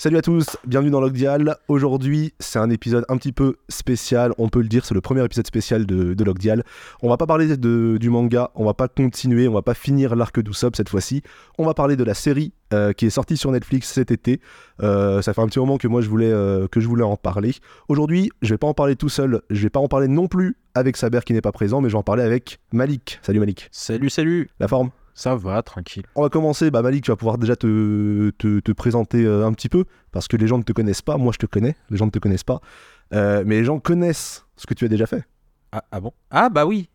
Salut à tous, bienvenue dans Logdial. Aujourd'hui, c'est un épisode un petit peu spécial, on peut le dire, c'est le premier épisode spécial de, de Logdial. On va pas parler de- du manga, on va pas continuer, on va pas finir l'arc d'Usopp cette fois-ci. On va parler de la série euh, qui est sortie sur Netflix cet été. Euh, ça fait un petit moment que moi je voulais, euh, que je voulais en parler. Aujourd'hui, je vais pas en parler tout seul, je vais pas en parler non plus avec Saber qui n'est pas présent, mais je vais en parler avec Malik. Salut Malik. Salut, salut. La forme Ça va, tranquille. On va commencer, bah Malik, tu vas pouvoir déjà te, te, te présenter euh, un petit peu, parce que les gens ne te connaissent pas, moi je te connais, les gens ne te connaissent pas, Euh, mais les gens connaissent ce que tu as déjà fait. Ah, ah bon? Ah bah oui.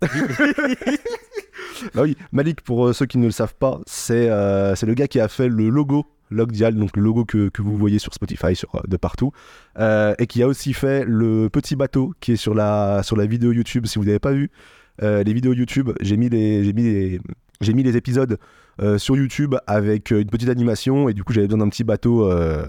Bah oui, Malik, pour euh, ceux qui ne le savent pas, c'est euh, le gars qui a fait le logo Logdial, donc le logo que, que vous voyez sur Spotify, sur, de partout, euh, et qui a aussi fait le petit bateau qui est sur la, sur la vidéo YouTube, si vous n'avez pas vu. euh, les vidéos YouTube, j'ai mis les, j'ai mis les, j'ai mis les épisodes euh, sur YouTube avec euh, une petite animation et du coup j'avais besoin d'un petit bateau, euh,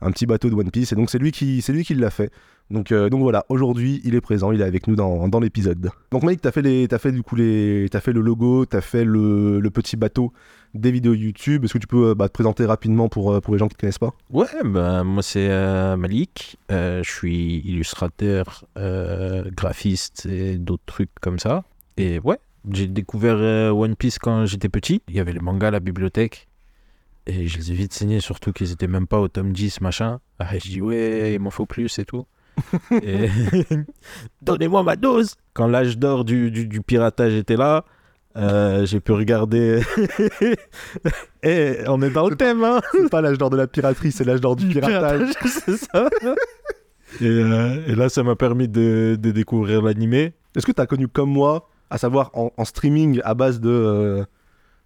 un petit bateau de One Piece et donc c'est lui qui, c'est lui qui l'a fait. Donc, donc voilà, aujourd'hui il est présent, il est avec nous dans, dans l'épisode. Donc Mike, t'as fait les, t'as fait du coup les, t'as fait le logo, t'as fait le, le petit bateau des vidéos YouTube. Est-ce que tu peux bah, te présenter rapidement pour, pour les gens qui te connaissent pas? Ouais, bah moi c'est Malik. Je suis illustrateur, graphiste et d'autres trucs comme ça. Et ouais, j'ai découvert euh, One Piece quand j'étais petit. Il y avait les mangas à la bibliothèque. Et je les ai vite signés, surtout qu'ils étaient même pas au tome 10, machin. Ah, je dis ouais, il m'en faut plus et tout. et... Donnez-moi ma dose Quand l'âge d'or du, du, du piratage était là, euh, j'ai pu regarder. et on est dans le thème, hein C'est pas l'âge d'or de la piraterie, c'est l'âge d'or du piratage. c'est ça. Et, euh, et là, ça m'a permis de, de découvrir l'animé. Est-ce que t'as connu comme moi, à savoir en, en streaming à base de, euh,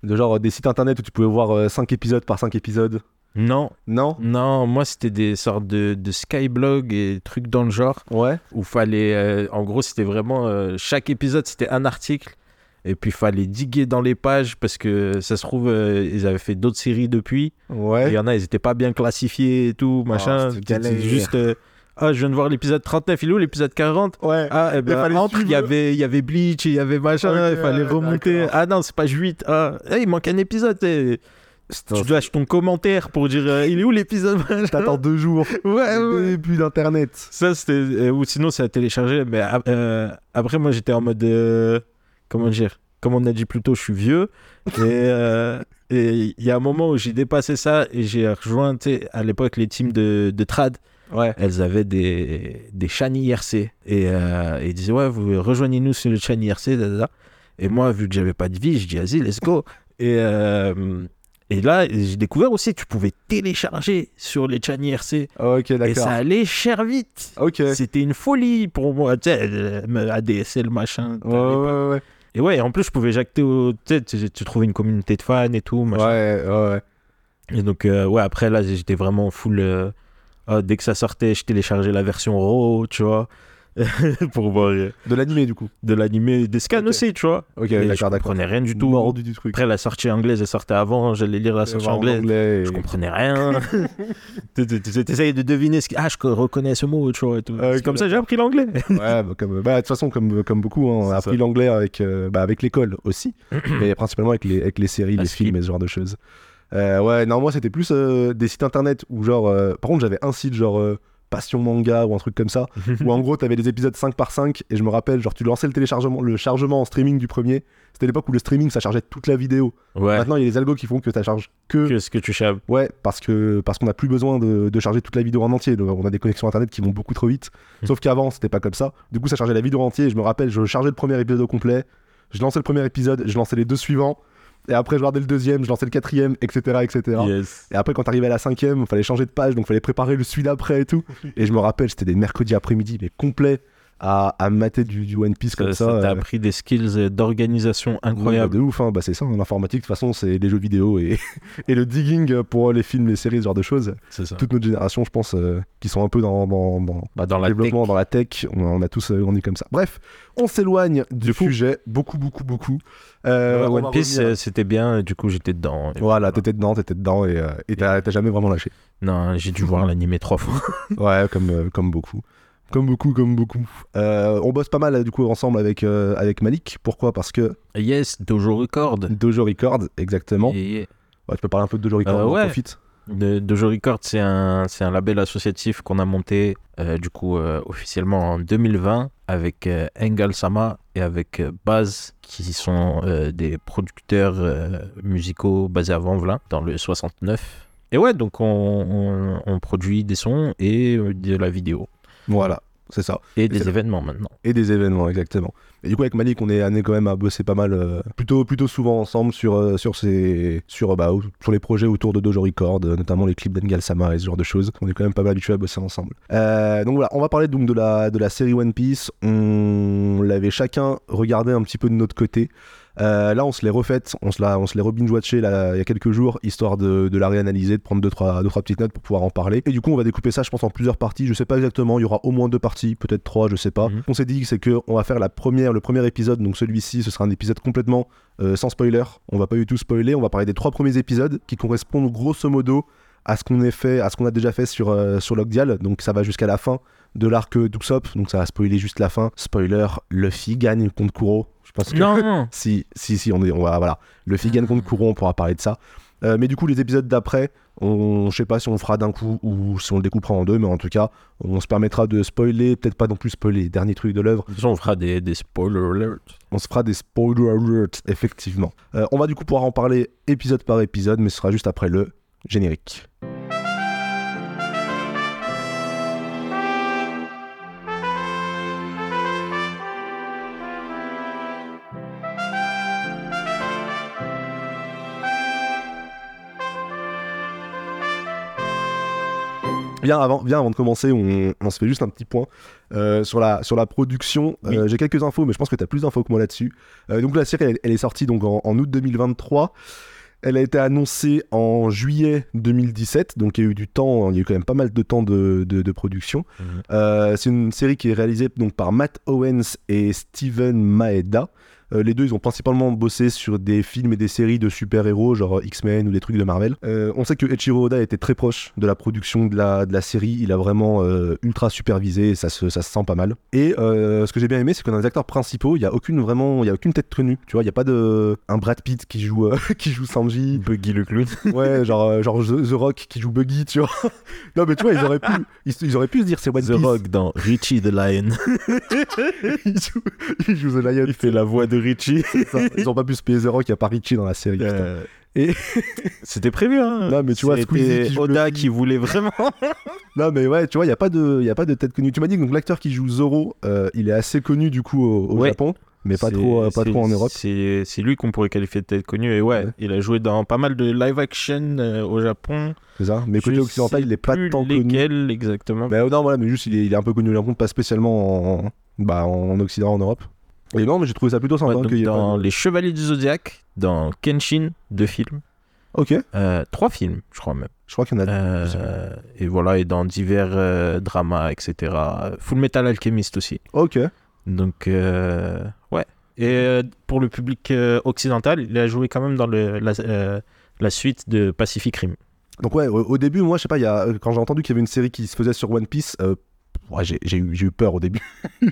de genre des sites internet où tu pouvais voir 5 épisodes par 5 épisodes Non, Non? Non, moi c'était des sortes de, de skyblog et trucs dans le genre Ouais. où fallait, euh, en gros, c'était vraiment euh, chaque épisode c'était un article et puis fallait diguer dans les pages parce que ça se trouve euh, ils avaient fait d'autres séries depuis. Et Il Ouais. y en a, ils étaient pas bien classifiés et tout, machin. c'était C'était juste, euh, ah, je viens de voir l'épisode 39, il est où l'épisode 40 Ouais. Ah, et ben, fallait entre, il y avait, il y avait Bleach, il y avait machin, il fallait ouais, remonter. Ah non, c'est pas 8. Ah, eh, il manque un épisode. eh. Tu dois acheter ton commentaire pour dire, euh, il est où l'épisode T'attends deux jours. Ouais, ouais. Et puis d'internet. Ça, c'était. euh, ou sinon, c'est à télécharger. Mais euh, après, moi, j'étais en mode. euh, comment dire Comme on a dit plus tôt, je suis vieux. Et euh, et il y a un moment où j'ai dépassé ça et j'ai rejoint, à l'époque, les teams de, de trad. Ouais. elles avaient des, des chan IRC. Et, euh, et ils disaient, ouais, vous rejoignez-nous sur le chan IRC. da, da, da. Et moi, vu que j'avais pas de vie, je dis, vas-y, let's go. Et, euh, et là, j'ai découvert aussi que tu pouvais télécharger sur les chan IRC. Ok, Et ça allait cher vite. Ok. C'était une folie pour moi. Tu sais, euh, ADSL, machin. Ouais, ouais, ouais. Et ouais, en plus, je pouvais jacter au. Tu sais, tu, tu trouvais une communauté de fans et tout. machin. Ouais, ouais, ouais. Et donc, euh, ouais, après, là, j'étais vraiment full. euh, ah, dès que ça sortait, je téléchargeais la version RAW, tu vois, pour voir euh, De l'animé, du coup. de l'animé, des scans Ok. aussi, tu vois. Ok, Et je d'accord, d'accord. comprenais rien du tout. Mordu du truc. Après, la sortie anglaise, elle sortait avant, j'allais lire la sortie anglaise. anglais et- Je comprenais rien. T'essayes de deviner ce que. Ah, je reconnais ce mot, tu vois. Et tout. Ah, C'est comme ça que j'ai appris l'anglais. Ouais, bah, comme, bah, de toute façon, comme, comme beaucoup, hein, on a appris ça. l'anglais avec, euh, bah, avec l'école aussi, mais principalement avec les, avec les séries, les films film. et ce genre de choses. Euh, ouais, non, moi c'était plus euh, des sites internet où, genre, euh, par contre, j'avais un site genre euh, Passion Manga ou un truc comme ça, où en gros, t'avais des épisodes 5 par 5 et je me rappelle, genre, tu lançais le téléchargement, le chargement en streaming du premier. C'était l'époque où le streaming ça chargeait toute la vidéo. Ouais. Maintenant, il y a des algos qui font que ça charge que. Qu'est-ce que tu chapes Ouais, parce que parce qu'on n'a plus besoin de, de charger toute la vidéo en entier. Donc, on a des connexions internet qui vont beaucoup trop vite. Mm. Sauf qu'avant, c'était pas comme ça. Du coup, ça chargeait la vidéo entière. Et je me rappelle, je chargeais le premier épisode au complet. Je lançais le premier épisode, je lançais les deux suivants. Et après, je regardais le deuxième, je lançais le quatrième, etc. etc. Yes. Et après, quand t'arrivais à la cinquième, il fallait changer de page, donc il fallait préparer le celui d'après et tout. Et je me rappelle, c'était des mercredis après-midi, mais complets à, à mater du, du One Piece comme Ça ça. t'a euh, appris des skills d'organisation Ouais, incroyables. de ouf, hein. bah, c'est ça, en informatique, de toute façon, c'est les jeux vidéo et, et le digging pour les films, les séries, ce genre de choses. C'est ça. Toute notre génération, je pense, euh, qui sont un peu dans, dans, dans Bah, dans le la développement, tech. dans la tech, on, on a tous euh, grandi comme ça. Bref, on s'éloigne du sujet, beaucoup, beaucoup, beaucoup. Euh, Ouais, One Piece, revenir- c'était bien, du coup j'étais dedans. Voilà, t'étais dedans, t'étais dedans et euh, t'as jamais vraiment lâché. Non, j'ai dû voir l'animé trois fois. Ouais, comme, comme beaucoup. Comme beaucoup, comme beaucoup. Euh, on bosse pas mal du coup ensemble avec, euh, avec Malik. Pourquoi? Parce que yes, Dojo Record. Dojo Record, exactement. Et- Ouais, tu peux parler un peu de Dojo Record, Euh, on en ouais. profite. De, Dojo Records, c'est un, c'est un label associatif qu'on a monté du coup officiellement en 2020 avec Engel Sama et avec Baz qui sont des producteurs musicaux basés à Vanvelin dans le 69. Et ouais, donc on, on- on produit des sons et de la vidéo Voilà, c'est ça. et des événements maintenant. Et des événements, exactement. Et du coup, avec Malik, on est amené quand même à bosser pas mal, euh, plutôt, plutôt souvent ensemble sur, euh, sur, ces, sur, euh, bah, sur les projets autour de Dojo Record, notamment les clips d'Engal Sama et ce genre de choses. On est quand même pas mal habitués à bosser ensemble. Euh, donc voilà, on va parler donc de la, de la série One Piece. On l'avait chacun regardé un petit peu de notre côté. Euh, là, on se l'est refaite, on se l'a, on se l'est rebinge-watché il y a quelques jours, histoire de, de la réanalyser, de prendre deux trois, deux, trois petites notes pour pouvoir en parler. Et du coup, on va découper ça, je pense, en plusieurs parties. Je sais pas exactement, il y aura au moins deux parties, peut-être trois, je sais pas. Mhm. On s'est dit, c'est que on va faire la première, le premier épisode, donc celui-ci, ce sera un épisode complètement euh, sans spoiler. On va pas du tout spoiler, on va parler des trois premiers épisodes qui correspondent grosso modo à ce qu'on a fait, à ce qu'on a déjà fait sur euh, sur Logdial. Donc ça va jusqu'à la fin de l'arc d'Usopp, donc ça va spoiler juste la fin. Spoiler, Luffy gagne contre Kuro. Je pense que Non si, si, si, on est, on va, voilà. Le Figan contre Kuro, on pourra parler de ça. Euh, mais du coup, les épisodes d'après, on, je sais pas si on le fera d'un coup ou si on le découpera en deux, mais en tout cas, on se permettra de spoiler, peut-être pas non plus spoiler les derniers trucs de l'œuvre. De toute façon, on fera des, des spoiler alerts. On se fera des spoiler alerts, effectivement. Euh, on va du coup pouvoir en parler épisode par épisode, mais ce sera juste après le générique. Bien avant, bien avant de commencer, on, on se fait juste un petit point euh, sur, la, sur la production. Oui. Euh, J'ai quelques infos, mais je pense que tu as plus d'infos que moi là-dessus. Euh, donc la série, elle, elle est sortie donc en, en août 2023. Elle a été annoncée en juillet 2017, donc il y a eu du temps, il y a eu quand même pas mal de temps de, de- de production. Mhm. Euh, c'est une série qui est réalisée donc par Matt Owens et Steven Maeda. Euh, les deux, ils ont principalement bossé sur des films et des séries de super-héros, genre X-Men ou des trucs de Marvel. Euh, on sait que Eiichiro Oda était très proche de la production de la, de la série. Il a vraiment euh, ultra supervisé et ça se, ça se sent pas mal. Et ce que j'ai bien aimé, c'est que dans les acteurs principaux, il y a aucune vraiment, il y a aucune tête tenue. Tu vois, il y a pas de un Brad Pitt qui joue qui joue Sanji. Buggy le clown. Ouais, genre genre The, The Rock qui joue Buggy, tu vois. non mais tu vois, ils auraient pu ils, ils auraient pu se dire c'est One The Piece. Rock dans Richie the Lion. il, joue, il joue The Lion. Il fait la voix de Richie. ça. Ils ont pas pu se payer The Rock, il y a pas Richie dans la série. Euh, Et- C'était prévu, hein. Non, mais tu vois, C'était Squeezie qui joue le Oda qui voulait vraiment. Non mais ouais, tu vois, il y a pas de y a pas de tête connue. Tu m'as dit que donc l'acteur qui joue Zoro, euh, il est assez connu du coup au, au Ouais. Japon, mais pas trop euh, pas trop en Europe. C'est lui qu'on pourrait qualifier de tête connue. Et ouais, Ouais. il a joué dans pas mal de live action euh, au Japon. C'est ça. Mais côté occidental, il est pas tant connu. exactement. Mais euh, non, voilà, mais juste il est, il est un peu connu au Japon, pas spécialement en bah en Occident, en Europe. Et non, mais j'ai trouvé ça plutôt sympa Ouais, donc pas dans Les Chevaliers du Zodiaque, dans Kenshin, deux films. Ok, Euh, trois films, je crois même. je crois qu'il y en a. Euh, et voilà, et dans divers euh, dramas, etc. Full Metal Alchemist aussi. Ok. Donc, euh, ouais. Et pour le public occidental, il a joué quand même dans le, la, la suite de Pacific Rim. Donc ouais, au, début, moi, je sais pas, il y a, quand j'ai entendu qu'il y avait une série qui se faisait sur One Piece, euh, ouais, j'ai eu, peur au début.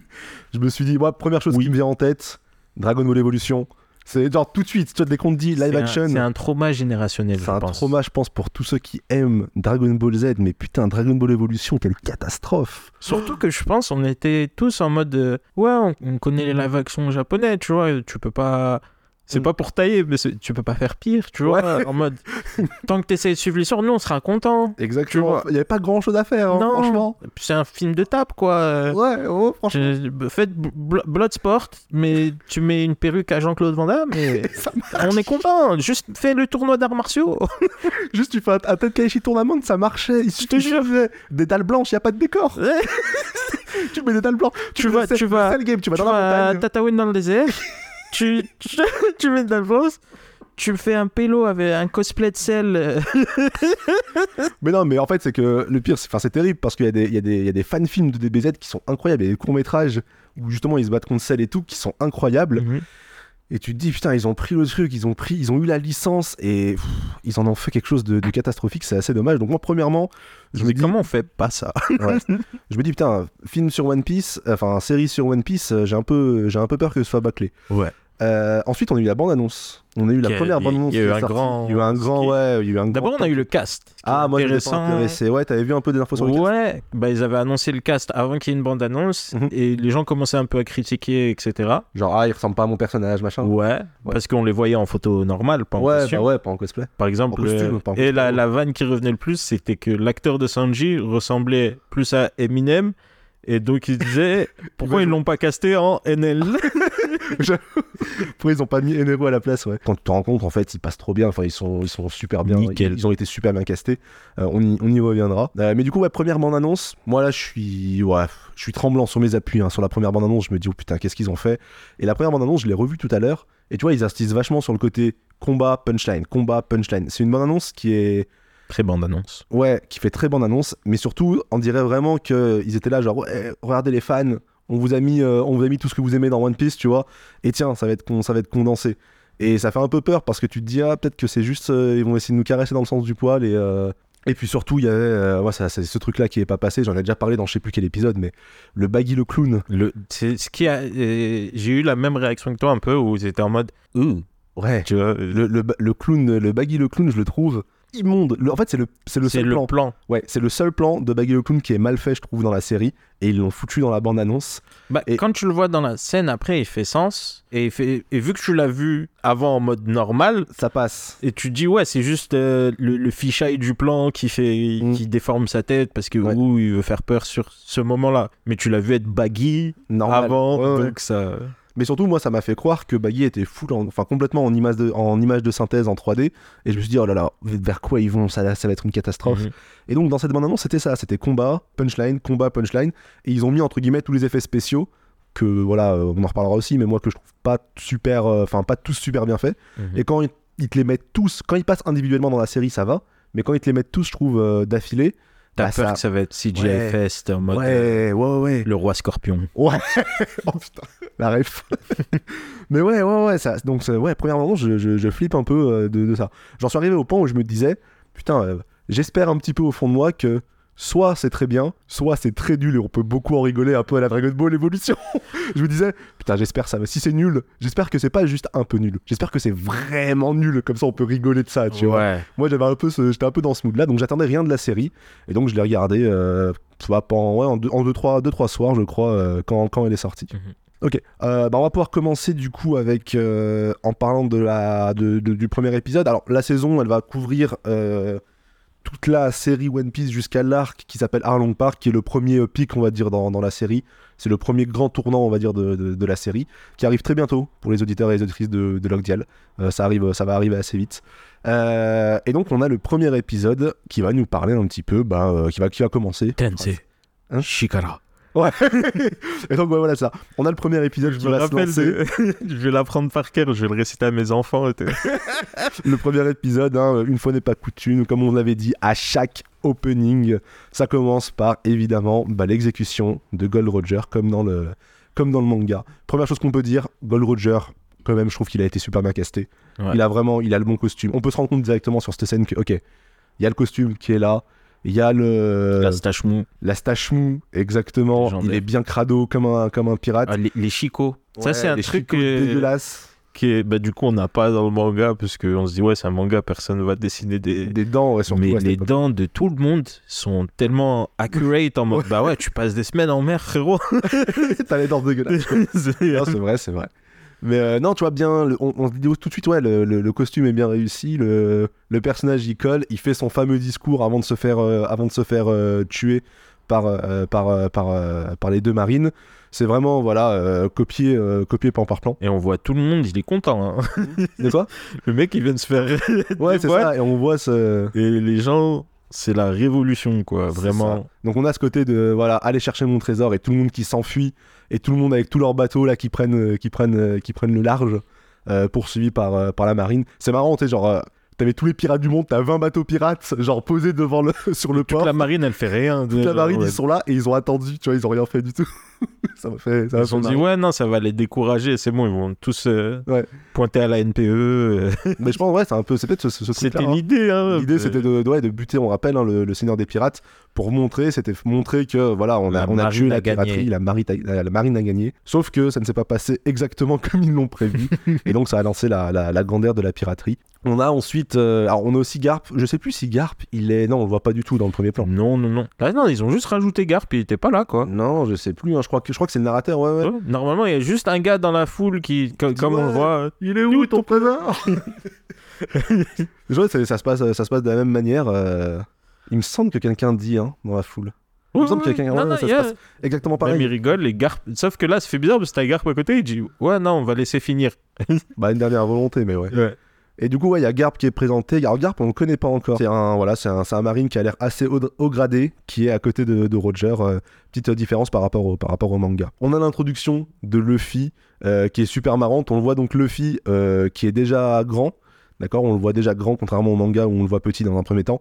je me suis dit, moi, première chose Oui. qui me vient en tête, Dragon Ball Evolution. C'est genre tout de suite, tu vois, dès qu'on dit live action, C'est un trauma générationnel, c'est un pense. trauma, je pense, pour tous ceux qui aiment Dragon Ball Z. Mais putain, Dragon Ball Evolution, quelle catastrophe! Surtout que je pense on était tous en mode euh, ouais on, on connaît les live action japonais tu vois tu peux pas c'est Mm. pas pour tailler mais tu peux pas faire pire tu vois en mode tant que t'essayes de suivre l'histoire nous on sera content Exactement. Il y avait pas grand chose à faire, hein, Non. franchement. c'est un film de tape quoi Ouais, oh, franchement. je- faites Bl- Bloodsport mais tu mets une perruque à Jean-Claude Van Damme et on est content juste fais le tournoi d'arts martiaux Juste, tu fais un, un Tenkaichi Tournament, ça marchait. Il te jure. des dalles blanches, il y a pas de décor. Ouais. tu mets des dalles blanches. tu vas tu vas C'est le game, tu vas tu dans la vas montagne. Dans le désert, tu, tu, tu mets de la sauce, tu fais un pélo avec un cosplay de sel. euh, Mais non, mais en fait, c'est que le pire, c'est terrible parce qu'il y, a des- il y, a des- il y a des fan-films de DBZ qui sont incroyables. Il y a des courts-métrages où justement ils se battent contre Cell et tout qui sont incroyables. Mhm. Et tu te dis, putain, ils ont pris le truc, ils ont, pris, ils ont eu la licence et pff, ils en ont fait quelque chose de, de catastrophique. C'est assez dommage. Donc, moi, premièrement, je me dis, comment on fait pas ça? Ouais. je me dis, putain, film sur One Piece, enfin, série sur One Piece, euh, j'ai un, peu- j'ai un peu peur que ce soit bâclé. Ouais. Euh, ensuite, on a eu la bande-annonce. On a eu la première bande-annonce. il y a eu un grand- Il y a eu un grand, ouais, il y a eu un D'abord, on a eu le cast. Ah, moi, intéressé. Ouais, t'avais vu un peu des infos sur le cast Ouais, bah, ils avaient annoncé le cast avant qu'il y ait une bande-annonce Mhm. et les gens commençaient un peu à critiquer, etc. Genre, ah, il ressemble pas à mon personnage, machin. Ouais, parce qu'on les voyait en photo normale, pas en ouais, costume. bah ouais, pas en cosplay. Par exemple, En costume, euh, pas en et la vanne qui revenait le plus, c'était que l'acteur de Sanji ressemblait plus à Eminem. Et donc il disait pourquoi ils l'ont pas casté en NL Pourquoi ils ont pas mis Enero à la place, ouais. Quand tu te rends compte, en fait, ils passent trop bien. Enfin, ils sont, ils sont super bien. Nickel. Ils, ils ont été super bien castés. Euh, on, y, on y reviendra. Euh, mais du coup, ouais, première bande-annonce. Moi, là, je suis, ouais, je suis tremblant sur mes appuis. hein. Sur la première bande-annonce, je me dis, oh putain, qu'est-ce qu'ils ont fait? Et la première bande-annonce, je l'ai revue tout à l'heure. Et tu vois, ils insistent vachement sur le côté combat, punchline, combat, punchline. C'est une bande-annonce qui est. Très bande annonce. Ouais, qui fait très bande-annonce. Mais surtout, on dirait vraiment qu'ils étaient là, genre, ouais, regardez les fans. On vous, a mis, euh, on vous a mis tout ce que vous aimez dans One Piece, tu vois. Et tiens, ça va être, con- ça va être condensé. Et ça fait un peu peur parce que tu te dis, ah, peut-être que c'est juste, euh, ils vont essayer de nous caresser dans le sens du poil. Et, euh, et puis surtout, il y avait, ouais, c'est ce truc-là qui est pas passé. J'en ai déjà parlé dans je sais plus quel épisode, mais le Baggy le clown. Le, c'est ce qui a, j'ai eu la même réaction que toi un peu où j'étais en mode ouh, Ouais. tu vois. Le, le, le clown, le Baggy le clown, je le trouve immonde. Le- en fait, c'est le, c'est le c'est seul le plan. plan. Ouais, c'est le seul plan de Baggy le clown qui est mal fait, je trouve, dans la série. Et ils l'ont foutu dans la bande-annonce. Bah, Et- Quand tu le vois dans la scène après, il fait sens. Et, il fait, et vu que tu l'as vu avant en mode normal, Ça passe. et tu te dis ouais, c'est juste euh, le, le fichaille du plan qui fait, Mm. qui déforme sa tête parce que Ouais. ouh, il veut faire peur sur ce moment-là. Mais tu l'as vu être baggy Normal. avant, Ouais, ouais. donc ça. Mais surtout, moi, ça m'a fait croire que Baggy était full, en- enfin complètement en image, de, en image de synthèse en 3D. Et je me suis dit, oh là là, vers quoi ils vont? Ça, ça va être une catastrophe. Mhm. Et donc, dans cette bande-annonce, c'était ça c'était combat, punchline, combat, punchline. Et ils ont mis, entre guillemets, tous les effets spéciaux. Que voilà, euh, on en reparlera aussi, mais moi, que je trouve pas super, euh, enfin, pas tous super bien faits. Mhm. Et quand ils, ils te les mettent tous, quand ils passent individuellement dans la série, ça va. Mais quand ils te les mettent tous, je trouve, euh, d'affilée. T'as bah, peur ça- que ça va être CGI Ouais. Fest en mode euh, Ouais, ouais, ouais. le roi scorpion. Ouais. oh putain, la ref. Mais ouais, ouais, ouais. Ça, donc, c'est- ouais, premièrement, je, je, je flippe un peu euh, de, de ça. J'en suis arrivé au point où je me disais, putain, euh, j'espère un petit peu au fond de moi que soit c'est très bien, soit c'est très nul et on peut beaucoup en rigoler un peu à la Dragon Ball Evolution. je me disais, putain, j'espère ça. Si c'est nul, j'espère que c'est pas juste un peu nul. J'espère que c'est vraiment nul. Comme ça, on peut rigoler de ça, tu vois. Moi, j'avais un peu, ce- j'étais un peu dans ce mood-là, donc j'attendais rien de la série, et donc je l'ai regardé, euh, pendant, ouais, en deux, en deux, trois, deux, trois soirs, je crois, euh, quand, quand elle est sortie. Mhm. Ok, euh, bah on va pouvoir commencer du coup avec euh, en parlant de la de- de- du premier épisode. Alors la saison, elle va couvrir euh, toute la série One Piece jusqu'à l'arc qui s'appelle Arlong Park, qui est le premier euh, pic, on va dire, dans, dans la série. C'est le premier grand tournant, on va dire, de, de- de la série, qui arrive très bientôt pour les auditeurs et les auditrices de, de Log Dial. Euh, ça arrive, ça va arriver assez vite. Euh, et donc on a le premier épisode qui va nous parler un petit peu, bah, euh, qui va qui va commencer. Tensei. Hein Shikara. Ouais. et donc ouais, voilà ça. On a le premier épisode qui Je me va se rappelle, lancer. de- je vais l'apprendre par cœur, je vais le réciter à mes enfants. et le premier épisode, hein, une fois n'est pas coutume, comme on l'avait dit, à chaque opening, ça commence par évidemment bah, l'exécution de Gold Roger, comme dans le, comme dans le manga. Première chose qu'on peut dire, Gold Roger, quand même, je trouve qu'il a été super bien casté. Ouais. Il a vraiment, il a le bon costume. On peut se rendre compte directement sur cette scène que, ok, il y a le costume qui est là. Il y a le, La stache mou. la stache mou, exactement. Légendaire. Il est bien crado comme un, comme un pirate. Ah, les, les chicots. ça, c'est un les truc euh, dégueulasse. qui est. Bah, du coup, on n'a pas dans le manga, parce qu'on se dit, ouais, c'est un manga, personne va dessiner des. Des dents, ouais, surtout. Mais les dents de tout le monde sont tellement accurate en mode bah ouais tu passes des semaines en mer frérot T'as les dents dégueulasses. C'est vrai, c'est vrai. Mais euh, non, tu vois bien, le- on, on se dit tout de suite, ouais, le, le- le costume est bien réussi, le, le personnage y colle, il fait son fameux discours avant de se faire, euh, avant de se faire euh, tuer par, par, par, par les deux marines. C'est vraiment, voilà, copié, copié plan par plan. et on voit tout le monde il est content hein. De quoi? Le mec il vient de se faire Ouais, c'est ça, et on voit ce... et les gens c'est la révolution quoi vraiment Donc on a ce côté de voilà aller chercher mon trésor et tout le monde qui s'enfuit et tout le monde avec tous leurs bateaux là qui prennent euh, qui prennent euh, qui prennent le large euh, poursuivis par euh, par la marine. C'est marrant, tu sais genre t'avais tous les pirates du monde, t'as 20 bateaux pirates genre posés devant le sur le toute port. la marine elle fait rien Toute la marine ils sont là et ils ont attendu, tu vois, ils ont rien fait du tout. ça m'a fait. Ça Ils se sont dit, ouais, non, ça va les décourager, c'est bon, ils vont tous euh, Ouais. pointer à la NPE. euh. Mais je pense, ouais, c'est un peu. C'est peut-être ce, ce C'était hein. l'idée. Hein, L'idée Euh, c'était de, de- ouais, de buter, on rappelle, hein, le, le Seigneur des Pirates, pour montrer, c'était montrer que voilà, on a, La on a tué la piraterie, la, marine a- la, la marine a gagné. Sauf que ça ne s'est pas passé exactement comme ils l'ont prévu, et donc ça a lancé la, la, grande ère de la piraterie. On a ensuite, euh, alors on a aussi Garp. Je sais plus si Garp, il est, non, on le voit pas du tout dans le premier plan. Non, non, non. Là, non, ils ont juste rajouté Garp, il était pas là, quoi. Non, je sais plus. hein, je crois que je crois que c'est le narrateur. Ouais, Normalement, il y a juste un gars dans la foule qui, co- comme on le voit, euh, Il est où ton trésor Je vois, ça, ça se passe, ça se passe de la même manière. euh, Il me semble que quelqu'un dit hein, dans la foule. Il me semble que quelqu'un- non, ouais, ça se passe Exactement Même pareil. il rigole, les Garp. Sauf que là, ça fait bizarre parce que t'as Garp à côté, il dit Ouais, non, on va laisser finir. Bah, une dernière volonté, mais ouais. Ouais. Et du coup, ouais, il y a Garp qui est présenté. Alors, Garp, on le connaît pas encore. C'est un, voilà, c'est un, c'est un marine qui a l'air assez haut, haut gradé, qui est à côté de, de Roger. euh, petite euh, différence par rapport, au, par rapport au manga. On a l'introduction de Luffy, euh, qui est super marrante. On le voit donc Luffy, euh, qui est déjà grand. D'accord? On le voit déjà grand, contrairement au manga où on le voit petit dans un premier temps.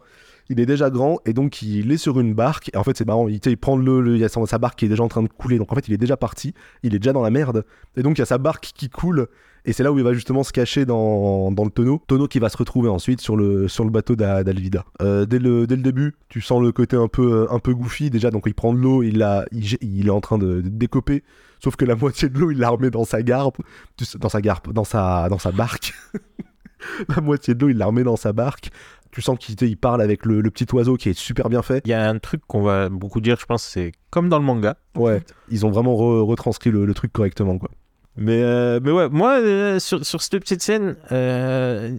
Il est déjà grand et donc il est sur une barque. Et en fait, c'est marrant. Il, prend le, le- il y sa barque qui est déjà en train de couler. Donc en fait, il est déjà parti. Il est déjà dans la merde. Et donc il y a sa barque qui coule. Et c'est là où il va justement se cacher dans, le tonneau. Tonneau qui va se retrouver ensuite sur le, bateau d'A- d'Alvida. Euh, dès, le, début, tu sens le côté un peu, euh, un goofy. Déjà, donc il prend de l'eau, il, est en train de, décoper. Sauf que la moitié de l'eau, il l'a remet dans sa garpe. Dans sa garpe, dans sa barque. la moitié de l'eau, il la remet dans sa barque. Tu sens qu'il il parle avec le, le petit oiseau qui est super bien fait. Il y a un truc qu'on va beaucoup dire, je pense, c'est comme dans le manga. Ouais, ils ont vraiment re- retranscrit le, le truc correctement, quoi. Mais, euh, mais ouais, moi, euh, sur, sur cette petite scène, euh,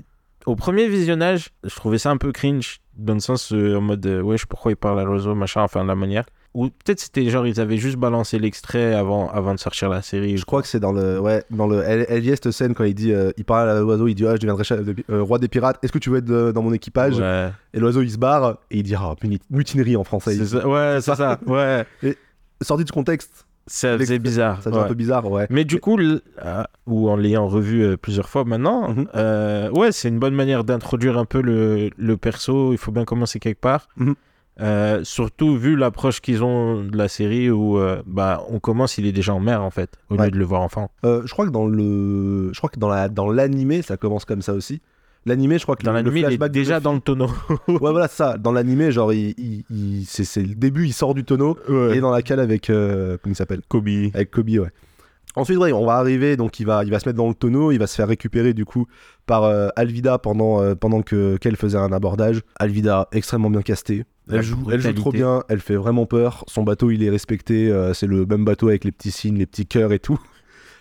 au premier visionnage, je trouvais ça un peu cringe, dans le sens en mode, wesh, pourquoi il parle à l'oiseau, machin, enfin, la manière. Ou peut-être c'était genre, ils avaient juste balancé l'extrait avant, avant de sortir la série. Je crois que c'est dans le. Ouais, dans le. Elle, elle y est cette scène quand il dit. euh, il parle à l'oiseau, il dit Ah, je deviendrai chef de- euh, roi des pirates, est-ce que tu veux être euh, dans mon équipage Ouais, Et l'oiseau il se barre et il dit Ah, muni- mutinerie en français. c'est ça, ouais, c'est ça, ouais. Sorti du contexte, Ça faisait bizarre. ça devient ouais. un peu bizarre, ouais. Mais du coup, l- euh, ou en l'ayant revu euh, plusieurs fois maintenant, Mhm. euh, ouais, c'est une bonne manière d'introduire un peu le, le perso. Il faut bien commencer quelque part. Mhm. Euh, surtout vu l'approche qu'ils ont de la série où euh, bah, on commence, il est déjà en mer en fait, au Ouais. lieu de le voir enfant. Euh, je crois que dans le. Je crois que dans la dans l'animé, ça commence comme ça aussi. L'animé, je crois que Dans l'anime, il est déjà dans le tonneau. Ouais, voilà, ça. Dans l'animé, genre, il, il- il- c'est c'est le début, il sort du tonneau et dans la cale avec. comment il s'appelle? Kobe. Avec Kobe, ouais. Ensuite, ouais, on va arriver, donc il va, il va se mettre dans le tonneau, il va se faire récupérer du coup par Alvida pendant, pendant que qu'elle faisait un abordage. Alvida, extrêmement bien castée. Elle joue, elle joue trop bien, elle fait vraiment peur. Son bateau, il est respecté. euh, c'est le même bateau avec les petits signes, les petits cœurs et tout.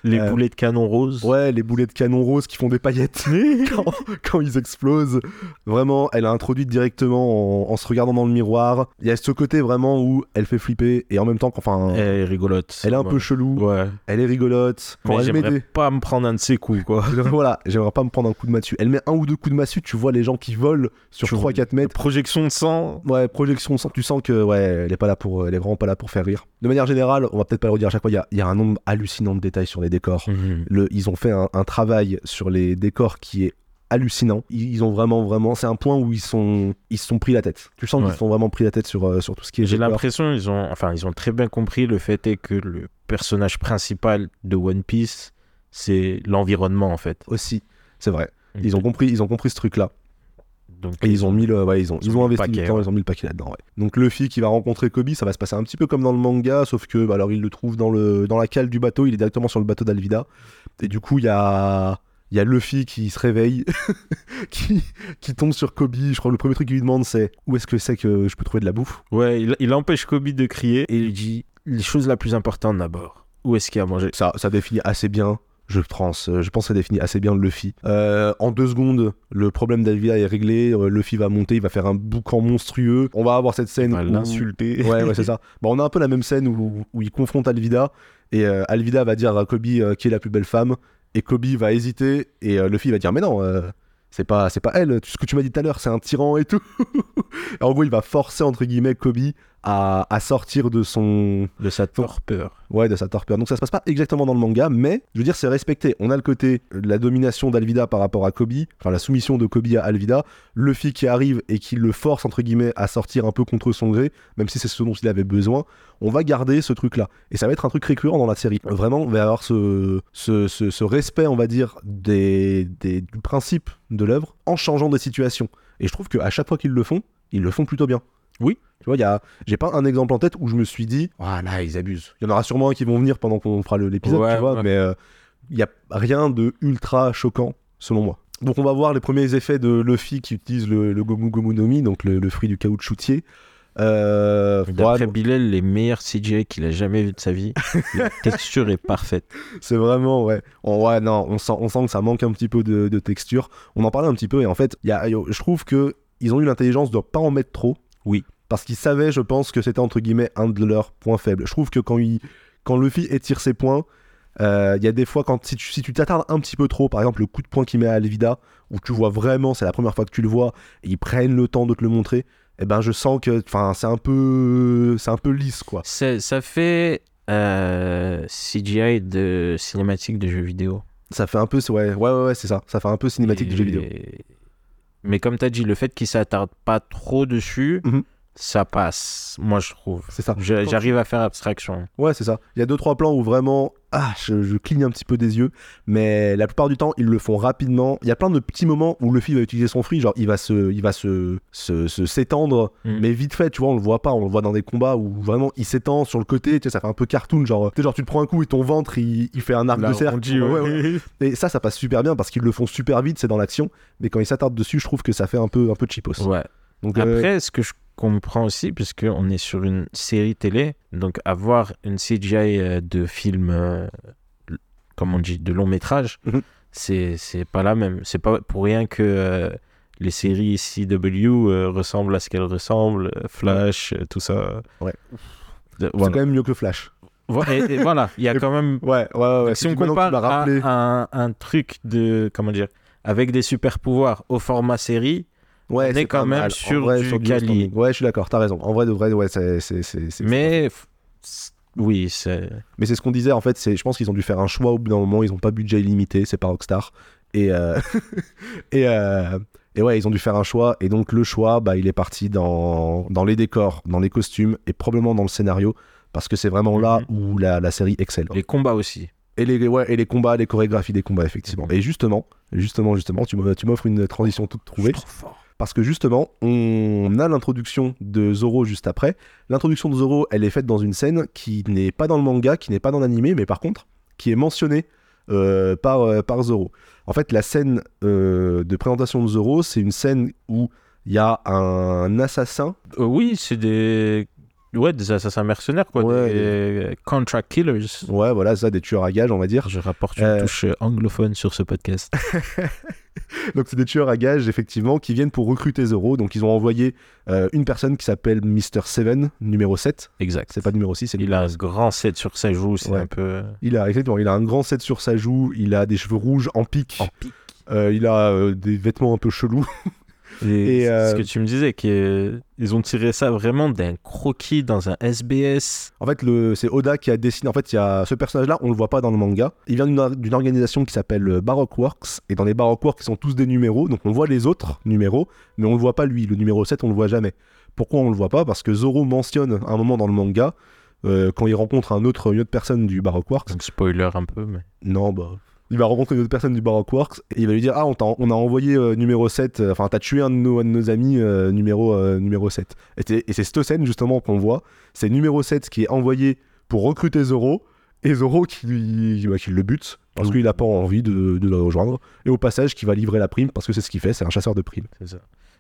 Les Euh, boulets de canon rose. Ouais, les boulets de canon rose qui font des paillettes quand, quand ils explosent. Vraiment, elle a introduit directement en, en se regardant dans le miroir. Il y a ce côté vraiment où elle fait flipper et en même temps, qu'enfin, Elle est rigolote. elle est un Ouais. peu chelou. Ouais. Elle est rigolote. Quand Mais j'aimerais des... pas me prendre un de ses coups, quoi. voilà, j'aimerais pas me prendre un coup de massue. Elle met un ou deux coups de massue, tu vois les gens qui volent sur Tu 3-4 mètres. Projection de sang. Ouais, projection, tu sens que ouais, elle est pas là pour, elle est vraiment pas là pour faire rire. De manière générale, on va peut-être pas le redire à chaque fois, il y y a un nombre hallucinant de détails sur les décors. Mhm. Le, ils ont fait un, un travail sur les décors qui est hallucinant. Ils, ont vraiment, vraiment, c'est un point où ils sont, ils se sont pris la tête. Tu sens Ouais. qu'ils se sont vraiment pris la tête sur, euh, sur tout ce qui est. J'ai l'impression ils ont, enfin, ils ont très bien compris le fait est que le personnage principal de One Piece, c'est l'environnement en fait. aussi, c'est vrai. Ils ont compris, ils ont compris ce truc-là. Donc, Et ils ont mis le, ouais, ils ont, Ils ont investi du paquet, temps, ouais. ils ont mis le paquet là-dedans. Ouais. Donc Luffy qui va rencontrer Kobe, ça va se passer un petit peu comme dans le manga, sauf que bah, alors il le trouve dans le, dans la cale du bateau, il est directement sur le bateau d'Alvida, et du coup il y a, il y a Luffy qui se réveille, qui, qui tombe sur Kobe. Je crois que le premier truc qu'il lui demande c'est où est-ce que c'est que je peux trouver de la bouffe? Ouais, il, il empêche Kobe de crier et il dit les choses la plus importante d'abord. Où est-ce qu'il y a à manger? Ça, ça définit assez bien. Je pense, euh, je pense que ça définit assez bien Luffy. Euh, en deux secondes, le problème d'Alvida est réglé. euh, Luffy va monter, il va faire un boucan monstrueux. On va avoir cette scène va où- l'insulter. Ouais, ouais, c'est ça. Bon, on a un peu la même scène où, où il confronte Alvida et euh, Alvida va dire à Kobe euh, qui est la plus belle femme et Kobe va hésiter et Luffy va dire mais non, c'est pas, c'est pas elle. Ce que tu m'as dit tout à l'heure, c'est un tyran et tout. Et en gros, il va forcer entre guillemets Kobe à, à sortir de son, De sa torpeur. ouais, de sa torpeur. Donc ça se passe pas exactement dans le manga, mais je veux dire, c'est respecté. On a le côté de la domination d'Alvida par rapport à Kobe, enfin la soumission de Kobe à Alvida, Luffy qui arrive et qui le force entre guillemets à sortir un peu contre son gré, même si c'est ce dont il avait besoin. On va garder ce truc-là, et ça va être un truc récurrent dans la série. Vraiment, on va avoir ce, ce, ce- ce respect, on va dire, des, des, du principe de l'œuvre en changeant des situations. Et je trouve qu'à chaque fois qu'ils le font, ils le font plutôt bien. Oui. Tu vois, il y a, j'ai pas un exemple en tête où je me suis dit, ah là, ils abusent. Il y en aura sûrement un qui vont venir pendant qu'on fera l'épisode, Ouais, tu vois, ouais. mais euh, il y a rien de ultra choquant, selon moi. Donc on va voir les premiers effets de Luffy qui utilise le, le Gomu Gomu no Mi, donc le, le fruit du caoutchoutier. Euh, D'après ouais, Bilal, les meilleurs CGI qu'il a jamais vu de sa vie. La texture est parfaite. c'est vraiment, ouais. On, ouais, non, on sent, on sent que ça manque un petit peu de, de texture. On en parlait un petit peu, et en fait, il y a, je trouve que ils ont eu l'intelligence de pas en mettre trop. Oui. Parce qu'ils savaient, je pense, que c'était entre guillemets un de leurs points faibles. Je trouve que quand, il, quand Luffy étire ses points, euh, il y a des fois, quand, si tu si tu t'attardes un petit peu trop, par exemple, le coup de poing qu'il met à Alvida, où tu vois vraiment, c'est la première fois que tu le vois, et ils prennent le temps de te le montrer, eh ben je sens que enfin c'est un peu c'est un peu lisse quoi. Ça fait euh, CGI de cinématique de jeux vidéo. Ça fait un peu ouais ouais ouais, ouais, c'est ça, ça fait un peu cinématique Et- de jeu vidéo. Mais comme tu as dit, le fait qu'il s'attarde pas trop dessus, Mhm. Ça passe, moi je trouve. C'est ça. J'arrive à faire abstraction. Ouais, c'est ça. Il y a deux trois plans où vraiment ah, je, je cligne un petit peu des yeux, mais la plupart du temps, ils le font rapidement. Il y a plein de petits moments où Luffy va utiliser son fruit, genre il va se il va se se- se- s'étendre, Mm. mais vite fait, tu vois, on le voit pas, on le voit dans des combats où vraiment il s'étend sur le côté, tu sais, ça fait un peu cartoon genre tu genre tu te prends un coup et ton ventre il, il fait un arc de cercle. Ouais, ouais. Et ça ça passe super bien parce qu'ils le font super vite, c'est dans l'action, mais quand ils s'attardent dessus, je trouve que ça fait un peu un peu cheapos. Ouais. Donc euh, Après, ce que je comprends aussi, puisqu'on est sur une série télé, donc avoir une CGI euh, de film, euh, comme on dit, de long métrage, Mhm. c'est pas la même. C'est pas pour rien que euh, les séries CW euh, ressemblent à ce qu'elles ressemblent, euh, Flash, tout ça. Ouais. C'est quand même mieux que Flash. Vo- et- et voilà, il y a Et- quand même. Ouais, ouais, ouais. si on compare à, un, un truc de. Comment dire Avec des super pouvoirs au format série, Ouais, On est quand même mal. Sur vrai, du standing. Ouais, je suis d'accord, t'as raison. En vrai, de vrai, ouais, c'est. mais. Oui, c'est. Mais c'est ce qu'on disait, en fait, je pense qu'ils ont dû faire un choix au bout d'un moment, ils ont pas budget illimité, c'est pas Rockstar. Et, euh, et, euh, et ouais, ils ont dû faire un choix, et donc le choix, bah, il est parti dans, dans les décors, dans les costumes, et probablement dans le scénario, parce que c'est vraiment là où la, la série excelle. Les combats aussi. Et les, ouais, et les combats, les chorégraphies des combats, effectivement. Mhm. Et justement, justement, justement, tu m'offres tu m'offres une transition toute trouvée. Parce que justement, on a l'introduction de Zoro juste après. L'introduction de Zoro, elle est faite dans une scène qui n'est pas dans le manga, qui n'est pas dans l'animé, mais par contre, qui est mentionnée euh, par, euh, par Zoro. En fait, la scène euh, de présentation de Zoro, c'est une scène où il y a un assassin. Oui, c'est des. Ouais, des assassins mercenaires, quoi. Ouais. Des euh, contract killers. Ouais, voilà, ça, des tueurs à gages, on va dire. Je rapporte une Euh. touche euh, anglophone sur ce podcast. Donc, c'est des tueurs à gages, effectivement, qui viennent pour recruter Zoro. Donc, ils ont envoyé euh, une personne qui s'appelle Mr. Seven, numéro 7. exact. C'est pas numéro 6, c'est Il a un grand set sur sa joue, c'est Ouais. un peu. Il a exactement, il a un grand set sur sa joue, il a des cheveux rouges en pique, En pique. euh, il a euh, des vêtements un peu chelous. Et, Et, c'est euh, ce que tu me disais, qu'ils ont tiré ça vraiment d'un croquis dans un SBS. En fait, le, c'est Oda qui a dessiné. En fait, il y a ce personnage-là, on le voit pas dans le manga. Il vient d'une, or- d'une organisation qui s'appelle euh, Baroque Works, et dans les Baroque Works, ils sont tous des numéros, donc on voit les autres numéros, mais on le voit pas lui. Le numéro 7, on le voit jamais. Pourquoi on le voit pas? Parce que Zoro mentionne à un moment dans le manga. euh, quand il rencontre un autre, une autre personne du Baroque Works, Donc spoiler un peu, mais. Non, bah. Il va rencontrer une autre personne du Baroque Works et il va lui dire Ah, on, on a envoyé euh, numéro 7, euh, enfin, t'as tué un de nos, un de nos amis euh, numéro, numéro 7. Et c'est, et c'est cette scène justement qu'on voit. C'est numéro 7 qui est envoyé pour recruter Zoro et Zoro qui, lui- bah, qui le bute parce Ouh. qu'il a pas envie de, de le rejoindre. Et au passage, qui va livrer la prime parce que c'est ce qu'il fait, c'est un chasseur de primes. C'est ça.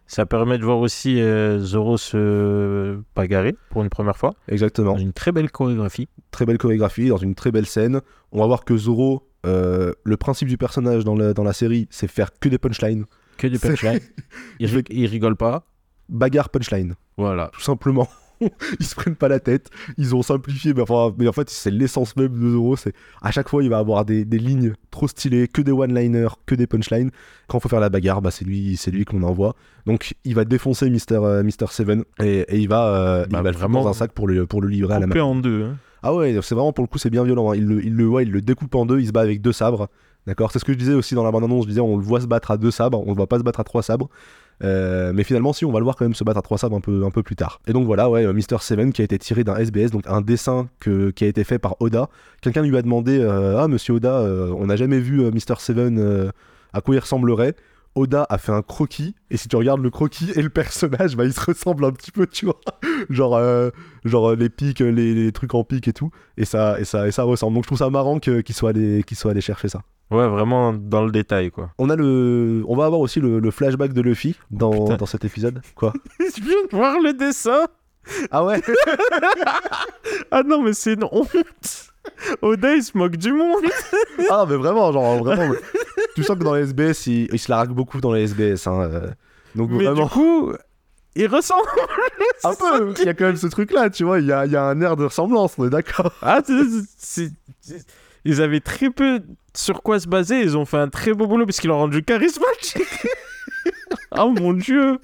Ça permet de voir aussi euh, Zoro se bagarrer pour une première fois. Exactement. Dans une très belle chorégraphie. Très belle chorégraphie, dans une très belle scène. On va voir que Zoro, euh, le principe du personnage dans, le- dans la série, c'est faire que des punchlines. Que du punchline. il, il rigole pas. Bagarre punchline. Voilà. tout simplement. ils se prennent pas la tête. Ils ont simplifié, mais, enfin, mais en fait, c'est l'essence même de Zoro. C'est à chaque fois, il va avoir des, des lignes trop stylées, que des one-liners, que des punchlines. Quand il faut faire la bagarre, bah, c'est lui, c'est lui qu'on envoie. Donc, il va défoncer Mister, euh, Mister Seven et, et il va, euh, Bah, il va le vraiment vraiment dans un sac pour le, pour le livrer à la main. En deux. hein. Ah ouais, c'est vraiment pour le coup, c'est bien violent. hein. Il, le, il, le, ouais, il le découpe en deux, il se bat avec deux sabres. D'accord? C'est ce que je disais aussi dans la bande-annonce. Je disais, on le voit se battre à deux sabres, on le voit pas se battre à trois sabres. Euh, mais finalement, si, on va le voir quand même se battre à trois sabres un peu, plus tard. Et donc voilà, ouais, euh, Mister Seven qui a été tiré d'un SBS, donc un dessin qui a été fait par Oda. Quelqu'un lui a demandé euh, Ah, monsieur Oda, on n'a jamais vu Mister Seven, à quoi il ressemblerait? Oda a fait un croquis, et si tu regardes le croquis et le personnage, bah, ils se ressemblent un petit peu, tu vois. genre, euh, genre euh, les pics, les, les trucs en pic et tout, et ça, et ça, et ça ressemble. Donc je trouve ça marrant qu'ils soient allés, qu'ils soient allés chercher ça. Ouais, vraiment dans le détail, quoi. On a le, on va avoir aussi le, le flashback de Luffy dans, dans cet épisode. Quoi? Je viens de voir le dessin. Ah ouais? Ah non, mais c'est une honte. Oda, il se moque du monde. Ah mais vraiment, genre vraiment. Tu sens que dans les SBS, il, il se la beaucoup dans les SBS. Hein, euh. Donc Mais vraiment, du coup, il ressemble. un peu. Il y a quand même ce truc-là, tu vois. Il y a, y a un air de ressemblance, on est d'accord. Ah, c'est- Ils avaient très peu sur quoi se baser. Ils ont fait un très beau boulot parce qu'ils l'ont rendu charismatique. oh mon dieu.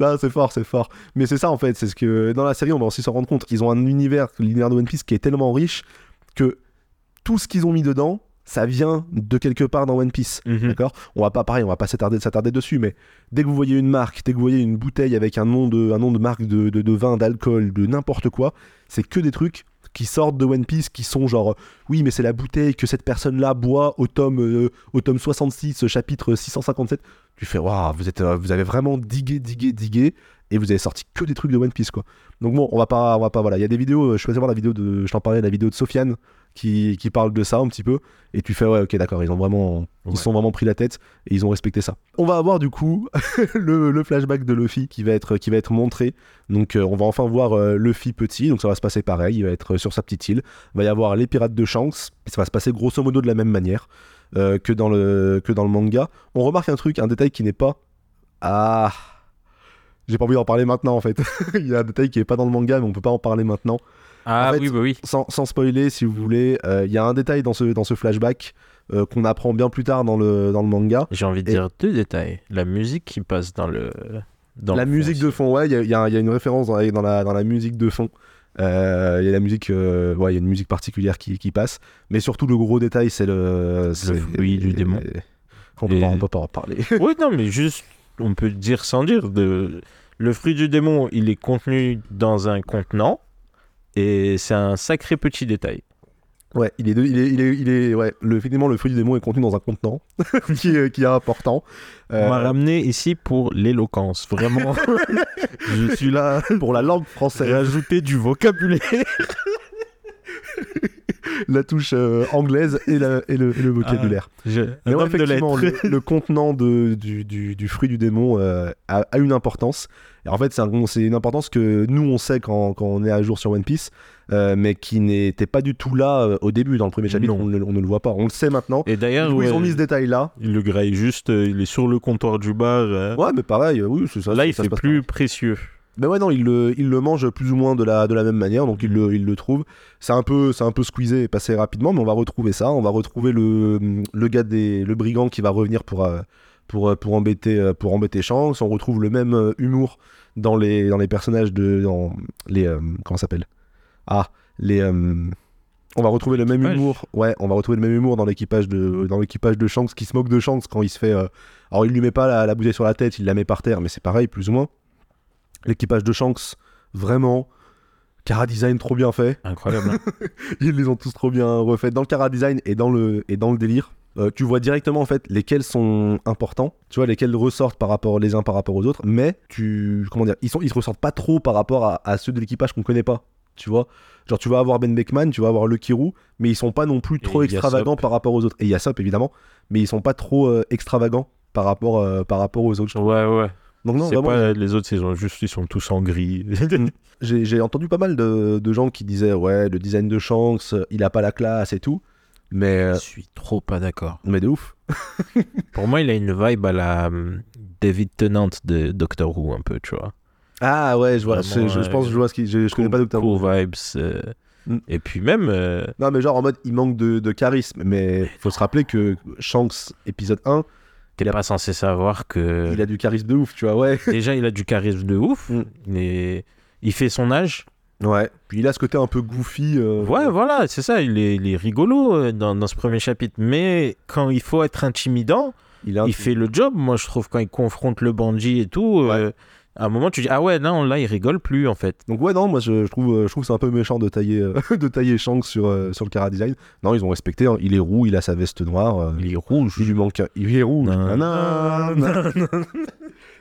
Là, c'est fort, c'est fort. Mais c'est ça en fait, c'est ce que dans la série, on va aussi s'en rendre compte. Ils ont un univers, l'univers de One Piece, qui est tellement riche que tout ce qu'ils ont mis dedans, ça vient de quelque part dans One Piece. Mhm. D'accord? On va pas pareil, on va pas s'attarder s'attarder dessus, mais dès que vous voyez une marque, dès que vous voyez une bouteille avec un nom de, un nom de marque de, de, de vin, d'alcool, de n'importe quoi, c'est que des trucs qui sortent de One Piece qui sont genre oui mais c'est la bouteille que cette personne là boit au tome euh, au tome 66 chapitre 657 tu fais waouh vous êtes euh, vous avez vraiment digué digué digué et vous avez sorti que des trucs de One Piece quoi. Donc bon on va pas on va pas voilà. Il y a des vidéos euh, je faisais voir la vidéo de je t'en parlais la vidéo de Sofiane qui, qui parle de ça un petit peu. Et tu fais ouais ok d'accord ils ont vraiment ils sont vraiment pris la tête et ils ont respecté ça. On va avoir du coup le, le flashback de Luffy qui va être qui va être montré. Donc euh, on va enfin voir euh, Luffy petit. Donc ça va se passer pareil. Il va être sur sa petite île. Il va y avoir les pirates de Shanks. Et ça va se passer grosso modo de la même manière euh, que dans le que dans le manga. On remarque un truc un détail qui n'est pas ah j'ai pas envie d'en parler maintenant en fait il y a un détail qui est pas dans le manga mais on peut pas en parler maintenant Ah En fait, oui, bah oui. sans, sans spoiler si vous voulez, euh, il y a un détail dans ce, dans ce flashback euh, qu'on apprend bien plus tard dans le, dans le manga. J'ai envie de Et- dire deux détails. La musique qui passe dans le. Dans la le musique fond de fond, ouais, il y a, il y y a une référence dans la, dans la, dans la musique de fond. Euh, Il y a la musique, euh, ouais, il y a une musique particulière qui, qui passe. Mais surtout, le gros détail, c'est le. c'est- fruit du démon. On peut, Et- pas, on peut pas en parler. Oui, non, mais juste, on peut dire sans dire. De... Le fruit du démon, il est contenu dans un contenant. Et c'est un sacré petit détail. ouais, il est, de- il est, il est, il est, ouais, le, effectivement, le fruit du démon est contenu dans un contenant qui, est, qui est important. Euh, On m'a ramené ici pour l'éloquence. Vraiment, je suis là pour la langue française, rajouter du vocabulaire. la touche euh, anglaise et, la- et le, et le vocabulaire. Je... Mais ouais, effectivement, le, le contenant de, du, du, du fruit du démon euh, a, a une importance. Et en fait, c'est un- c'est une importance que nous, on sait quand, quand on est à jour sur One Piece, euh, mais qui n'était pas du tout là euh, au début. Dans le premier chapitre, on, ne- on ne le voit pas. On le sait maintenant. Et d'ailleurs, ils ont mis ce détail-là. il le graille juste, euh, il est sur le comptoir du bar. Ouais, mais pareil, oui, c'est ça. Là, il fait plus précieux. Mais ouais, non, il le, il le mange plus ou moins de la, de la même manière, donc il le, il le trouve. C'est un peu, c'est un peu squeezé et passé rapidement, mais on va retrouver ça. On va retrouver le, le gars des, le brigand qui va revenir pour, euh, pour, euh, pour embêter, euh, pour embêter Shanks. On retrouve le même humour dans les, dans les personnages de, dans les, euh, comment ça s'appelle? Ah, les, euh, on va retrouver le même humour. Ouais, on va retrouver le même humour dans l'équipage de, dans l'équipage de Shanks qui se moque de Shanks quand il se fait. euh, alors il lui met pas la, la bouteille sur la tête, il la met par terre, mais c'est pareil plus ou moins. L'équipage de Shanks, vraiment, Cara design trop bien fait. Incroyable. hein. Ils les ont tous trop bien refaits dans le Cara design et dans le, et dans le délire. Euh, tu vois directement en fait lesquels sont importants, tu vois lesquels ressortent par rapport les uns par rapport aux autres, mais tu comment dire, ils sont ils se ressortent pas trop par rapport à, à ceux de l'équipage qu'on connaît pas, tu vois. Genre tu vas avoir Ben Beckman, tu vas avoir Lucky Roux, mais ils sont pas non plus trop extravagants par rapport aux autres. Et il y a Sop évidemment, mais ils sont pas trop euh, extravagants par rapport euh, par rapport aux autres. ouais, ouais. Donc non c'est vraiment. pas les autres, ils, ont juste, ils sont tous en gris. J'ai j'ai entendu pas mal de, de gens qui disaient ouais le design de Shanks, euh, il a pas la classe et tout, mais euh, Je suis trop pas d'accord. mais de ouf. Pour moi, il a une vibe à la hum, David Tennant de Doctor Who, un peu, tu vois. Ah ouais, je vois. Vraiment, je, je- je pense que euh, je vois ce qui. Je, je connais pas Doctor Who. Cool vibes. euh, Mm. Et puis même, euh, Non, mais genre en mode, il manque de, de charisme. Mais faut se rappeler que Shanks, épisode 1, t'es pas censé savoir que il a du charisme de ouf, tu vois, ouais. déjà il a du charisme de ouf. Mm. mais il fait son âge. Ouais. Puis il a ce côté un peu goofy. euh, Ouais, voilà, c'est ça. Il est, il est rigolo euh, dans, dans ce premier chapitre. Mais quand il faut être intimidant, Il, a un- il fait le job. Moi, je trouve quand il confronte le bandit et tout. euh, à un moment, tu dis ah ouais, non, là, il rigole plus en fait. Donc ouais, non, moi je, je trouve, euh, je trouve que c'est un peu méchant de tailler, euh, de tailler Shanks sur, euh, sur le Cara Design. Non, ils ont respecté. hein. Il est roux, il a sa veste noire. euh, Il est rouge. il lui manque un... Il est rouge. Nanana.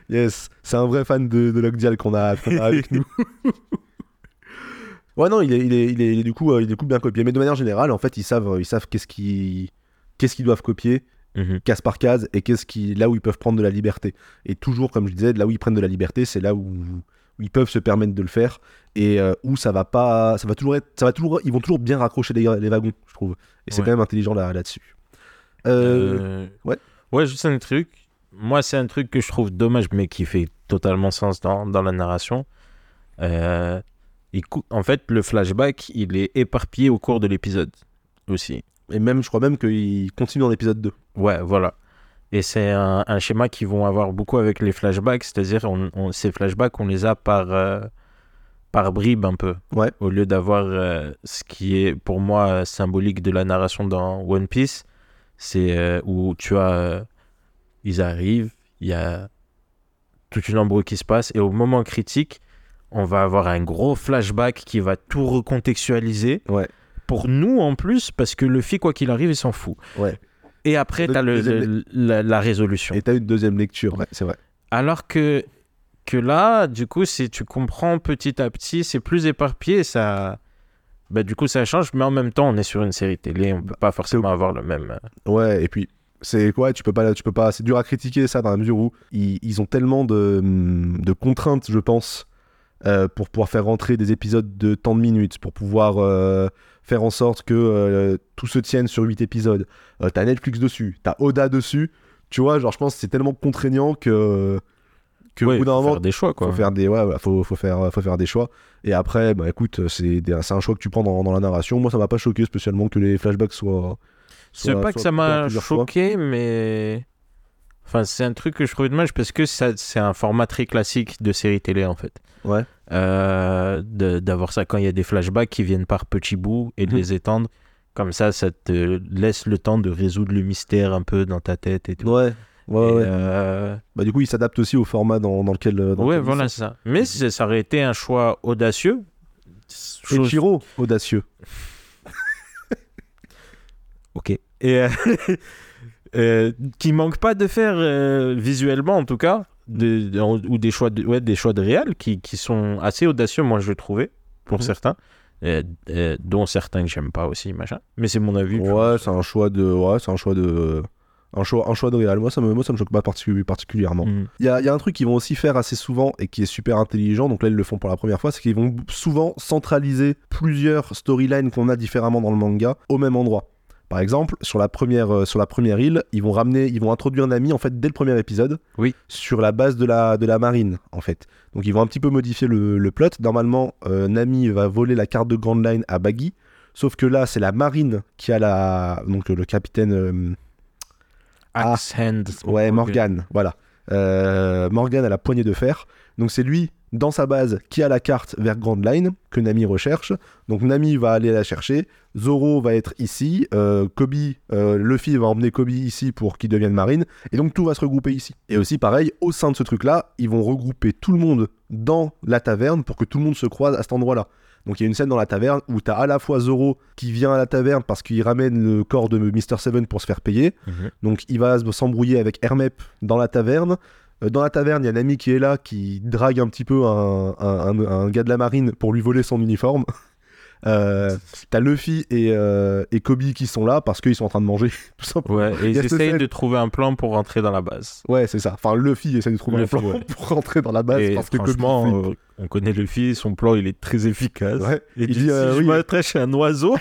Yes, c'est un vrai fan de, de Lockdial qu'on a, avec nous. ouais, non, il est, il est, il est, il est du coup, euh, il est du coup bien copié. Mais de manière générale, en fait, ils savent, euh, ils savent qu'est-ce qu'ils, qu'est-ce qu'ils doivent copier, Mhm. case par case, et qu'est-ce qui, là où ils peuvent prendre de la liberté. Et toujours, comme je disais, là où ils prennent de la liberté, c'est là où, où ils peuvent se permettre de le faire, et euh, où ça va pas, ça va toujours être, ça va toujours, ils vont toujours bien raccrocher les, les wagons, je trouve. Et c'est Ouais. quand même intelligent là, là-dessus. Euh, Euh, ouais. Ouais, juste un truc. Moi, c'est un truc que je trouve dommage, mais qui fait totalement sens dans, dans la narration. Euh, il en fait, le flashback, il est éparpillé au cours de l'épisode aussi. Et même, je crois même qu'il continue dans l'épisode 2. Ouais, voilà. Et c'est un, un schéma qu'ils vont avoir beaucoup avec les flashbacks, c'est-à-dire on, on- ces flashbacks, on les a par, euh, par bribes un peu. Ouais. Au lieu d'avoir euh, ce qui est pour moi symbolique de la narration dans One Piece, c'est euh, où tu as. euh, ils arrivent, il y a toute une embrouille qui se passe, et au moment critique, on va avoir un gros flashback qui va tout recontextualiser. Ouais. Pour nous en plus, parce que le fait, quoi qu'il arrive, il s'en fout. Ouais. Et après, tu as la, la résolution. Et t'as une deuxième lecture, ouais, c'est vrai. Alors que, que là, du coup, si tu comprends petit à petit, c'est plus éparpillé, ça... Bah, du coup, ça change, mais en même temps, on est sur une série télé, on peut pas forcément avoir le même... euh, Ouais, et puis c'est quoi Tu peux pas, tu peux pas. C'est dur à critiquer ça dans la mesure où ils, ils ont tellement de, hum, de contraintes, je pense, euh, pour pouvoir faire rentrer des épisodes de tant de minutes, pour pouvoir euh, faire en sorte que euh, tout se tienne sur 8 épisodes. Euh, t'as Netflix dessus, t'as Oda dessus. Tu vois, genre je pense que c'est tellement contraignant que que ouais, au bout d'un faut moment faire des choix, quoi. faut faire des ouais, voilà, faut, faut faire faut faire des choix et après bah écoute c'est c'est un choix que tu prends dans, dans la narration moi ça m'a pas choqué spécialement que les flashbacks soient C'est soit- pas que ça m'a fois. choqué, mais... Enfin, c'est un truc que je trouve dommage parce que ça, c'est un format très classique de série télé, en fait. ouais Euh, D'avoir ça quand il y a des flashbacks qui viennent par petits bouts et de Mhm. les étendre. Comme ça, ça te laisse le temps de résoudre le mystère un peu dans ta tête et tout. ouais ouais, ouais. euh, Bah, du coup il s'adapte aussi au format dans, dans lequel dans ouais, lequel voilà, ça. Mais c'est- ça aurait été un choix audacieux. Chose- Eiichiro audacieux Ok. Et euh, euh, qui manque pas de faire euh, visuellement, en tout cas, de- de- ou des choix de, ouais, des choix de réal qui, qui sont assez audacieux, moi je trouvais, pour Mhm. certains. Euh, euh, dont certains que j'aime pas aussi, machin. Mais c'est mon avis. ouais c'est un choix de ouais c'est un choix de un choix un choix de réal moi ça me moi ça me choque pas particu- particulièrement Mhm. Il y y a un truc qu'ils vont aussi faire assez souvent et qui est super intelligent, donc là ils le font pour la première fois, c'est qu'ils vont souvent centraliser plusieurs storylines qu'on a différemment dans le manga au même endroit. Par exemple, sur la première, euh, sur la première île, ils vont ramener, ils vont introduire Nami en fait dès le premier épisode, Oui. sur la base de la, de la marine en fait. Donc ils vont un petit peu modifier le, le plot. Normalement, euh, Nami va voler la carte de Grand Line à Baggy, sauf que là c'est la marine qui a la, donc euh, le capitaine. euh, Ah. Axe Hand. Ouais, Morgan, voilà. Morgan a la poignée de fer. Donc c'est lui, dans sa base, qui a la carte vers Grand Line, que Nami recherche. Donc Nami va aller la chercher. Zoro va être ici. Euh, Kobe, euh, Luffy va emmener Kobe ici pour qu'il devienne marine. Et donc tout va se regrouper ici. Et aussi pareil, au sein de ce truc-là, ils vont regrouper tout le monde dans la taverne pour que tout le monde se croise à cet endroit-là. Donc il y a une scène dans la taverne où tu as à la fois Zoro qui vient à la taverne parce qu'il ramène le corps de Mr. Seven pour se faire payer. Mhm. Donc il va s'embrouiller avec Hermep dans la taverne. Euh, dans la taverne, il y a un ami qui est là qui drague un petit peu un, un- un- un gars de la marine pour lui voler son uniforme. Euh, T'as Luffy et, euh, et Kobe qui sont là parce qu'ils sont en train de manger, tout simplement. Ouais, et ils essayent scène. de trouver un plan pour rentrer dans la base. Ouais, c'est ça. Enfin, Luffy essaie de trouver un Luffy, plan ouais. pour rentrer dans la base et parce que Kobe franchement, euh, on connaît fils, son plan il est très efficace. Ouais. Il, Il dit, dit, si oui. je m'attache à un oiseau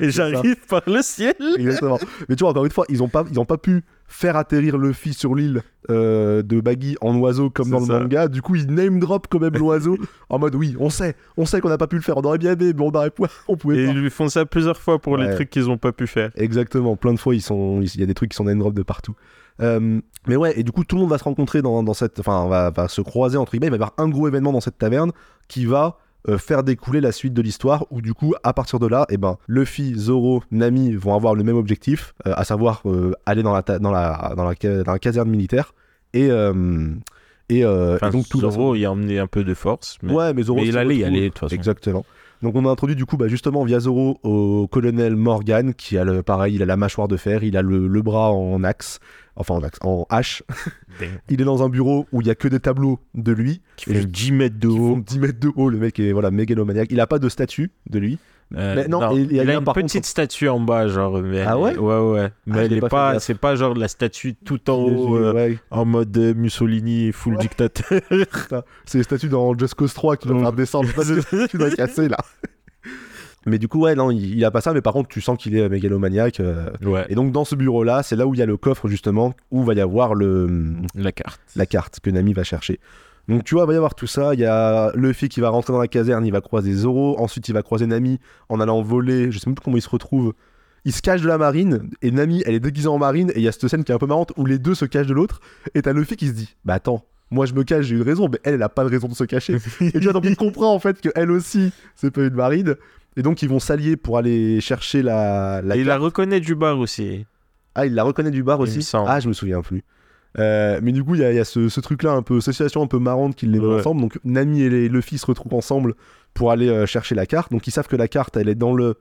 et j'arrive par le ciel. Exactement. Mais tu vois, encore une fois, ils ont pas, ils ont pas pu faire atterrir Luffy sur l'île euh, de Baggy en oiseau comme dans le manga. Du coup, il name drop quand même l'oiseau en mode oui, on sait, on sait qu'on n'a pas pu le faire, on aurait bien aimé, mais on n'aurait pas, on pouvait Et pas. ils lui font ça plusieurs fois pour les trucs qu'ils ont pas pu faire. Exactement, plein de fois, sont, il y a des trucs qui sont name drop de partout. Euh, mais ouais, et du coup, tout le monde va se rencontrer dans, dans cette, enfin, va, va se croiser entre guillemets. Il va y avoir un gros événement dans cette taverne qui va euh, faire découler la suite de l'histoire. Où du coup, à partir de là, eh ben, Luffy, Zoro, Nami vont avoir le même objectif, euh, à savoir euh, aller dans la, dans la, dans la, dans la caserne militaire. Et et, Enfin, et donc tout Zoro, il a emmené un peu de force. Mais, Ouais, mais Zoro mais il allait y aller de toute façon. Exactement. Donc on a introduit du coup bah, justement via Zoro au colonel Morgan qui a le pareil, il a la mâchoire de fer, il a le, le bras en axe, enfin en axe, en hache. Il est dans un bureau où il y a que des tableaux de lui Qui fait 10 mètres de font haut. 10 mètres de haut. Le mec est voilà mégalomaniaque. Il a pas de statue de lui. Euh, Mais non, il y a il bien, a une petite contre- statue en bas, genre. mais Ah ouais? Ouais, ouais. Mais je elle l'ai est pas c'est pas genre la statue tout en haut, euh, ouais, en mode euh, Mussolini, full Ouais. dictateur. C'est les statues dans Just Cause 3 qui doivent faire descendre. Tu dois casser là. Mais du coup, ouais, non, il, il a pas ça, mais par contre, tu sens qu'il est mégalomaniaque. euh, ouais, Et donc, dans ce bureau-là, c'est là où il y a le coffre, justement, où va y avoir le, la carte. la carte que Nami va chercher. Donc tu vois, il va y avoir tout ça. Il y a Luffy qui va rentrer dans la caserne, il va croiser Zoro. Ensuite, il va croiser Nami en allant voler. Je sais même plus comment il se retrouve. Il se cache de la marine et Nami, elle est déguisée en marine. Et il y a cette scène qui est un peu marrante où les deux se cachent de l'autre. Et t'as Luffy qui se dit Bah attends, moi je me cache, j'ai une raison, mais elle, elle a pas de raison de se cacher. et tu vois, donc il comprend en fait que elle aussi, c'est pas une marine. Et donc ils vont s'allier pour aller chercher la. la Et il la reconnaît du bar aussi. Ah, il la reconnaît du bar aussi? Ah, je me souviens plus. Euh, mais du coup, il y a, il y a ce, ce truc-là, un peu, cette situation un peu marrante qu'ils les mettent Ouais. ensemble. Donc, Nami et les- Luffy se retrouvent ensemble pour aller euh, chercher la carte. Donc, ils savent que la carte, elle est dans le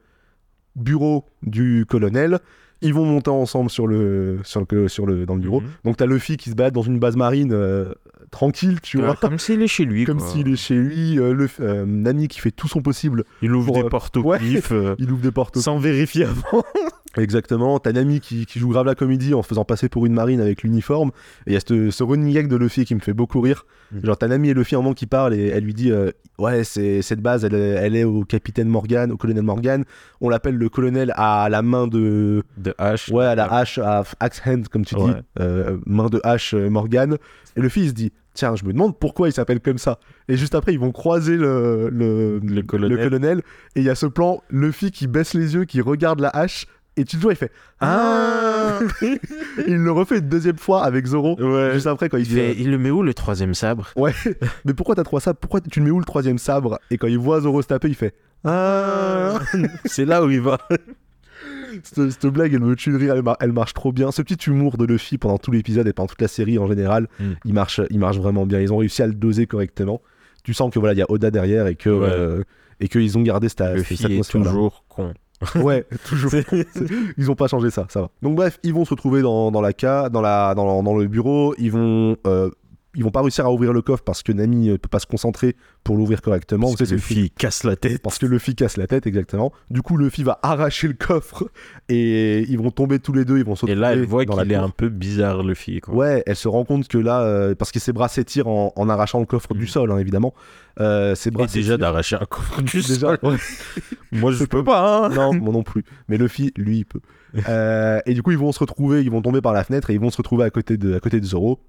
bureau du colonel. Ils vont monter ensemble sur le, sur le, sur le, dans le bureau. Mhm. Donc, t'as Luffy qui se balade dans une base marine euh, tranquille, tu Ouais, vois. comme s'il est chez lui. Comme s'il est chez lui. le, Nami qui fait tout son possible. Il ouvre pour, des portes au ouais. pif, Il ouvre des portes sans vérifier avant. Exactement, t'as Nami qui, qui joue grave la comédie en faisant passer pour une marine avec l'uniforme. Et il y a ce, ce running gag de Luffy qui me fait beaucoup rire. Mm. Genre, t'as Nami et Luffy en moment qui parlent et elle lui dit euh, Ouais, c'est, cette base, elle, est- elle est au capitaine Morgan, au colonel Morgan. On l'appelle le colonel à la main de. De H. Ouais, à la hache, à axe hand, comme tu dis. Euh, main de hache euh, Morgan. Et Luffy il se dit Tiens, je me demande pourquoi il s'appelle comme ça. Et juste après, ils vont croiser le, le, Le colonel. le colonel. Et il y a ce plan, Luffy qui baisse les yeux, qui regarde la hache. Et tu le vois, il fait Ah Et Il le refait une deuxième fois avec Zoro. Ouais. Juste après, quand il, Il, dit fait, euh, il le met où le troisième sabre? Ouais, mais pourquoi t'as trois sabres? Pourquoi tu le mets où le troisième sabre? Et quand il voit Zoro se taper, il fait Ah C'est là où il va. cette, cette blague, elle me tue de rire, elle, mar- elle marche trop bien. Ce petit humour de Luffy pendant tout l'épisode et pendant toute la série en général, Mm. il, marche, il marche vraiment bien. Ils ont réussi à le doser correctement. Tu sens que voilà, il y a Oda derrière et que. Ouais. euh, et qu'ils ont gardé cette, Le cette est toujours con. Ouais, toujours. Ils ont pas changé ça, ça va. Donc bref, ils vont se retrouver dans, dans la ca, dans la dans, dans le bureau. Ils vont euh, ils vont pas réussir à ouvrir le coffre parce que Nami euh, peut pas se concentrer pour l'ouvrir correctement. Parce Vous que fille casse la tête. parce que Luffy casse la tête exactement. Du coup, Luffy va arracher le coffre et ils vont tomber tous les deux. Ils vont se Et là, elle voit qu'il est un peu bizarre, le fille. Quoi. Ouais, elle se rend compte que là, euh, parce que ses bras s'étirent en, en arrachant le coffre du Mm. sol, hein, évidemment. Euh, ses bras Et déjà d'arracher un coffre du Déjà, sol. ouais. Moi, je peux pas. Hein. non, moi non plus. Mais Luffy, lui, il peut. Euh, et du coup, ils vont se retrouver, ils vont tomber par la fenêtre et ils vont se retrouver à côté de, à côté de Zoro.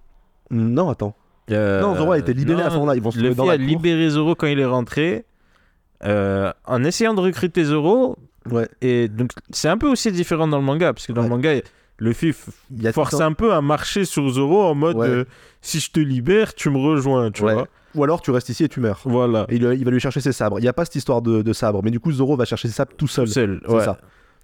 Non, attends. Euh, Non, Zoro a été libéré non, à ce moment-là. Ils vont se dans a libéré Zoro quand il est rentré. euh, en essayant de recruter Zoro. Ouais. Et donc, c'est un peu aussi différent dans le manga. Parce que dans Ouais. le manga, le fille Il force un- peu à marcher sur Zoro en mode Ouais. euh, si je te libère, tu me rejoins. Tu vois Ou alors tu restes ici et tu meurs. Voilà. Et il, il va lui chercher ses sabres. Il n'y a pas cette histoire de, de sabre, mais du coup Zoro va chercher ses sabres tout seul. Seul. C'est ça.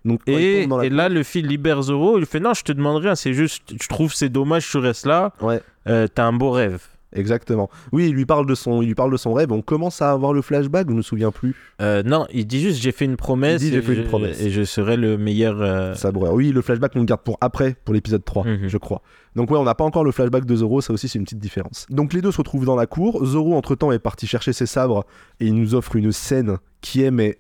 Donc Et, là, le fil libère Zoro. Il fait Non, je te demande rien. C'est juste, je trouve c'est dommage, tu restes là. Ouais. Euh, T'as un beau rêve. Exactement. Oui, il lui parle de son, il lui parle de son rêve. On commence à avoir le flashback. Je me souviens plus. Euh, non, il dit juste J'ai fait une promesse. Il dit, J'ai fait une promesse. Et je serai le meilleur. euh, Sabreur. Oui, le flashback on le garde pour après, pour l'épisode 3, Mhm. je crois. Donc ouais, on n'a pas encore le flashback de Zoro. Ça aussi, c'est une petite différence. Donc les deux se retrouvent dans la cour. Zoro entre temps est parti chercher ses sabres et il nous offre une scène qui est mais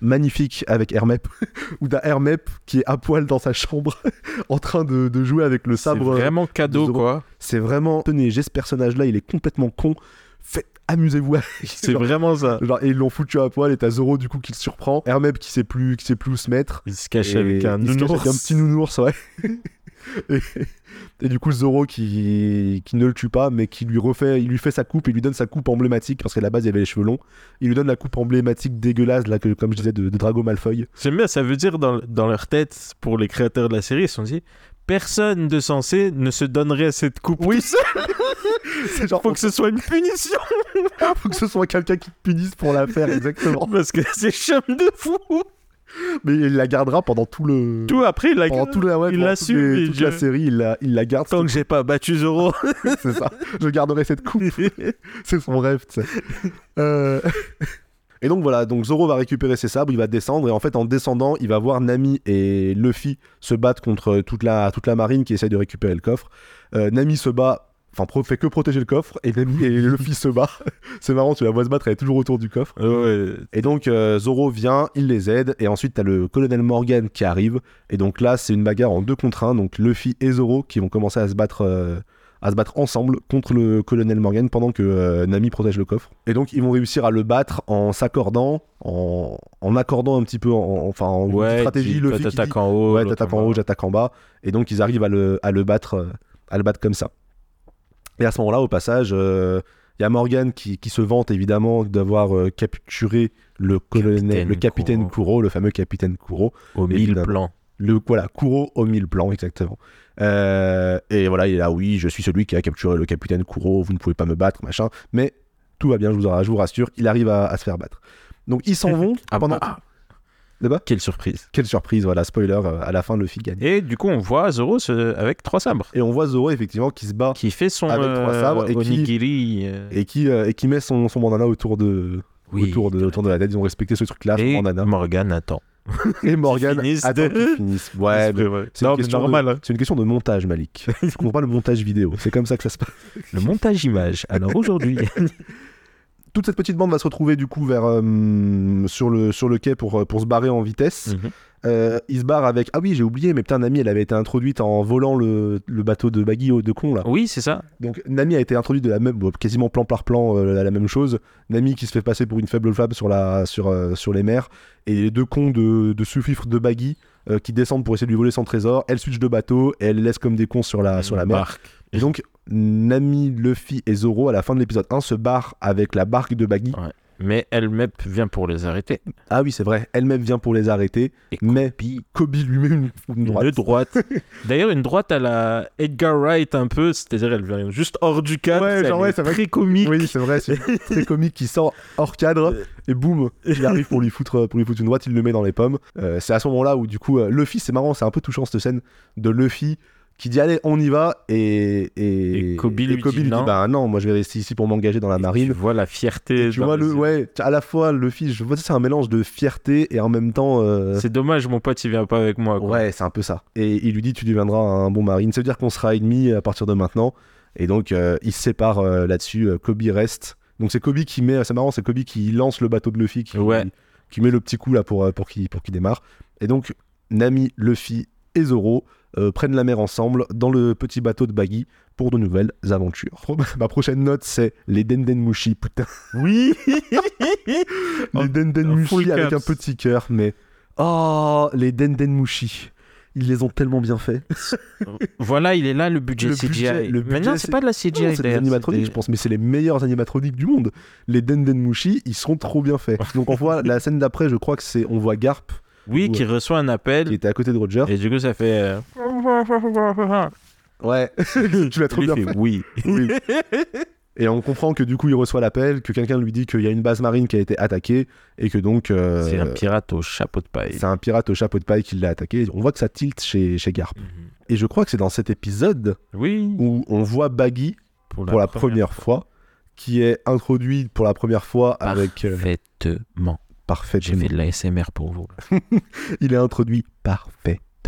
magnifique avec Hermep, où t'as Hermep qui est à poil dans sa chambre en train de, de jouer avec le C'est sabre. vraiment cadeau, quoi. C'est vraiment, tenez, j'ai ce personnage-là, il est complètement con. Faites, amusez-vous avec. C'est vraiment ça. Genre, et ils l'ont foutu à poil et t'as Zoro du coup qui le surprend. Hermep qui sait plus, qui sait plus où se mettre. Il se cache avec un nounours. avec petit nounours, ouais. et, et du coup, Zoro qui, qui ne le tue pas, mais qui lui refait, il lui fait sa coupe, il lui donne sa coupe emblématique, parce qu'à la base, il avait les cheveux longs. Il lui donne la coupe emblématique dégueulasse, là, que, comme je disais, de, de Drago Malfoy. J'aime bien, ça veut dire dans, dans leur tête, pour les créateurs de la série, ils se sont dit personne de censé ne se donnerait cette coupe. Oui, c'est genre, Faut que ce soit une punition faut que ce soit quelqu'un qui te punisse pour la faire, exactement. parce que c'est chum de fou. Mais il la gardera pendant tout le. Tout après, il a pendant tout le, ouais, il l'a toutes su, les- et toute je- la série, il la, il la garde. tant que j'ai pas battu Zoro. c'est ça. Je garderai cette coupe. c'est son rêve, tu sais. Euh, Et donc voilà, donc Zoro va récupérer ses sabres, il va descendre, et en fait en descendant, il va voir Nami et Luffy se battre contre toute la, toute la marine qui essaie de récupérer le coffre. Euh, Nami se bat, enfin pro- fait que protéger le coffre, et Nami et Luffy se battent. C'est marrant, tu la vois se battre, elle est toujours autour du coffre. ouais. Et donc euh, Zoro vient, il les aide, et ensuite t'as le colonel Morgan qui arrive, et donc là c'est une bagarre en deux contre un, donc Luffy et Zoro qui vont commencer à se battre, euh, à se battre ensemble contre le colonel Morgan pendant que euh, Nami protège le coffre. Et donc ils vont réussir à le battre en s'accordant, en, en accordant un petit peu, en, enfin en Ouais, stratégie, Luffy t'attaques en haut. ouais t'attaques en haut, j'attaque en bas, et donc ils arrivent à le, à le battre, à le battre comme ça. Et à ce moment-là, au passage, euh, il y a Morgan qui, qui se vante évidemment d'avoir euh, capturé le colonel, Capitaine le capitaine Kuro. Kuro, le fameux capitaine Kuro. Au mille plans. Le voilà, Kuro au mille plans, exactement. Euh, et voilà, il est là, oui, je suis celui qui a capturé le capitaine Kuro, vous ne pouvez pas me battre, machin. Mais tout va bien, je vous, je vous rassure, il arrive à, à se faire battre. Donc ils s'en vont Ah, pendant. ah, Quelle surprise. Quelle surprise, voilà, spoiler, euh, à la fin, Luffy gagne. Et du coup, on voit Zoro se- avec trois sabres. Et on voit Zoro effectivement qui se bat Qui fait son Avec trois euh, sabres et qui- onigiri. euh, et qui, euh, et qui met son, son bandana autour de, oui. autour, de, autour de la tête. Ils ont respecté ce truc-là, son Et bandana. Morgan attend. Et Morgan attend de- qu'ils finissent. Ouais, mais c'est une, de, hein. c'est une question de montage, Malik. Je comprends pas le montage vidéo. C'est comme ça que ça se passe. Le montage image. Alors aujourd'hui, Toute cette petite bande va se retrouver du coup vers euh, sur le sur le quai pour euh, pour se barrer en vitesse. Mhm. Euh, il se barre avec ah oui j'ai oublié mais putain Nami elle avait été introduite en volant le, le bateau de Baggy de con là. oui, c'est ça. Donc Nami a été introduite de la même quasiment plan par plan euh, la, la même chose. Nami qui se fait passer pour une faible flamme sur la sur sur les mers et les deux cons de de sous-fifre de Baggy qui descendent pour essayer de lui voler son trésor. Elle switch de bateau et elle laisse comme des cons sur la sur la mer. Barque. Et donc, Nami, Luffy et Zoro, à la fin de l'épisode 1, se barrent avec la barque de Baggy. Mais Elmep vient pour les arrêter. Ah oui, c'est vrai, elle-même vient pour les arrêter, Et mais Kobe, Kobe lui met une, une droite. Une droite. D'ailleurs, une droite à la Edgar Wright un peu, c'est-à-dire elle vient juste hors du cadre. Ouais, genre, ouais, c'est vrai très comique. Oui, c'est vrai, c'est très comique qui sort hors cadre et boum, il arrive pour lui foutre, pour lui foutre une droite, il le met dans les pommes. Euh, c'est à ce moment-là où du coup, euh, Luffy, c'est marrant, c'est un peu touchant cette scène de Luffy qui dit allez, on y va et et, Et Kobe lui dit bah non, moi je vais rester ici pour m'engager dans la Et marine. Tu vois la fierté. Tu vois le yeux. ouais, à la fois Luffy, je vois c'est un mélange de fierté et en même temps euh, C'est dommage, mon pote, il vient pas avec moi. quoi. Ouais, c'est un peu ça. Et il lui dit tu deviendras un bon marine. Ça veut dire qu'on sera ennemis à partir de maintenant. Et donc euh, ils se séparent euh, là-dessus. Euh, Kobe reste. Donc c'est Kobe qui met, c'est marrant, c'est Kobe qui lance le bateau de Luffy, qui, Ouais. qui met le petit coup là pour pour qu'il pour qu'il démarre. Et donc Nami, Luffy et Zoro euh, prennent la mer ensemble dans le petit bateau de Baggy pour de nouvelles aventures. Ma prochaine note c'est les Dendenmushi, putain. Oui les Dendenmushi avec un petit cœur, mais oh les Dendenmushi, ils les ont tellement bien fait. Voilà, il est là le budget Le CGI. budget- le Mais non, budget, c'est pas de la CGI. C'est des animatroniques, je pense, mais c'est les meilleurs animatroniques du monde. Les Dendenmushi, ils sont trop bien faits. Donc on voit la scène d'après, je crois que c'est on voit Garp Oui, qui reçoit un qui appel. était à côté de Roger. Et du coup, ça fait. euh, Ouais, tu l'as trop lui bien fait fait. oui. Oui. Et on comprend que du coup il reçoit l'appel, que quelqu'un lui dit qu'il y a une base marine qui a été attaquée et que donc euh, C'est un pirate au chapeau de paille. c'est un pirate au chapeau de paille qui l'a attaqué. On voit que ça tilt chez, chez Garp. Mhm. Et je crois que c'est dans cet épisode Oui. où on voit Baggy pour la première fois, qui est introduit pour la première fois avec euh, Parfaitement. J'ai parfaitement. fait de l'ASMR pour vous. Il est introduit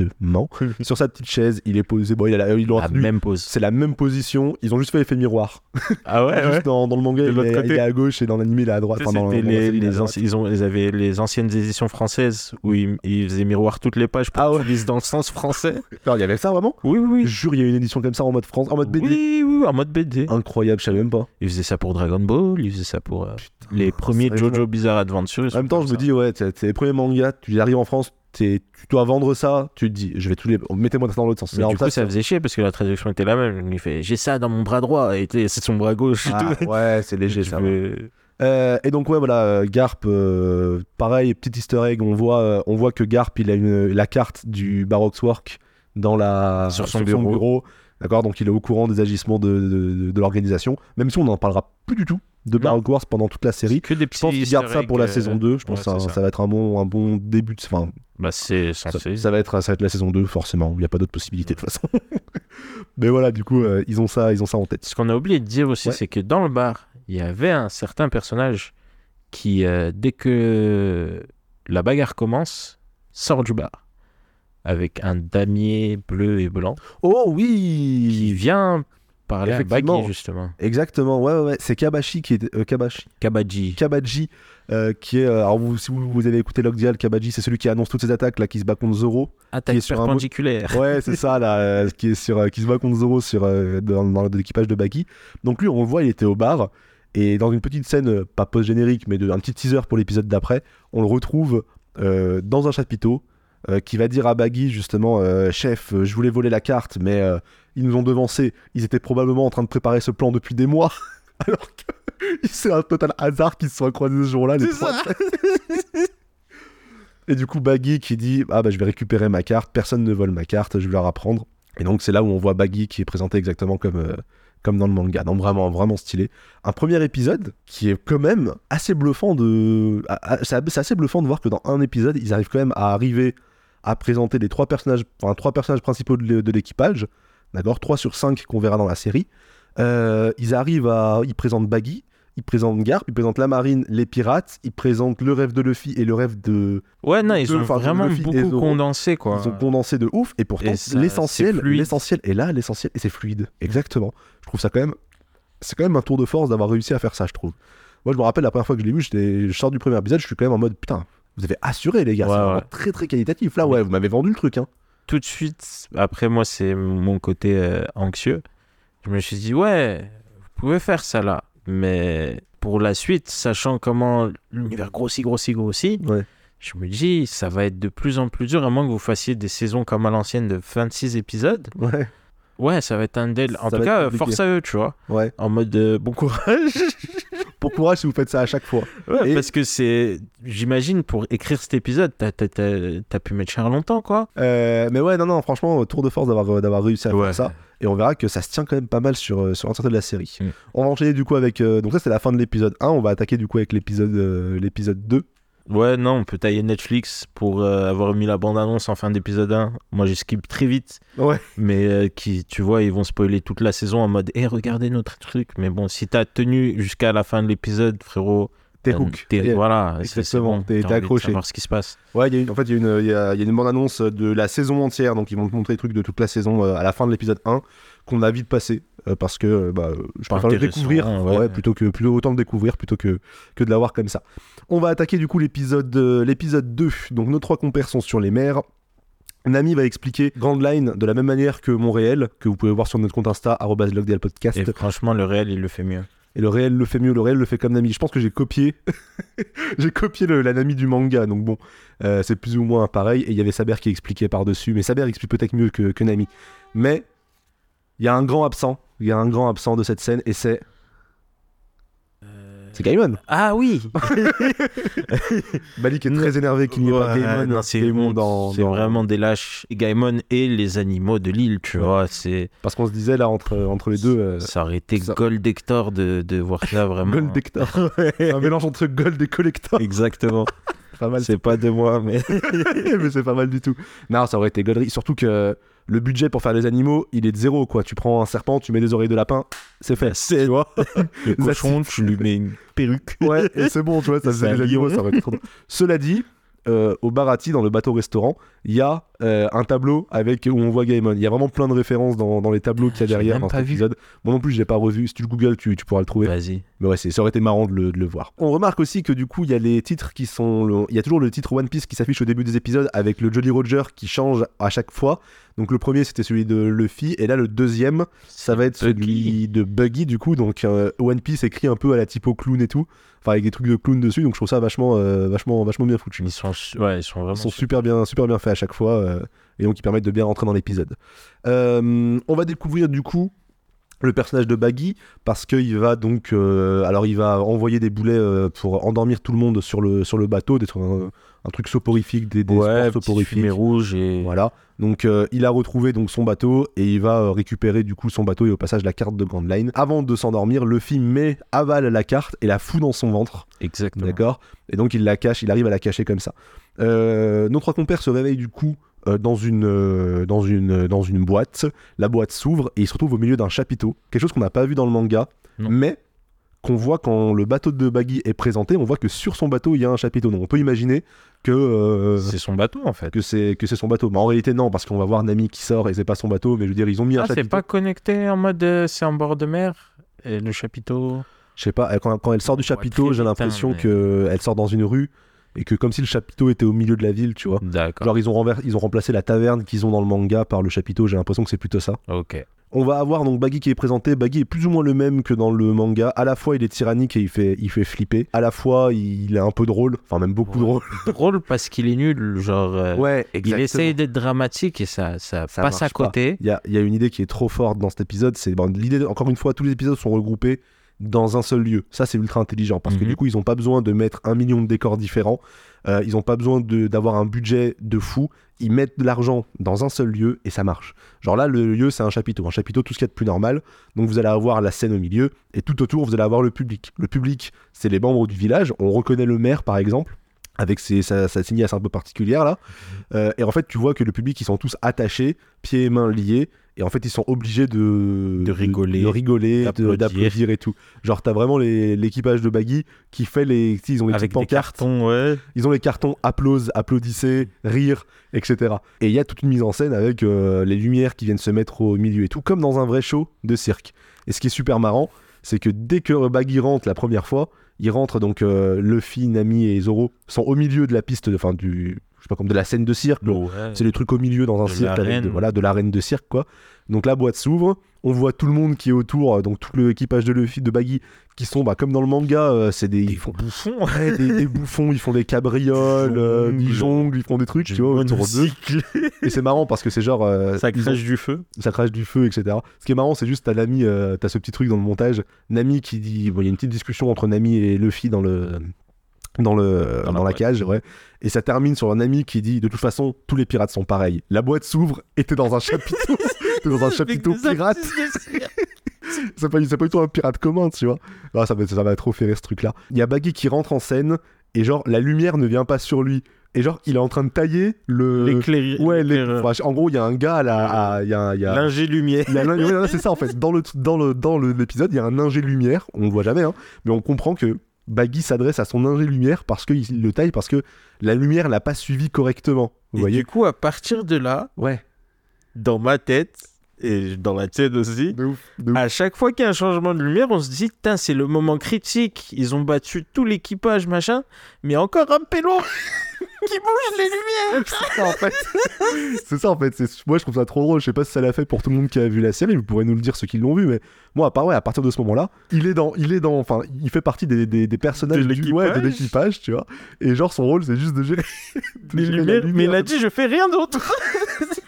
sur sa petite chaise. Il est posé. Bon, il a la- ils l'ont La introduit. même pause. C'est la même position. Ils ont juste fait effet miroir. Ah ouais, Juste dans, dans le manga, De il l'autre est, côté. il est à gauche et dans l'anime, il est à droite. Enfin, dans- C'était dans la les, série, il est à les droite. anci- ils, ont, ils avaient les anciennes éditions françaises où ils, ils faisaient miroir toutes les pages pour Ah ouais. qu'ils lisent dans le sens français. Alors, il y avait ça vraiment? Oui, oui, Je jure, il y a une édition comme ça en mode France, en mode BD. Oui, oui, en mode BD. Incroyable, je savais même pas. Ils faisaient ça pour Dragon Ball, ils faisaient ça pour euh, les premiers. Jojo Bizarre Adventure. ils En même temps, comme je me ça. dis, ouais, c'est c'est les premiers mangas, tu arrives en France, tu dois vendre ça, tu te dis, je vais tous les. Mettez-moi dans l'autre sens. Mais du coup, ça faisait chier parce que la traduction était la même. Il fait J'ai ça dans mon bras droit et c'est son bras gauche. Ah, ouais, c'est léger ça. peux- Euh, et donc ouais voilà euh, Garp euh, pareil petit easter egg on voit on voit que Garp il a une, la carte du Baroque Work dans la Sur son bureau. d'accord donc il est au courant des agissements de, de, de- de l'organisation même si on n'en parlera plus du tout de. Baroque Wars pendant toute la série Que des je pense qu'ils gardent ça pour la saison euh, 2 je pense ouais, que ça. ça va être un bon un bon début de enfin Bah, c'est ça, censé. ça va être ça va être la saison 2 forcément il n'y a pas d'autre possibilité de toute façon mais voilà du coup euh, ils ont ça ils ont ça en tête Ce qu'on a oublié de dire aussi, Ouais. c'est que dans le bar, il y avait un certain personnage qui, euh, dès que la bagarre commence, sort du bar avec un damier bleu et blanc oh qui oui vient parler à. Baggy, justement. exactement ouais ouais, ouais. c'est Kabashi qui est euh, Kabashi Kabaji. Kabaji, euh, qui est. euh, alors, vous, si vous, vous avez écouté Lockdial, Kabaji, c'est celui qui annonce toutes ses attaques, là, qui se bat contre Zoro. Attaque qui est sur un perpendiculaire. Ouais, c'est ça, là, euh, qui, est sur, qui se bat contre Zoro sur, dans, dans l'équipage de Baki. Donc, lui, on le voit, il était au bar. Et dans une petite scène, pas post-générique, mais de, un petit teaser pour l'épisode d'après, on le retrouve dans un chapiteau. euh, qui va dire à Baggy justement euh, chef euh, je voulais voler la carte mais ils nous ont devancé ils étaient probablement en train de préparer ce plan depuis des mois alors que c'est un total hasard qu'ils se soient croisés ce jour-là les trois et du coup, Baggy qui dit Ah bah je vais récupérer ma carte, personne ne vole ma carte, je vais leur apprendre. Et donc, c'est là où on voit Baggy qui est présenté exactement comme, euh, comme dans le manga. Donc, vraiment, vraiment stylé. Un premier épisode qui est quand même assez bluffant de. ah, ah, C'est assez bluffant de voir que dans un épisode, ils arrivent quand même à arriver à présenter les trois personnages, enfin, trois personnages principaux de l'équipage. D'accord 3 sur 5 qu'on verra dans la série. Euh, ils arrivent à. Ils présentent Baggy. Ils présentent Garp, ils présentent la marine, les pirates, ils présentent le rêve de Luffy et le rêve de, Ouais, non, ils Deux, ont vraiment Luffy beaucoup condensé, quoi. ils ont condensé de ouf et pourtant l'essentiel l'essentiel est là l'essentiel et c'est fluide exactement je trouve ça quand même c'est quand même un tour de force d'avoir réussi à faire ça je trouve moi je me rappelle la première fois que je l'ai vu je sors du premier épisode je suis quand même en mode putain vous avez assuré les gars Ouais, c'est ouais. vraiment très très qualitatif là ouais vous m'avez vendu le truc hein tout de suite, après moi, c'est mon côté euh, anxieux. Je me suis dit, ouais, vous pouvez faire ça là. Mais pour la suite, sachant comment l'univers grossit, grossit, grossit, Ouais. je me dis, ça va être de plus en plus dur, à moins que vous fassiez des saisons comme à l'ancienne de 26 épisodes. ouais Ouais, ça va être un del. En Ça tout cas, compliqué. force à eux, tu vois. ouais En mode euh, bon courage. pour courage si vous faites ça à chaque fois Ouais, Et- parce que c'est. J'imagine, pour écrire cet épisode, t'as t'as- t'as pu mettre cher longtemps, quoi. Euh, mais ouais non non franchement tour de force d'avoir réussi à Ouais. faire ça et on verra que ça se tient quand même pas mal sur, euh, sur l'entièreté de la série. Mm. On va enchaîner du coup avec... euh, donc ça c'est la fin de l'épisode 1, on va attaquer du coup avec l'épisode euh, l'épisode 2. Ouais, non, on peut tailler Netflix pour euh, avoir mis la bande-annonce en fin d'épisode 1. Moi, j'ai skip très vite. Ouais. Mais euh, qui, tu vois, ils vont spoiler toute la saison en mode Eh, regardez notre truc. Mais bon, si t'as tenu jusqu'à la fin de l'épisode, frérot. T'es euh, hook. t'es- voilà, exactement, bon, t'es- de accroché. savoir ce qui se passe. Ouais, il y a une- en fait, il y, a une- il y a, il y a une bande-annonce de la saison entière, donc ils vont te montrer les trucs de toute la saison euh, à la fin de l'épisode 1, qu'on a vite passé, euh, parce que euh, bah, euh, je préfère le découvrir, ouais. ouais, plutôt que plutôt autant le découvrir plutôt que, que de l'avoir comme ça. On va attaquer du coup l'épisode l'épisode 2, donc nos trois compères sont sur les mers. Nami va expliquer Grand Line de la même manière que mon réel, que vous pouvez voir sur notre compte Insta, @logdlpodcast. Et franchement, le réel, il le fait mieux. Et le réel le fait mieux, le réel le fait comme Nami. Je pense que j'ai copié, j'ai copié le- la Nami du manga, donc bon, euh, c'est plus ou moins pareil. Et il y avait Saber qui expliquait par-dessus, mais Saber explique peut-être mieux que, que Nami. Mais il y a un grand absent, il y a un grand absent de cette scène, et c'est c'est Gaimon. Ah oui Malik est très énervé qu'il n'y ait pas Ouais, Gaimon, c'est Gaimon dans, C'est dans- vraiment des lâches. Gaimon et les animaux de l'île, tu Ouais. vois. C'est... Parce qu'on se disait là entre, entre les deux, euh, Ça aurait été ça- Gold Hector de, de voir ça vraiment. Gold Hector. un mélange entre Gold et Collector. Exactement. Pas mal. C'est pas de moi, mais. mais c'est pas mal du tout. Non, ça aurait été gollerie. Surtout que le budget pour faire les animaux, il est de zéro, quoi. Tu prends un serpent, tu mets des oreilles de lapin, c'est fait. C'est- Tu vois Le cochon, tu lui mets une perruque. Ouais, et c'est bon, tu vois, ça faisait des animaux, ça aurait été trop. Cela dit, euh, au Barati, dans le bateau-restaurant, il y a euh, un tableau avec où on voit Gaemon. Il y a vraiment plein de références dans, dans les tableaux qu'il y a J'ai derrière dans cet épisode. Moi non plus, je l'ai pas revu. Si tu le googles, tu, tu pourras le trouver. Vas-y. Mais ouais, ça aurait été marrant de le, de le voir. On remarque aussi que du coup, il y a les titres qui sont. Il y a toujours le titre One Piece qui s'affiche au début des épisodes avec le Jolly Roger qui change à chaque fois. Donc le premier c'était celui de Luffy et là le deuxième ça va être Buggy. celui de Buggy du coup donc euh, One Piece écrit un peu à la typo clown et tout, enfin avec des trucs de clown dessus donc je trouve ça vachement euh, vachement vachement bien foutu. Ils sont, ouais, ils sont vraiment. Ils sont super bien super bien faits chaque fois euh, et donc ils permettent de bien rentrer dans l'épisode. Euh, on va découvrir du coup le personnage de Baggy parce qu'il va donc euh, alors il va envoyer des boulets euh, pour endormir tout le monde sur le sur le bateau d'être un, un truc soporifique des, des ouais, soporifiques fumée rouge et. voilà donc euh, il a retrouvé donc son bateau et il va récupérer du coup son bateau et au passage la carte de Grand Line avant de s'endormir Luffy met avale la carte et la fout dans son ventre Exactement. D'accord? Et donc il la cache, il arrive à la cacher comme ça. Euh, nos trois compères se réveillent du coup euh, dans, une, euh, dans, une, dans une boîte. La boîte s'ouvre et ils se retrouvent au milieu d'un chapiteau. Quelque chose qu'on n'a pas vu dans le manga, Non. mais qu'on voit quand le bateau de Baggy est présenté. On voit que sur son bateau, il y a un chapiteau. Donc on peut imaginer que, euh, C'est son bateau en fait. que c'est que c'est son bateau. Mais en réalité, non, parce qu'on va voir Nami qui sort et c'est pas son bateau. Mais je veux dire, ils ont mis un Ah, c'est chapiteau. pas connecté en mode euh, c'est en bord de mer et le chapiteau. Je sais pas, quand, quand elle sort du chapiteau, j'ai vite, l'impression hein, mais- qu'elle sort dans une rue et que comme si le chapiteau était au milieu de la ville, tu vois. D'accord. Genre ils ont, renver- ils ont remplacé la taverne qu'ils ont dans le manga par le chapiteau, j'ai l'impression que c'est plutôt ça. Ok. On va avoir donc Baggy qui est présenté, Baggy est plus ou moins le même que dans le manga, à la fois il est tyrannique et il fait, il fait flipper, à la fois il est un peu drôle, enfin même beaucoup Ouais. drôle. Drôle parce qu'il est nul. Genre, euh, Ouais, il essaye d'être dramatique et ça, ça, Ça passe à côté. Il y a, il y a une idée qui est trop forte dans cet épisode, c'est bon, l'idée, encore une fois, tous les épisodes sont regroupés dans un seul lieu. Ça, c'est ultra intelligent parce que Mhm. du coup, ils n'ont pas besoin de mettre un million de décors différents. Euh, ils n'ont pas besoin d'avoir un budget de fou. Ils mettent de l'argent dans un seul lieu et ça marche. Genre là, le lieu, c'est un chapiteau. Un chapiteau, tout ce qu'il y a de plus normal. Donc vous allez avoir la scène au milieu et tout autour, vous allez avoir le public. Le public, c'est les membres du village. On reconnaît le maire, par exemple. Avec ses, sa, sa signasse un peu particulière là. Euh, et en fait, tu vois que le public, ils sont tous attachés, pieds et mains liés. Et en fait, ils sont obligés de, De rigoler, de, rigoler, d'applaudir. et tout. Genre, t'as vraiment l'équipage de Baggy qui fait les. Ils ont les Avec petites des pancartes. cartons, ouais. Ils ont les cartons applause, applaudissez, rire, etc. Et il y a toute une mise en scène avec euh, les lumières qui viennent se mettre au milieu et tout, comme dans un vrai show de cirque. Et ce qui est super marrant, c'est que dès que Baggy rentre la première fois, il rentre donc euh, Luffy, Nami et Zoro sont au milieu de la piste, enfin du, sais pas comme de la scène de cirque. Ouais. C'est les trucs au milieu dans un De cirque avec de, voilà, de l'arène de cirque quoi. Donc la boîte s'ouvre, on voit tout le monde qui est autour, euh, donc tout l'équipage de Luffy, de Baggy, qui sont bah, comme dans le manga, euh, c'est des, ils font bouffons. ouais, des, des bouffons, ils font des cabrioles, euh, ils Jonglent. jonglent, ils font des trucs, tu vois, autour d'eux. Et c'est marrant parce que c'est genre, euh, Ça crache du feu. ça crache du feu, etc. Ce qui est marrant, c'est juste t'as Nami, euh, t'as ce petit truc dans le montage, Nami qui dit, bon, il y a une petite discussion entre Nami et Luffy dans le dans le Dans dans, la cage, ouais. Et ça termine sur un ami qui dit, de toute façon, tous les pirates sont pareils. La boîte s'ouvre et t'es dans un chapiteau, t'es dans un chapiteau pirate. c'est pas, du tout un pirate commun, tu vois. Ah, ça m'a ça trop fait rire ce truc-là. Il y a Baggy qui rentre en scène et genre la lumière ne vient pas sur lui. Et genre il est en train de tailler le. L'éclair. Ouais, enfin, en gros, il y a un gars là, il y a, y a- L'ingé lumière. c'est ça en fait. Dans le dans le dans le- l'épisode, il y a un ingé lumière. On le voit jamais, hein, mais on comprend que Baggy s'adresse à son ingé lumière parce qu'il le taille parce que la lumière l'a pas suivi correctement. Vous Et voyez du coup, à partir de là, Ouais. dans ma tête, et dans la tienne aussi, De ouf. de ouf. à chaque fois qu'il y a un changement de lumière, on se dit, putain, c'est le moment critique. Ils ont battu tout l'équipage, machin, mais encore un pélo qui bouge les lumières. C'est ça en fait. c'est ça en fait. C'est- Moi je trouve ça trop drôle. Je sais pas si ça l'a fait pour tout le monde qui a vu la série. Vous pourrez nous le dire ceux qui l'ont vu. Mais moi, à part ouais, à partir de ce moment-là, il est dans, il est dans, enfin, il fait partie des, des, des personnages De ouais, l'équipage. l'équipage, tu vois. Et genre son rôle c'est juste de gérer, de Les gérer lumières, mais il a dit, je fais rien d'autre.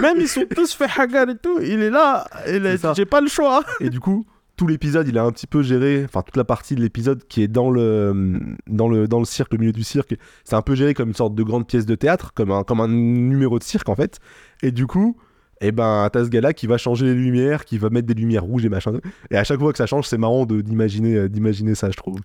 Même ils sont tous fait hagar et tout. Il est là. A j'ai pas le choix. Et du coup, tout l'épisode, il a un petit peu géré, enfin toute la partie de l'épisode qui est dans le, dans le, dans le cirque, le milieu du cirque, c'est un peu géré comme une sorte de grande pièce de théâtre, comme un, comme un numéro de cirque en fait. Et du coup, et ben t'as ce gars-là qui va changer les lumières, qui va mettre des lumières rouges et machin. Et à chaque fois que ça change, c'est marrant de- d'imaginer, euh, d'imaginer ça, je trouve.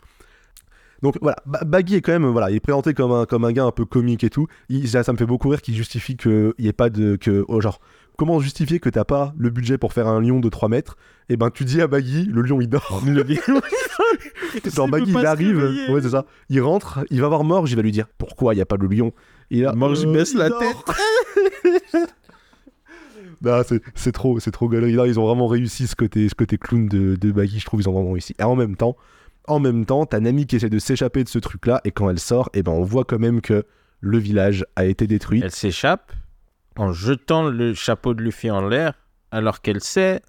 Donc voilà, Ba- Baggy est quand même, voilà, il est présenté comme un, comme un gars un peu comique et tout. Il- ça, ça me fait beaucoup rire qu'il justifie qu'il n'y ait pas de, que, oh, genre, comment justifier que t'as pas le budget pour faire un lion de 3 mètres? Et ben tu dis à Baggy, le lion il dort. Il Baggy il arrive, ouais c'est ça. Il rentre, il va voir Morge, il va lui dire pourquoi il y a pas le lion? Il a, Morge, il baisse la dort. Non, c'est, c'est trop, c'est trop galerie. Là, ils ont vraiment réussi ce côté, ce côté clown de, de Baggy. Je trouve ils ont vraiment réussi. Et en même temps, en même temps, t'as Nami qui essaie de s'échapper de ce truc-là, et quand elle sort, et ben on voit quand même que le village a été détruit. Elle s'échappe. en jetant le chapeau de Luffy en l'air, alors qu'elle sait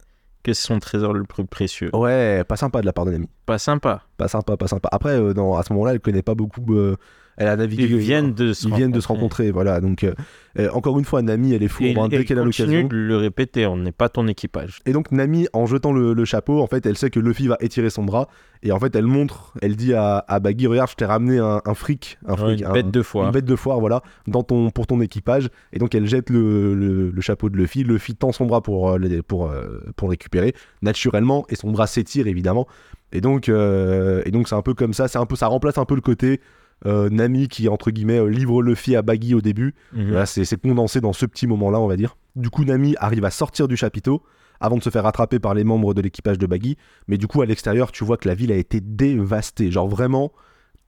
que c'est son trésor le plus précieux. Ouais, pas sympa de la part de Nami. Pas sympa. Pas sympa, pas sympa. Après, euh, dans, à ce moment-là, elle connaît pas beaucoup. euh, elle a navigué. Ils viennent de se ils viennent de se rencontrer, voilà. Donc, euh, euh, encore une fois, Nami, elle est fourbe hein, dès qu'elle a continue l'occasion. de le répéter, on n'est pas ton équipage. Et donc, Nami, en jetant le, le chapeau, en fait, elle sait que Luffy va étirer son bras. Et en fait, elle montre, elle dit à, à Baggy Regarde, je t'ai ramené un, un fric. Un Ouais, fric une un- bête de foire. Une bête de foire, voilà, dans ton, pour ton équipage. Et donc, elle jette le, le- le chapeau de Luffy. Luffy tend son bras pour, euh, le- pour, pour récupérer, naturellement. Et son bras s'étire, évidemment. Et donc, euh, et donc c'est un peu comme ça. C'est un peu, ça remplace un peu le côté Nami qui, entre guillemets, euh, livre Luffy à Baggy au début. Mhm. Voilà, c'est condensé dans ce petit moment-là, on va dire. Du coup, Nami arrive à sortir du chapiteau avant de se faire rattraper par les membres de l'équipage de Baggy. Mais du coup, à l'extérieur, tu vois que la ville a été dévastée. Genre vraiment,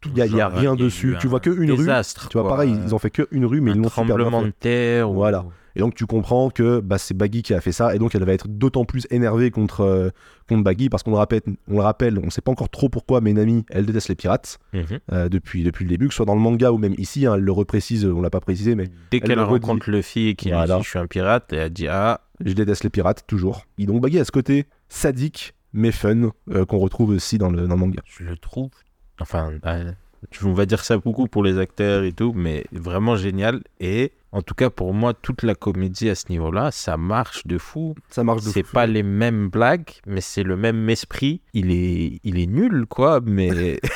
il n'y a, rien dessus. Tu vois que une rue. Tu vois, quoi. pareil, ils ont fait que une rue, mais un ils l'ont tremblement de terre. ou- Voilà. Et donc tu comprends que bah, c'est Baggy qui a fait ça, et donc elle va être d'autant plus énervée contre, euh, contre Baggy, parce qu'on le rappelle, on le rappelle, on sait pas encore trop pourquoi, mais Nami, elle déteste les pirates Mhm. euh, depuis, depuis le début, que ce soit dans le manga ou même ici, hein, elle le reprécise, on l'a pas précisé, mais Dès Elle qu'elle le redit. rencontre Luffy et qu'il Voilà. dit je suis un pirate, elle dit ah je déteste les pirates, toujours. Et donc Baggy a ce côté sadique, mais fun, euh, qu'on retrouve aussi dans le, dans le manga. je le trouve. Enfin, on va dire ça beaucoup pour les acteurs et tout, mais vraiment génial. Et en tout cas, pour moi, toute la comédie à ce niveau-là, ça marche de fou. Ça marche de C'est pas les mêmes blagues, mais c'est le même esprit. Il est, il est nul, quoi, mais.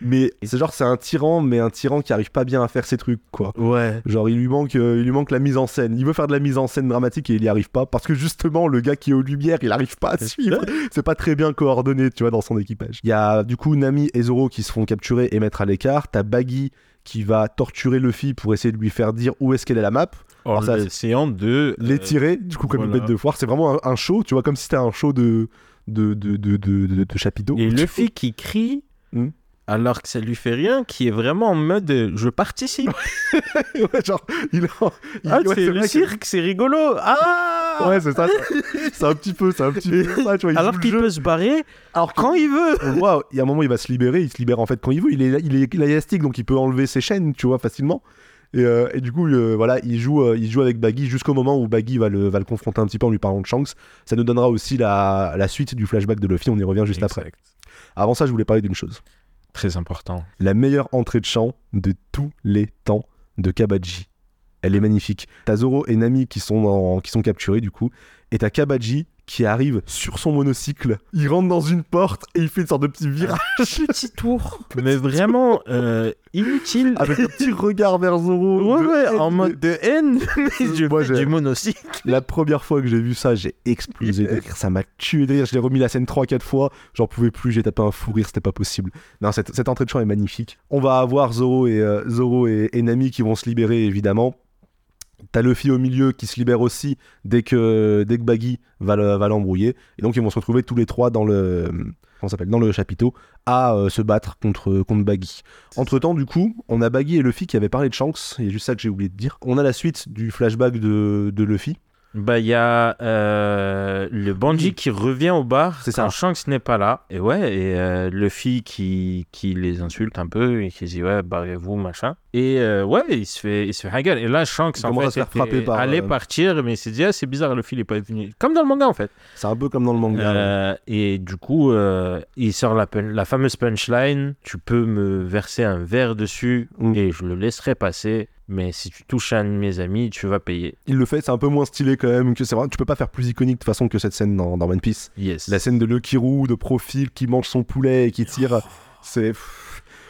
Mais c'est genre, c'est un tyran, mais un tyran qui arrive pas bien à faire ses trucs, quoi. ouais. Genre, il lui, manque, euh, il lui manque la mise en scène. Il veut faire de la mise en scène dramatique et il y arrive pas parce que justement, le gars qui est aux lumières, il arrive pas à suivre. C'est pas très bien coordonné, tu vois, dans son équipage. Il y a du coup Nami et Zoro qui se font capturer et mettre à l'écart. T'as Baggy qui va torturer Luffy pour essayer de lui faire dire où est-ce qu'elle est la map. En ça, essayant de. Euh, tirer, du coup, comme une bête de foire. C'est vraiment un, un show, tu vois, comme si c'était un show de, de, de, de, de, de- de chapiteau. Et Luffy qui crie. Hmm. Alors que ça lui fait rien, qui est vraiment en mode euh, je participe. ouais, genre, il, il- Ah, ouais, c'est le vrai que- cirque, c'est rigolo. Ah Ouais, c'est ça. c'est- C'est un petit peu, c'est un petit peu ça, tu vois. il joue Alors le qu'il jeu. peut se barrer Alors quand il veut. on le voit, il y a un moment, il va se libérer, il se libère en fait quand il veut. Il est, il est, il est élastique, donc il peut enlever ses chaînes, tu vois, facilement. Et, euh, et du coup, euh, voilà, il joue, euh, il joue avec Baggy jusqu'au moment où Baggy va le, va le confronter un petit peu en lui parlant de Shanks. Ça nous donnera aussi la, la suite du flashback de Luffy, on y revient juste après. Avant ça, je voulais parler d'une chose. Très important. La meilleure entrée de chant de tous les temps de Kabaji. Elle est magnifique. T'as Zoro et Nami qui sont, qui sont capturés du coup. Et t'as Kabaji qui arrive sur son monocycle. Il rentre dans une porte et il fait une sorte de petit virage Petit tour. Mais vraiment euh, inutile. avec un petit regard vers Zoro. Ouais, de ouais, haine. en mode de haine. Mais je Moi, fais j'ai- du monocycle. La première fois que j'ai vu ça, j'ai explosé de rire. Ça m'a tué de rire. Je l'ai remis la scène 3-4 fois. J'en pouvais plus. J'ai tapé un fou rire. C'était pas possible. Non, cette, cette entrée de chant est magnifique. On va avoir Zoro et, euh, Zoro et, et Nami qui vont se libérer, évidemment. T'as Luffy au milieu qui se libère aussi dès que, dès Baggy va, le- va l'embrouiller. Et donc ils vont se retrouver tous les trois dans le chapiteau à euh, se battre contre, contre Baggy. Entre temps, du coup, on a Baggy et Luffy qui avaient parlé de Shanks. Il y a juste ça que j'ai oublié de dire. On a la suite du flashback de, de Luffy. Bah, il y a euh, le bandit qui revient au bar C'est quand ça. Shanks n'est pas là. Et ouais, et euh, Luffy qui, qui les insulte un peu et qui dit ouais, barrez-vous, machin. Et euh, ouais, il se fait, il se fait. Et là, Shanks Il en fait à se faire était- frapper par, allait euh, partir, mais il s'est dit ah, c'est bizarre, Luffy il est pas venu. Comme dans le manga en fait. C'est un peu comme dans le manga. Euh, et du coup, il sort la fameuse punchline Tu peux me verser un verre dessus Mm. et je le laisserai passer. Mais si tu touches un de mes amis, tu vas payer. Il le fait, c'est un peu moins stylé quand même. Que c'est vrai, tu peux pas faire plus iconique de toute façon que cette scène dans, dans One Piece. Yes. La scène de Lukiru de profil qui mange son poulet et qui tire, c'est.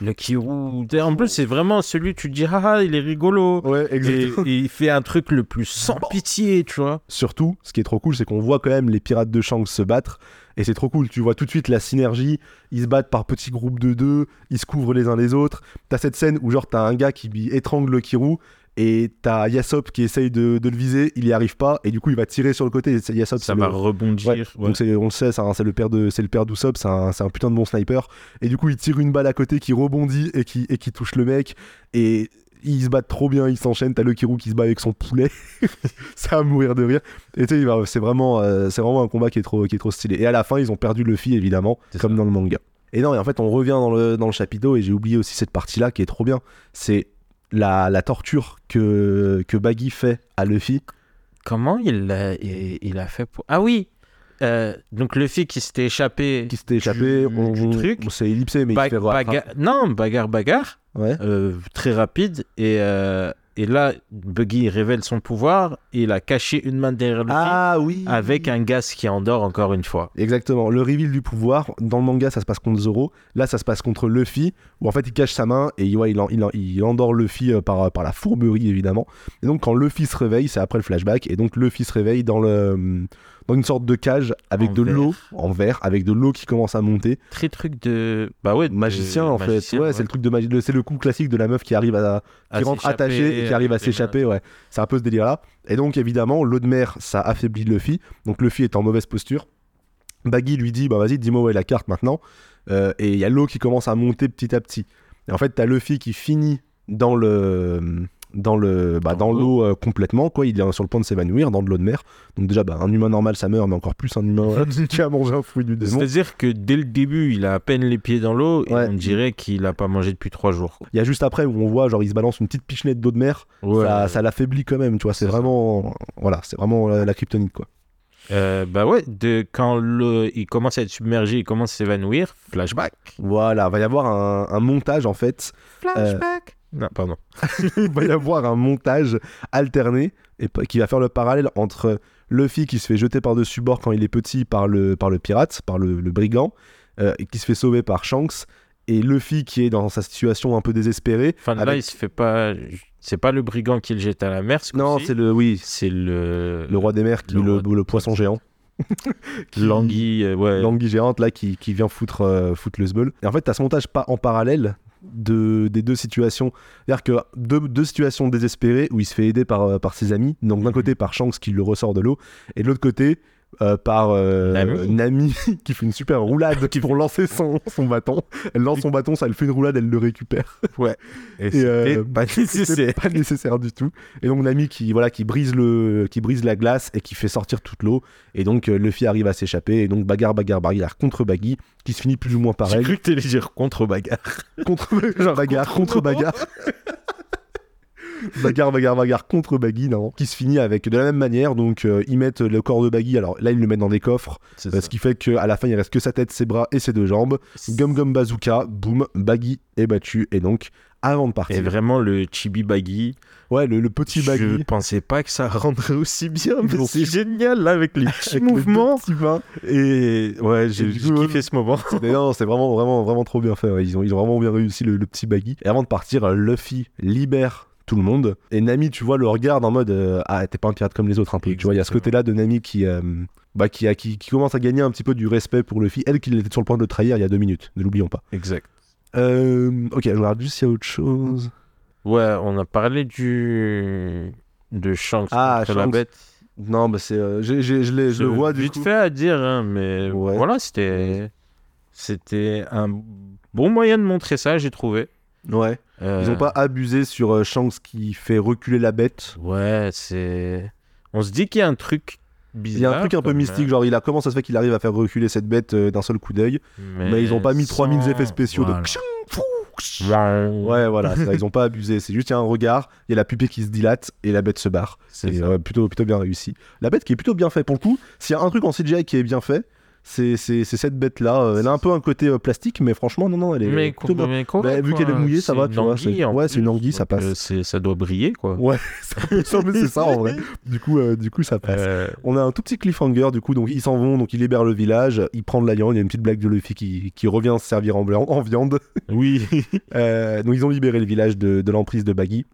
Le Kirou. En plus, c'est vraiment celui, tu te dis, ah, ah, il est rigolo. Ouais, Et, exactement. et il fait un truc le plus sans pitié, tu vois. Surtout, ce qui est trop cool, c'est qu'on voit quand même les pirates de Shanks se battre. Et c'est trop cool, tu vois tout de suite la synergie. Ils se battent par petits groupes de deux, ils se couvrent les uns les autres. T'as cette scène où, genre, t'as un gars qui étrangle le Kirou. Et t'as Yasop qui essaye de, de le viser, il y arrive pas, et du coup il va tirer sur le côté. Yasop, Ça va le- rebondir. Ouais, ouais. Donc on le sait, c'est le père de c'est le père d'Usopp, c'est un, c'est un putain de bon sniper. Et du coup, il tire une balle à côté qui rebondit et qui et qui touche le mec. Et ils se battent trop bien, ils s'enchaînent. T'as le Kirou qui se bat avec son poulet, c'est à mourir de rire. Et tu sais, il va- c'est vraiment euh, c'est vraiment un combat qui est trop qui est trop stylé. Et à la fin, ils ont perdu Luffy évidemment, C'est comme ça. dans le manga. Et non, et en fait, on revient dans le dans le chapiteau et j'ai oublié aussi cette partie là qui est trop bien. C'est la, la torture que, que Baggy fait à Luffy. Comment il a, il, il a fait pour. Ah oui Euh, Donc Luffy qui s'était échappé. Qui s'était échappé, Du- on, du on- truc. on s'est ellipsé, mais Ba- il fait voir. baga- Non, bagarre, bagarre. Ouais. euh, très rapide. Et, euh, et là, Buggy révèle son pouvoir. Et il a caché une main derrière Luffy. Ah oui Avec un gaz qui endort encore une fois. Exactement, le reveal du pouvoir, dans le manga ça se passe contre Zoro, là ça se passe contre Luffy, où en fait il cache sa main et ouais, il, en- il, en- il endort Luffy par, par la fourberie évidemment. Et donc quand Luffy se réveille, c'est après le flashback, et donc Luffy se réveille dans, le, dans une sorte de cage avec En de l'eau, en verre, avec de l'eau qui commence à monter. Très truc de. Bah ouais, de- Magicien en magicien, fait, ouais, c'est le truc de magie, c'est le coup classique de la meuf qui arrive à, À qui rentre attachée et qui arrive à s'échapper, ouais. C'est un peu ce délire-là. Et donc, évidemment, l'eau de mer, ça affaiblit Luffy. Donc, Luffy est en mauvaise posture. Baggy lui dit, bah vas-y, dis-moi où est la carte maintenant. Euh, et il y a l'eau qui commence à monter petit à petit. Et en fait, t'as Luffy qui finit dans le dans le bah, Dans dans l'eau. euh, complètement quoi il est sur le point de s'évanouir dans de l'eau de mer donc déjà bah, un humain normal ça meurt mais encore plus un humain qui a mangé un fruit du démon C'est-à-dire que dès le début, il a à peine les pieds dans l'eau et Ouais. on dirait qu'il a pas mangé depuis trois jours. il y a juste après où on voit genre il se balance une petite pichenette d'eau de mer Ouais. ça, ça l'affaiblit quand même tu vois c'est C'est ça. vraiment voilà c'est vraiment la, la kryptonite quoi Euh, bah ouais, de, quand le, il commence à être submergé, il commence à s'évanouir, flashback. Voilà, va y avoir un, un montage en fait. Flashback Non, pardon. Il va y avoir un montage alterné et qui va faire le parallèle entre Luffy qui se fait jeter par-dessus bord quand il est petit par le, par le pirate, par le, le brigand, euh, et qui se fait sauver par Shanks, et Luffy qui est dans sa situation un peu désespérée. Enfin, là, il se fait pas. C'est pas le brigand qui le jette à la mer, ce Non, c'est le oui, c'est le. le roi des mers, qui, le le, roi le poisson géant. Qui- L'anguille, euh, ouais. L'anguille géante là qui, qui vient foutre, euh, foutre le sbeul. Et en fait, t'as ce montage pas en parallèle de, des deux situations. C'est-à-dire que deux, deux situations désespérées où il se fait aider par, euh, par ses amis. Donc d'un Mhm. côté par Shanks qui le ressort de l'eau et de l'autre côté euh, par euh, Nami. Nami qui fait une super roulade pour lancer son, son bâton. Elle lance son bâton, ça elle fait une roulade, elle le récupère. Et, Et, c'était euh, pas C'est nécessaire. pas nécessaire du tout. Et donc Nami qui voilà qui brise le qui brise la glace et qui fait sortir toute l'eau. Et donc Luffy arrive à s'échapper et donc bagarre bagarre bagarre contre Baggy qui se finit plus ou moins J'ai pareil. cru que t'allais dire contre bagarre. contre bagarre contre bagarre. bagarre bagarre bagarre contre Baggy non qui se finit avec de la même manière donc euh, ils mettent le corps de Baggy alors là ils le mettent dans des coffres euh, ce qui fait qu'à la fin il reste que sa tête ses bras et ses deux jambes Gum Gum Bazooka boum Baggy est battu et donc avant de Et partir vraiment, le chibi baggy. ouais le, le petit Je Baggy pensais pas que ça rendrait aussi bien, mais c'est génial là avec les petits avec les mouvements. petits. Et ouais, j'ai Et kiffé ce moment. Non, c'est vraiment, vraiment, vraiment trop bien fait. ouais. Ils, ont, ils ont vraiment bien réussi le, le petit baggy. Et avant de partir, Luffy libère tout le monde. Et Nami, tu vois, le regarde en mode euh, Ah, t'es pas un pirate comme les autres, un peu. Tu vois, il y a ce côté-là de Nami qui, euh, bah, qui, a- qui, qui commence à gagner un petit peu du respect pour Luffy. Elle, qui était sur le point de le trahir il y a deux minutes, ne l'oublions pas. Exact. Euh, ok, je regarde juste s'il y a autre chose. Ouais, on a parlé du de Shanks Ah, contre la Shanks. bête. Non, bah, c'est, je, je le vois du vite coup. fait à dire, hein, mais Ouais. voilà, c'était c'était un bon moyen de montrer ça, j'ai trouvé. Ouais. Euh, Ils ont pas abusé sur euh, Shanks qui fait reculer la bête. Ouais, c'est. On se dit qu'il y a un truc bizarre. Il y a un truc un peu mystique, genre il a comment ça se fait qu'il arrive à faire reculer cette bête euh, d'un seul coup d'œil? Mais ils ont pas mis 3000 sans- effets spéciaux voilà. de. Ouais, voilà, ça, ils ont pas abusé. C'est juste il y a un regard, il y a la pupille qui se dilate et la bête se barre. c'est plutôt, plutôt bien réussi. La bête qui est plutôt bien fait pour le coup. S'il y a un truc en CGI qui est bien fait, c'est cette bête-là. Euh, Elle a un peu un côté euh, plastique, mais franchement, non, non, elle est Mais, plutôt mais Bah, vu qu'elle est mouillée, ça va, une tu vois, ouais, c'est une anguille, ça passe. euh, c'est- ça doit briller, quoi. Ouais, c'est ça en vrai. Du coup, euh, du coup, ça passe. Euh, On a un tout petit cliffhanger, du coup, donc ils s'en vont, donc ils libèrent le village, ils prennent la viande, il y a une petite blague de Luffy qui, qui revient se servir en, viande. oui. Euh, donc ils ont libéré le village de, de l'emprise de Baggy.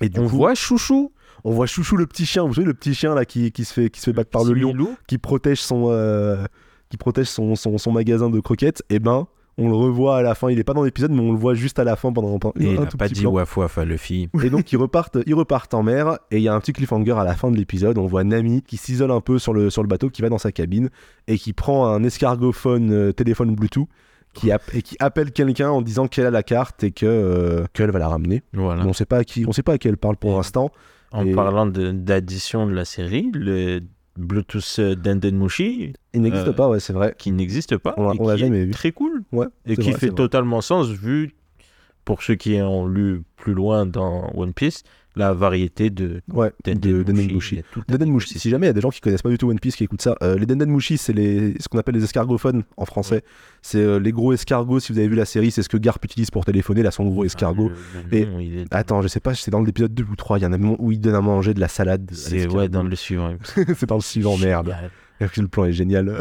Et du on coup, voit Chouchou. On voit Chouchou le petit chien, vous savez le petit chien là qui, qui se fait qui se fait battre par le lion, Milou. qui protège son euh, qui protège son, son, son magasin de croquettes. Et ben on le revoit à la fin. Il est pas dans l'épisode, mais on le voit juste à la fin pendant, Et un il tout pas petit dit plan. waf waf à Luffy. Et donc ils repartent, ils repartent en mer et il y a un petit cliffhanger à la fin de l'épisode. On voit Nami qui s'isole un peu sur le, sur le bateau, qui va dans sa cabine et qui prend un escargophone euh, téléphone Bluetooth qui app- et qui appelle quelqu'un en disant qu'elle a la carte et que euh, qu'elle va la ramener. Voilà. On sait pas à qui, on sait pas à qui elle parle pour l'instant. En Et- parlant d'addition de, la série, le Bluetooth euh, Dendenmushi, Il n'existe Euh, pas, ouais, c'est vrai. qui n'existe pas, On l'a- on jamais vu. très cool, Ouais. et qui vrai, fait vrai. totalement sens vu pour ceux qui ont lu plus loin dans One Piece, la variété de Ouais, de Denden Dendenmushi. Dendenmushi. Si jamais il y a des gens qui connaissent pas du tout One Piece qui écoutent ça, euh, les Dendenmushi, c'est les, ce qu'on appelle les escargophones en français. C'est euh, les gros escargots. Si vous avez vu la série, c'est ce que Garp utilise pour téléphoner. Là, son gros escargot. Ah, le- le Et- nom, il est- Attends, je sais pas, c'est dans l'épisode 2 ou 3. Il y en a un moment où il donne à manger de la salade. C'est ouais, dans le suivant. c'est dans le suivant, merde. Le plan est génial.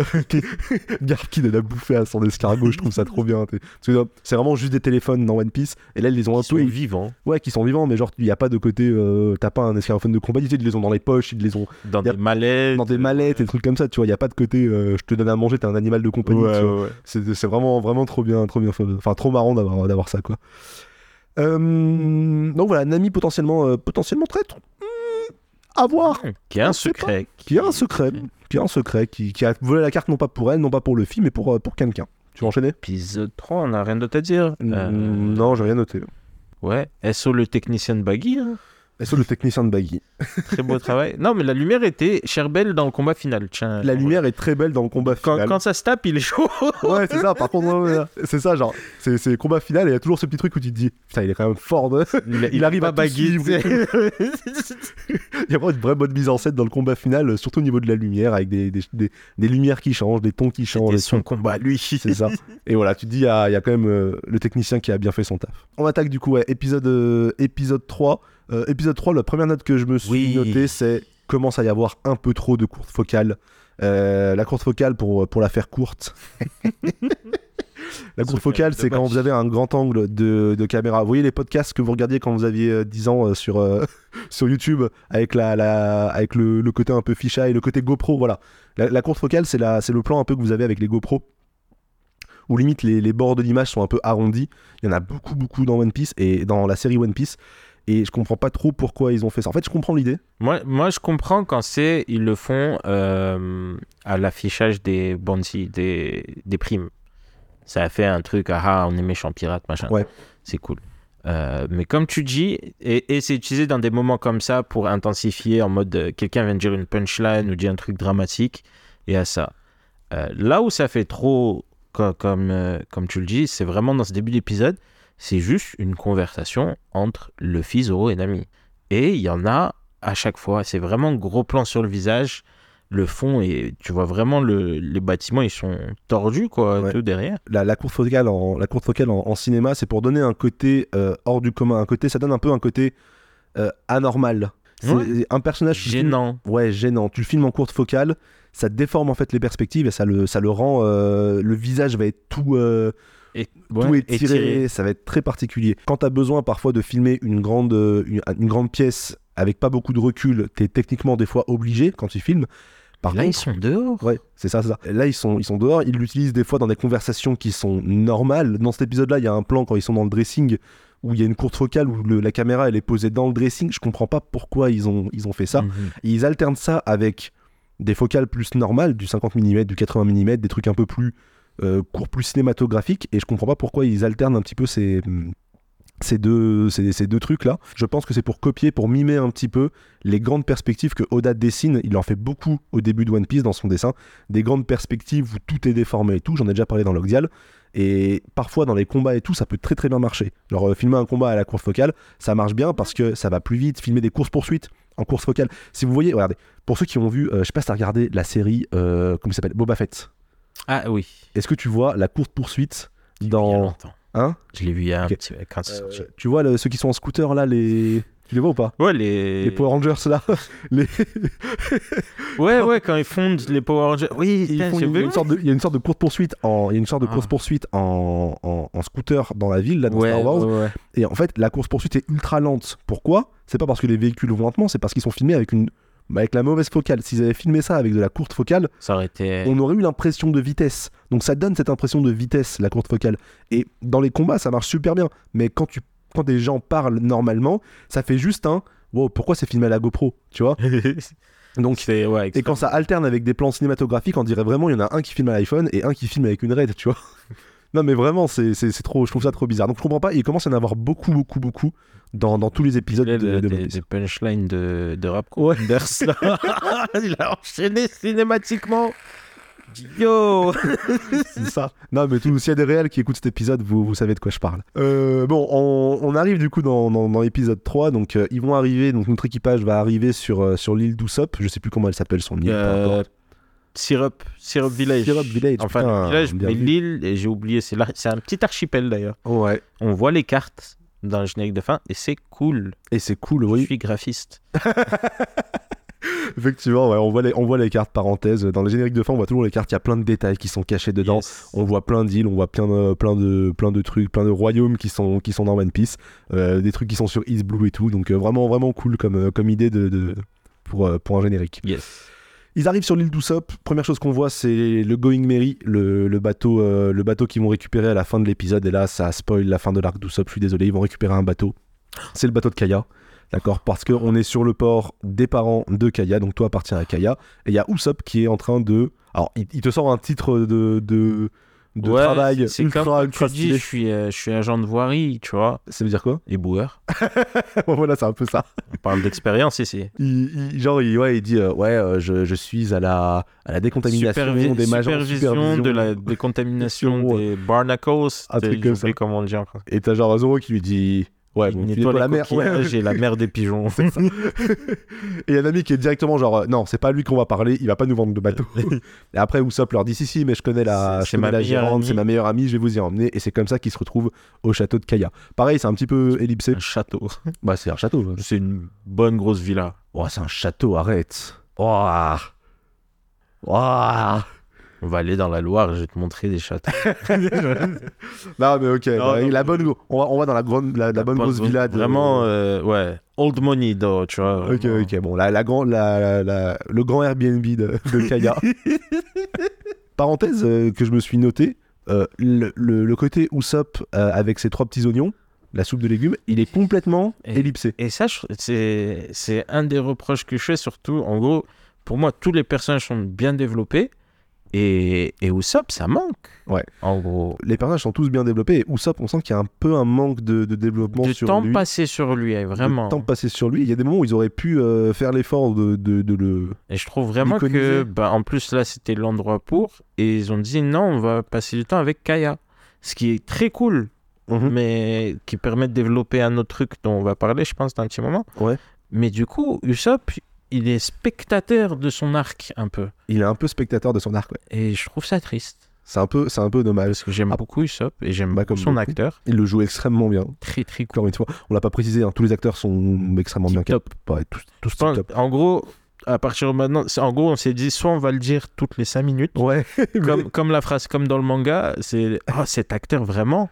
Garp qui donne à bouffer à son escargot, je trouve ça trop bien. euh, c'est vraiment juste des téléphones dans One Piece. Et là, ils les ont un Ils sont peu. vivants Ouais, qui sont vivants, mais genre, il n'y a pas de côté. euh, T'as pas un escargophone de compagnie, tu sais, ils les ont dans les poches, ils les ont dans a- des mallettes. dans des mallettes et des trucs comme ça, tu vois. Il n'y a pas de côté. euh, je te donne à manger, t'es un animal de compagnie. Ouais, ouais, ouais. C'est vraiment, vraiment trop bien, trop bien, enfin trop marrant d'avoir d'avoir ça quoi. Euh, donc voilà, Nami potentiellement, euh, potentiellement traître. À voir. Qui a un secret. Qui a un secret, qui a un secret, qui, qui a volé la carte non pas pour elle, non pas pour le film, mais pour, euh, pour quelqu'un. Tu veux enchaîner? Épisode 3, on n'a rien d'autre à dire. Euh, Non, j'ai rien noté. Ouais, SO le technicien de Baggy, hein? Et le technicien de Baggy. très beau travail. Non, mais la lumière était Cherbel dans le combat final. Tiens, La lumière est très belle dans le combat final. quand ça se tape, il est chaud. Ouais, c'est ça. Par contre, ouais, c'est ça, genre, c'est c'est le combat final et il y a toujours ce petit truc où tu te dis, putain, il est quand même fort. de- Il arrive à et Il y a vraiment une vraie bonne mise en scène dans le combat final, surtout au niveau de la lumière, avec des, des, des- des lumières qui changent, des tons qui changent. Et son combat, lui. C'est ça. Et voilà, tu te dis, il y, a il y a quand même euh, le technicien qui a bien fait son taf. On attaque du coup, ouais, épisode, euh, épisode 3. Euh, épisode 3, la première note que je me suis Oui. notée, c'est commence à y avoir un peu trop de courtes focales. Euh, la courte focale, pour, pour la faire courte. La courte focale, c'est quand vous avez un grand angle de, de caméra. Vous voyez les podcasts que vous regardiez quand vous aviez euh, 10 ans euh, sur, euh, sur YouTube avec, la, la, avec le, le côté un peu ficha et le côté GoPro. Voilà. La, la courte focale, c'est le plan un peu que vous avez avec les GoPro où limite les, les bords de l'image sont un peu arrondis. Il y en a beaucoup, beaucoup dans One Piece et dans la série One Piece. Et je comprends pas trop pourquoi ils ont fait ça. En fait, je comprends l'idée. Moi, moi, je comprends quand c'est ils le font euh, à l'affichage des bounty, des, des primes. Ça a fait un truc, ah, ah, on est méchant pirate, machin. Ouais. C'est cool. Euh, mais comme tu dis, et, et c'est utilisé dans des moments comme ça pour intensifier en mode euh, quelqu'un vient de dire une punchline ou dit un truc dramatique, et à ça. Là où ça fait trop, co- comme, comme tu le dis, c'est vraiment dans ce début d'épisode, c'est juste une conversation entre le fils Zoro et Nami. Et il y en a à chaque fois. C'est vraiment gros plan sur le visage, le fond, et tu vois vraiment le, les bâtiments, ils sont tordus, quoi, Ouais. tout derrière. La, la courte focale en, la courte focale en, en cinéma, c'est pour donner un côté euh, hors du commun. Un côté, ça donne un peu un côté euh, anormal. C'est Ouais. un personnage Gênant. Ouais, gênant. Tu le filmes en courte focale, ça déforme en fait les perspectives et ça le, ça le rend. euh, le visage va être tout, Et, tout ouais, étiré, étiré. ça va être très particulier. Quand tu as besoin parfois de filmer une grande, euh, une, une grande pièce avec pas beaucoup de recul, tu es techniquement des fois obligé quand tu filmes. Par Là, ils sont dehors. Ouais, c'est ça, c'est ça. Là, ils sont, ils sont dehors. Ils l'utilisent des fois dans des conversations qui sont normales. Dans cet épisode-là, il y a un plan quand ils sont dans le dressing où il y a une courte focale où le- la caméra elle est posée dans le dressing. Je comprends pas pourquoi ils ont, ils ont fait ça. Mhm. Et ils alternent ça avec des focales plus normales, du 50 mm, du 80 mm, des trucs un peu plus euh, courts, plus cinématographiques. Et je comprends pas pourquoi ils alternent un petit peu ces, ces deux, ces, deux trucs-là. Je pense que c'est pour copier, pour mimer un petit peu les grandes perspectives que Oda dessine. Il en fait beaucoup au début de One Piece dans son dessin. Des grandes perspectives où tout est déformé et tout. J'en ai déjà parlé dans Logdial. Et parfois dans les combats et tout, ça peut très très bien marcher. Genre euh, filmer un combat à la course focale, ça marche bien parce que ça va plus vite. Filmer des courses poursuites en course focale. Si vous voyez, regardez, pour ceux qui ont vu, euh, je sais pas si t'as regardé la série, euh, comment il s'appelle, Boba Fett. Ah oui. Est-ce que tu vois la course poursuite dans, hein Je l'ai vu il y a un petit quand c'est sorti. Euh, Tu vois le- ceux qui sont en scooter là, les, tu les vois ou pas Ouais, les... Les Power Rangers là, les... Ouais, ouais, quand ils fondent les Power Rangers. Oui, il y a une sorte de, il y a une sorte de course poursuite en, il y a une sorte de Ah. course poursuite en, en, en scooter dans la ville là dans Ouais, Star Wars. ouais, ouais. Et en fait, la course poursuite est ultra lente. Pourquoi? C'est pas parce que les véhicules vont lentement, c'est parce qu'ils sont filmés avec une bah, avec la mauvaise focale. S'ils avaient filmé ça avec de la courte focale, Ça aurait été. on aurait eu l'impression de vitesse. Donc ça donne cette impression de vitesse, la courte focale. Et dans les combats, ça marche super bien. Mais quand, tu, quand des gens parlent normalement, ça fait juste un wow, pourquoi c'est filmé à la GoPro Tu vois? Donc, c'est ouais. et quand ça alterne avec des plans cinématographiques, on dirait vraiment il y en a un qui filme à l'iPhone et un qui filme avec une RED, tu vois? Non mais vraiment, c'est trop, je trouve ça trop bizarre. Donc je comprends pas, il commence à en avoir beaucoup, beaucoup, beaucoup dans, dans tous les épisodes de, de, de des, punchlines de, de rap Ouais. Il a enchaîné cinématiquement Yo c'est ça. Non, mais tout, s'il y a des réels qui écoutent cet épisode, vous, vous savez de quoi je parle. Euh, bon, on, on arrive du coup dans, dans, dans l'épisode 3. Donc, euh, ils vont arriver. Donc, notre équipage va arriver sur, euh, sur l'île d'Usopp. Je sais plus comment elle s'appelle, son île. Syrup, Syrup Village. Syrup Village. Enfin, putain, village, mais l'île, et j'ai oublié, c'est là- c'est un petit archipel d'ailleurs. Ouais. On voit les cartes dans le générique de fin et c'est cool. Et c'est cool, Je oui. suis graphiste. Effectivement, ouais, on, voit les, on voit les cartes parenthèses. Dans le générique de fin, on voit toujours les cartes. Il y a plein de détails qui sont cachés dedans. Yes. On voit plein d'îles, on voit plein de, plein, de, plein de trucs, plein de royaumes qui sont, qui sont dans One Piece. Euh, des trucs qui sont sur East Blue et tout. Donc, euh, vraiment, vraiment cool comme, euh, comme idée de, de- pour, pour un générique. Yes. Ils arrivent sur l'île d'Usopp. Première chose qu'on voit, c'est le Going Merry, le, bateau, euh, bateau qu'ils vont récupérer à la fin de l'épisode. Et là, ça spoil la fin de l'arc d'Usopp. Je suis désolé, ils vont récupérer un bateau. C'est le bateau de Kaya. D'accord Parce qu'on est sur le port des parents de Kaya. Donc toi appartiens à Kaya. Et il y a Usopp qui est en train de. Alors, il, te sort un titre de, de Ouais, travail c'est ultra, comme ultra tu dis, je suis, euh, je suis agent de voirie, tu vois, Ça veut dire quoi? Et boueur. Voilà, c'est un peu ça. On parle d'expérience ici. Il, il- genre, il, ouais, il dit euh, Ouais, euh, je, je suis à la, à la décontamination Supervi- des majors. supervision de la décontamination des barnacles. Un truc comme ça. comment on le dit. Et t'as genre Zoro qui lui dit Ouais, bon, nettoie la mer. Ouais. et la mer des pigeons. Et il y a un ami qui est directement genre euh, Non, c'est pas à lui qu'on va parler, il va pas nous vendre de bateau. et après, Usopp leur dit Si, si, mais je connais la, C'est- je c'est connais ma la meilleure gérante, amie. c'est ma meilleure amie, je vais vous y emmener. Et c'est comme ça qu'ils se retrouvent au château de Kaya. Pareil, c'est un petit peu ellipsé. un château. Bah, c'est un château. ouais. C'est une bonne grosse villa. Oh, c'est un château, arrête. Oh. Oh. On va aller dans la Loire, je vais te montrer des châteaux. Non, mais ok, Non, non. la bonne, on, va, on va dans la, grande, la, la bonne grosse villa. de- Vraiment, euh, ouais. Old money, though, tu vois. Ok, vraiment. ok, bon, la, grand- le grand Airbnb de, de Kaya. Parenthèse euh, que je me suis noté, euh, le, le- le côté Usopp avec ses trois petits oignons, la soupe de légumes, il est complètement Et- ellipsé. Et ça, c'est un des reproches que je fais, surtout. En gros, pour moi, tous les personnages sont bien développés. Et, et Usopp, ça manque. Ouais. En gros, Les personnages sont tous bien développés et Usopp, on sent qu'il y a un peu un manque de, de développement de sur temps lui. passé sur lui, eh, vraiment. De temps passé sur lui. Il y a des moments où ils auraient pu euh, faire l'effort de, de, le. Et je trouve vraiment que, bah, en plus, là, c'était l'endroit pour. Et ils ont dit non, on va passer du temps avec Kaya. Ce qui est très cool, Mhm. mais qui permet de développer un autre truc dont on va parler, je pense, dans un petit moment. Ouais. Mais du coup, Usopp, il est spectateur de son arc, un peu. Il est un peu spectateur de son arc. ouais. Et je trouve ça triste. C'est un peu, c'est un peu dommage. Parce que j'aime Ah. beaucoup Usopp et j'aime Bah, son beaucoup. acteur. Il le joue extrêmement bien. Très, très cool. Encore une fois, on l'a pas précisé, hein, tous les acteurs sont extrêmement bien Tip-top. Ouais, tous, tous pense- en gros, à partir de maintenant, en gros, on s'est dit soit on va le dire toutes les 5 minutes, Ouais, comme, comme la phrase, comme dans le manga, c'est oh, cet acteur vraiment,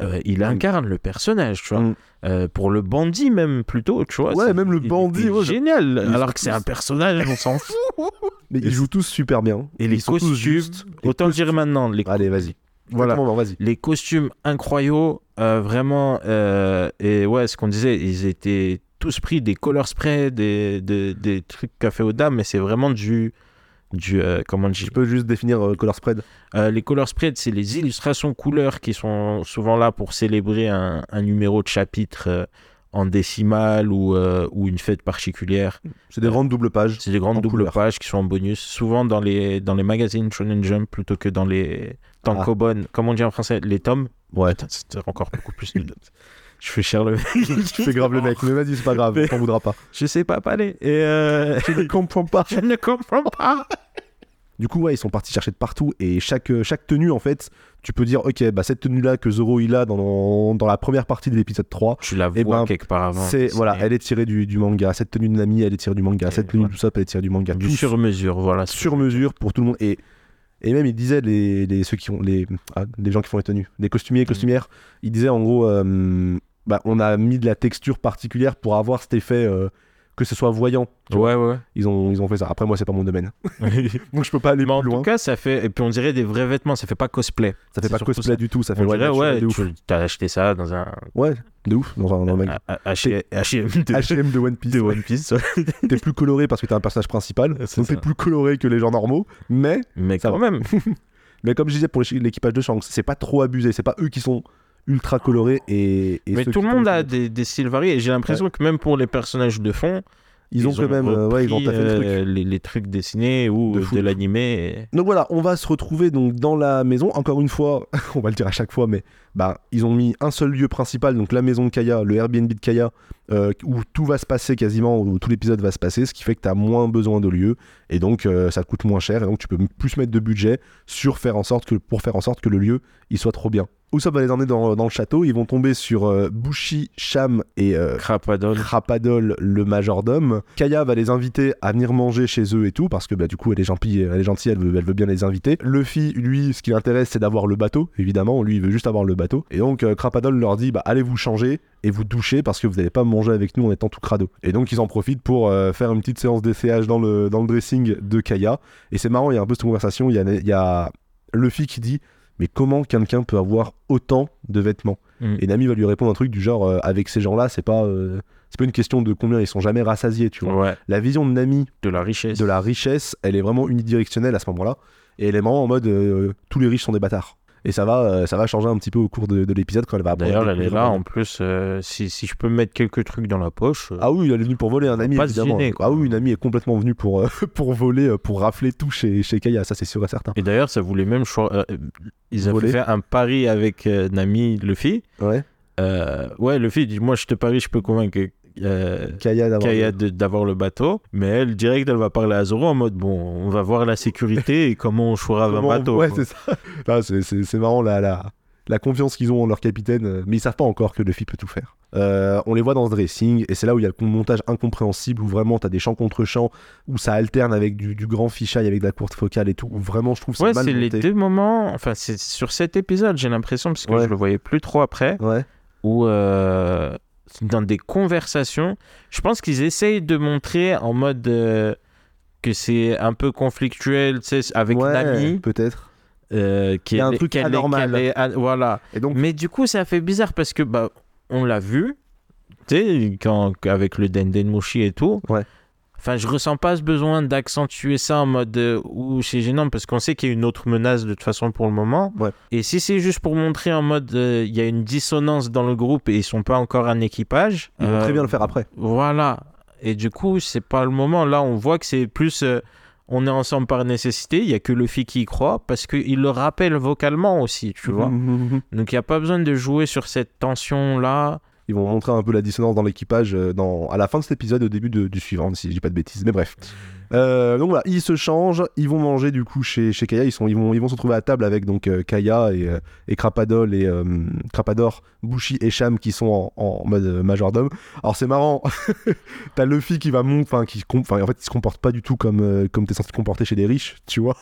euh, il incarne le personnage, tu vois. Mm. Euh, pour le bandit même plutôt, tu vois. Ouais, même le bandit, ouais, génial. Alors que c'est un personnage, on s'en fout. mais ils jouent tous super bien. Et les Ils costumes, justes. Les autant le dire maintenant, les Allez, vas-y. Voilà. Vas-y. les costumes incroyables, euh, vraiment. euh, et ouais, ce qu'on disait, ils étaient tous pris des color spray, des, des, des trucs qu'a fait Oda, mais c'est vraiment du. Du euh, comment dire Tu peux juste définir euh, color spread. Euh, Les color spread, c'est les illustrations couleurs qui sont souvent là pour célébrer un, un numéro de chapitre en décimale ou, ou une fête particulière. C'est des grandes doubles pages. C'est des grandes doubles couleur. pages qui sont en bonus, souvent dans les, dans les magazines Shonen Jump plutôt que dans les Ah. tankobon, comme on dit en français, les tomes? Ouais. C'est encore beaucoup plus. Je fais cher le mec. tu fais grave le mec, mais vas-y, c'est pas grave, t'en voudras pas. Je sais pas parler. Et euh, Je ne comprends pas. je ne comprends pas. Du coup, ouais, ils sont partis chercher de partout et chaque, euh, chaque tenue, en fait, tu peux dire, ok, bah cette tenue-là que Zoro il a dans, dans la première partie de l'épisode 3, Tu la Eh vois ben, quelque part avant. c'est voilà, elle est tirée du, du manga. Cette tenue de Nami, elle est tirée du manga. Et Cette tenue voilà. de Usopp, elle est tirée du manga. du sur mesure, voilà. sur mesure pour tout le monde. Et, et même, il disait, les, les, ceux qui ont, les, ah, les gens qui font les tenues, les costumiers et Mm. costumières, il disait en gros, euh, bah, on a mis de la texture particulière pour avoir cet effet euh, que ce soit voyant. tu vois. Ouais, ouais. Ils ont, ils ont fait ça. Après, moi, c'est pas mon domaine. Donc, je peux pas aller Mais en plus tout loin. cas, ça fait. Et puis on dirait des vrais vêtements, ça fait pas cosplay. ça fait pas cosplay ça. du tout. Ça fait On ouais, dirait, ouais, tu as acheté ça dans un Ouais, de ouf. Dans un, dans un H&M de, H&M de One Piece. de. One Piece. T'es plus coloré parce que t'es un personnage principal. Donc t'es plus coloré que les gens normaux. Mais, Mais Ça quand va. même. mais comme je disais pour l'équi- l'équipage de Shanks, c'est pas trop abusé. C'est pas eux qui sont ultra colorés et. et Mais tout le monde a des, des styles variés. Et j'ai l'impression que même pour les personnages de fond, Ils, ont quand même, euh, ouais, ils ont repris, taffé le truc. euh, les, les trucs dessinés ou De l'animé. et- Donc voilà, on va se retrouver donc dans la maison. Encore une fois, on va le dire à chaque fois, mais bah ils ont mis un seul lieu principal, donc la maison de Kaya, le Airbnb de Kaya, euh, où tout va se passer quasiment, où tout l'épisode va se passer, ce qui fait que tu as moins besoin de lieux et donc euh, ça te coûte moins cher et donc tu peux plus mettre de budget sur faire en sorte que pour faire en sorte que le lieu il soit trop bien. Usopp va les emmener dans, dans le château, ils vont tomber sur euh, Bushi, Sham et euh, Crapadol. Crapadol, le majordome. Kaya va les inviter à venir manger chez eux et tout, parce que bah, du coup, elle est gentille, elle, est gentille elle, veut, elle veut bien les inviter. Luffy, lui, ce qui l'intéresse, c'est d'avoir le bateau, évidemment. Lui, il veut juste avoir le bateau. Et donc, euh, Crapadol leur dit bah, allez vous changer et vous doucher parce que vous n'allez pas manger avec nous en étant tout crado. Et donc, ils en profitent pour euh, faire une petite séance d'essayage dans le, dans le dressing de Kaya. Et c'est marrant, il y a un peu cette conversation. Il y a, il y a Luffy qui dit mais comment quelqu'un peut avoir autant de vêtements Mm. Et Nami va lui répondre un truc du genre euh, avec ces gens-là, c'est pas euh, c'est pas une question de combien ils sont jamais rassasiés, tu vois. Ouais, La vision de Nami de la richesse. de la richesse, elle est vraiment unidirectionnelle à ce moment-là et elle est vraiment en mode euh, tous les riches sont des bâtards. Et ça va euh, ça va changer un petit peu au cours de, de l'épisode quand elle va apprendre D'ailleurs, elle est là. En plus, euh, si, si je peux mettre quelques trucs dans la poche. euh, Ah oui, elle est venue pour voler un ami Pas évidemment. gêner, ah oui, Nami est complètement venue pour euh, pour voler pour rafler tout chez chez Kaya, ça c'est sûr et certain. Et d'ailleurs, ça voulait même. ils avaient fait un pari avec Nami, Luffy. Ouais. Ouais, Luffy dit Moi, je te parie, je peux convaincre euh, Kaya d'avoir le bateau. Mais elle, direct, elle va parler à Zoro en mode Bon, on va voir la sécurité et comment on chourira un bateau. Ouais, c'est ça. C'est- marrant la, la, la confiance qu'ils ont en leur capitaine, euh, mais ils savent pas encore que Luffy peut tout faire. Euh, on les voit dans ce dressing, et c'est là où il y a le montage incompréhensible, où vraiment t'as des champs contre champs, où ça alterne avec du, du grand fichaille, avec de la courte focale et tout, où vraiment je trouve ça Ouais, mal c'est les deux moments. Enfin, c'est sur cet épisode, j'ai l'impression, parce que Ouais. je le voyais plus trop après, Ouais, où euh, dans des conversations, je pense qu'ils essayent de montrer en mode euh, que c'est un peu conflictuel, tu sais, avec ouais Nami, peut-être. euh, qui Il y a un est- truc est- anormal. est an- voilà. Et donc, Mais du coup, ça fait bizarre parce que bah, on l'a vu, tu sais, avec le Dendenmushi et tout. Ouais. Enfin, je ressens pas ce besoin d'accentuer ça en mode euh, où c'est gênant parce qu'on sait qu'il y a une autre menace de toute façon pour le moment. Ouais. Et si c'est juste pour montrer en mode euh, il y a une dissonance dans le groupe et ils sont pas encore un équipage. ils vont euh, très bien le faire après. Voilà. Et du coup, c'est pas le moment. Là, on voit que c'est plus. euh, on est ensemble par nécessité. Il y a que Luffy qui y croit parce qu'il le rappelle vocalement aussi, tu vois. Donc il n'y a pas besoin de jouer sur cette tension-là. Ils vont montrer un peu la dissonance dans l'équipage euh, dans... à la fin de cet épisode, au début du suivant, si je dis pas de bêtises. Mais bref. Euh, donc voilà, ils se changent, ils vont manger du coup chez, chez Kaya, ils, sont, ils, vont, ils vont se retrouver à table avec donc euh, Kaya et, euh, et Crapadol et euh, Crapador, Bushi et Sham qui sont en, en mode majordome. Alors c'est marrant, t'as Luffy qui va monter, enfin qui enfin, en fait il se comporte pas du tout comme, comme t'es censé te comporter chez des riches, tu vois.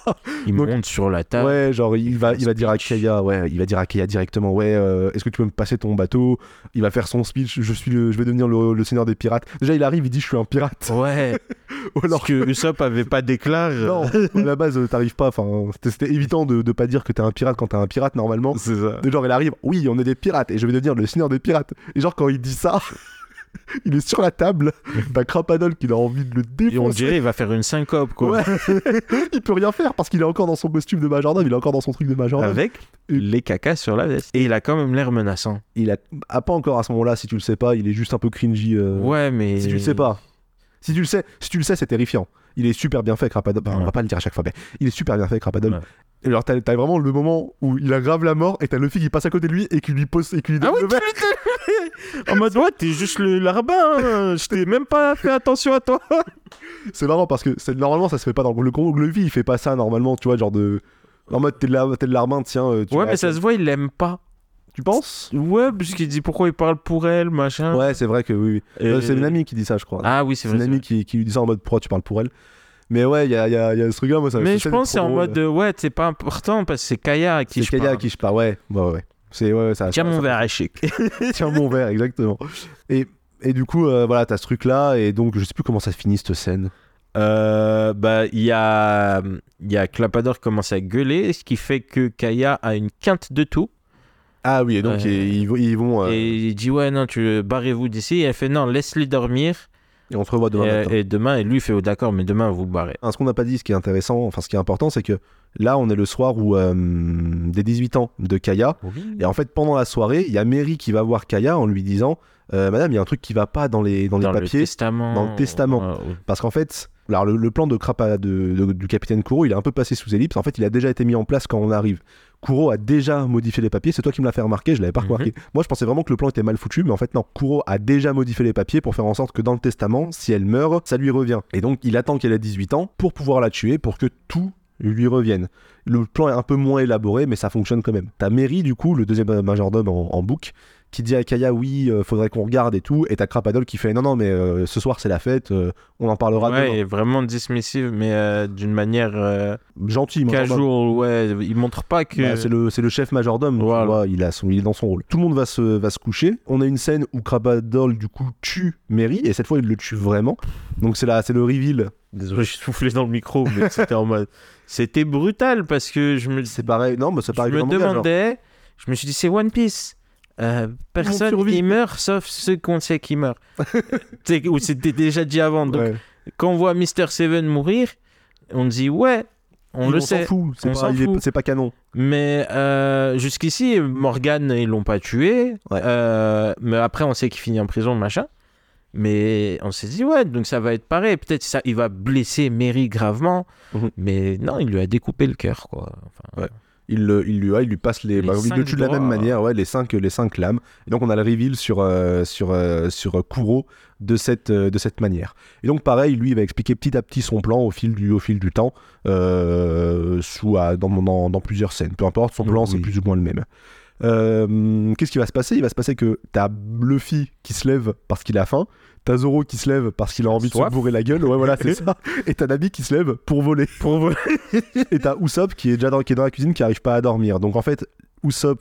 Il Donc- monte sur la table. Ouais, genre il va, il va dire à. Kaya, ouais, il va dire à Kaya directement, ouais, est-ce que tu peux me passer ton bateau? Il va faire son speech, je suis, le- je vais devenir le, le seigneur des pirates. Déjà il arrive, il dit je suis un pirate. Ouais. Ou alors Alors que Usopp avait pas d'éclat. non, à la base euh, t'arrives pas. Enfin, c'était évident de, de pas dire que t'es un pirate quand t'es un pirate normalement. C'est ça. Genre il arrive, oui, on est des pirates et je vais devenir le seigneur des pirates. Et genre quand il dit ça. Il est sur la table, t'as Crapadol qui a envie de le Et on défoncer. dirait il va faire une syncope quoi. Ouais. il peut rien faire parce qu'il est encore dans son costume de majordome, il est encore dans son truc de majordome. Avec les cacas sur la veste. Et il a quand même l'air menaçant. Il a... a pas encore à ce moment-là, si tu le sais pas, il est juste un peu cringy. euh, Ouais, mais. Si tu le sais pas. Si tu le sais, si tu le sais, c'est terrifiant. Il est super bien fait, Crapadol. Enfin, On Ouais. va pas le dire à chaque fois, mais il est super bien fait, Crapadol. Ouais. Et alors, t'as, t'as vraiment le moment où il aggrave la mort et t'as Luffy qui passe à côté de lui et qui lui pose et qui lui donne Ah oui, le verre. En mode, ouais, t'es juste le larbin. hein. Je t'ai même pas fait attention à toi. C'est marrant parce que c'est, normalement, ça se fait pas dans le le Luffy, il fait pas ça normalement, tu vois, genre de. En mode, t'es de l'arbin, tiens. euh, tu Ouais, mais ça se voit, il l'aime pas. Tu penses Ouais, puisqu'il dit pourquoi il parle pour elle, machin. Ouais, c'est vrai que oui. oui. Et- Euh, c'est Nami qui dit ça, je crois. Ah oui, c'est c'est vrai. c'est Nami vrai. qui, qui lui dit ça en mode pourquoi tu parles pour elle? Mais ouais, il y a, y a- y a ce truc-là, moi ça Mais je pense que c'est en mode, euh, ouais, c'est pas important parce que c'est Kaya à qui C'est je Kaya à parle. qui je parle, ouais. Ouais, ouais. C'est, ouais, ça, Tiens ça- mon ça- verre, échec. Tiens mon verre, exactement. Et, et du coup, euh, voilà, t'as ce truc-là, et donc je sais plus comment ça finit cette scène. Euh, bah, il y a, il y a Clapador qui commence à gueuler, ce qui fait que Kaya a une quinte de tout. Ah oui, et donc Euh, ils, ils vont. Euh, Et il dit, ouais, non, tu barrez-vous d'ici. Et elle fait, non, laisse-les dormir. Et on se revoit demain et, matin. et demain, et lui fait oh, d'accord, mais demain vous barrez. Ce qu'on n'a pas dit, ce qui est intéressant, enfin ce qui est important, c'est que là, on est le soir où euh, des 18 ans de Kaya. Et en fait, pendant la soirée, il y a Mary qui va voir Kaya en lui disant euh, Madame, il y a un truc qui va pas dans les, dans les dans le papiers. testament. dans le testament. euh, Parce qu'en fait, alors le, le plan de Krapa de, de- du capitaine Kuro, il est un peu passé sous ellipse. En fait, il a déjà été mis en place quand on arrive. Kuro a déjà modifié les papiers. C'est toi qui me l'as fait remarquer, je l'avais pas Mhm. remarqué. Moi, je pensais vraiment que le plan était mal foutu, mais en fait, non. Kuro a déjà modifié les papiers pour faire en sorte que dans le testament, si elle meurt, ça lui revient. Et donc, il attend qu'elle ait 18 ans pour pouvoir la tuer, pour que tout lui revienne. Le plan est un peu moins élaboré, mais ça fonctionne quand même. T'as Mary, du coup, le deuxième majordome en, en bouc, qui dit à Kaya oui, euh, faudrait qu'on regarde et tout, et t'as Krapadol qui fait non, non, mais euh, ce soir c'est la fête, euh, on en parlera ouais, demain. et vraiment dismissive, mais d'une manière Gentil, majordome. casual. Ouais, il montre pas que. Bah, c'est le, c'est le chef majordome, Voilà. tu vois, il, a son, il est dans son rôle. Tout le monde va se, va se coucher. On a une scène où Krapadol, du coup, tue Mary, et cette fois, il le tue vraiment. Donc c'est, la, c'est le reveal. Désolé, j'ai soufflé dans le micro, mais c'était en mode. C'était brutal parce que je me, C'est pareil, non, mais je pareil. me manga, genre. demandais, je me suis dit, c'est One Piece. Euh, personne qui meurt sauf ceux qu'on sait qui meurent. Ou c'était déjà dit avant. Donc, Ouais. quand on voit Mr. Seven mourir, on dit, ouais, on Ils- le s'en sait. c'est On pas, est- fout. c'est pas canon. Mais euh, jusqu'ici, Morgan, ils l'ont pas tué. Ouais. Euh, mais après, on sait qu'il finit en prison, machin. Mais on s'est dit, ouais, donc ça va être pareil. Peut-être ça, il va blesser Mary gravement. Mhm. Mais non, il lui a découpé le cœur, quoi. Enfin, Ouais. Il, le- il lui, ouais, il lui passe les, Les bah, il le cinq tue de la même manière, ouais, les cinq, les cinq lames. Et donc on a le reveal sur euh, sur euh, sur euh, Kuro de cette euh, de cette manière. Et donc pareil, lui, il va expliquer petit à petit son plan au fil du au fil du temps, sous à- dans, dans dans plusieurs scènes. Peu importe, son plan, Oui. c'est plus ou moins le même. Qu'est-ce qui va se passer? Il va se passer que t'as Luffy qui se lève parce qu'il a faim, t'as Zoro qui se lève parce qu'il a envie de se bourrer la gueule, ouais voilà c'est ça, et t'as Nami qui se lève pour voler. Pour voler. et t'as Usopp qui est déjà dans, qui est dans la cuisine qui arrive pas à dormir. Donc en fait, Usopp,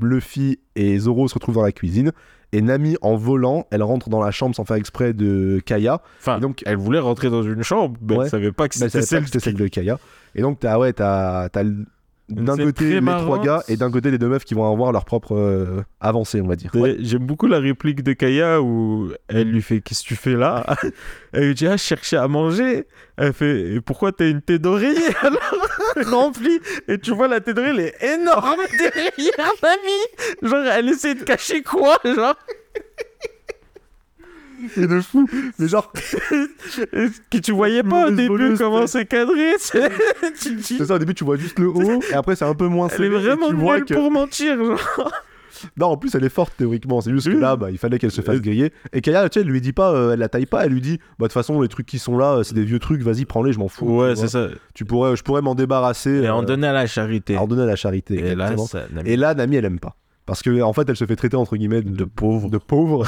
Luffy et Zoro se retrouvent dans la cuisine. Et Nami, en volant, elle rentre dans la chambre sans faire exprès de Kaya. Enfin, Et donc- elle voulait rentrer dans une chambre, mais Ouais. elle savait pas que c'était savait pas celle que c'était celle de Kaya. Et donc t'as ouais, t'as, t'as l- d'un côté les marrant. trois gars et d'un côté les deux meufs qui vont avoir leur propre euh, avancée, on va dire. Ouais. J'aime beaucoup la réplique de Kaya où elle lui fait Qu'est-ce que tu fais là? Elle lui dit Ah, je cherchais à manger. Elle fait Et pourquoi t'as une tête d'oreiller alors? Remplie Et tu vois, la tête d'oreiller, elle est énorme derrière Nami. Genre, elle essaie de cacher quoi Genre, C'est de fou. Mais genre, que tu voyais pas au début comment c'est cadré. c'est- ça, au début tu vois juste le haut et après c'est un peu moins Elle est serré, et vraiment nulle que... pour mentir. Genre. Non, en plus elle est forte théoriquement, c'est juste que là, bah, il fallait qu'elle se fasse griller. Et Kaya, tu sais, elle lui dit pas, euh, elle la taille pas, elle lui dit, bah de toute façon les trucs qui sont là, euh, c'est des vieux trucs, vas-y prends-les, je m'en fous. Ouais, c'est ça. Tu pourrais, je pourrais m'en débarrasser. Et en euh, donner à la charité. en donner à la charité. Et là, ça, Nami- Et là, Nami, elle aime pas. Parce que en fait, elle se fait traiter entre guillemets de, de pauvre. de pauvre.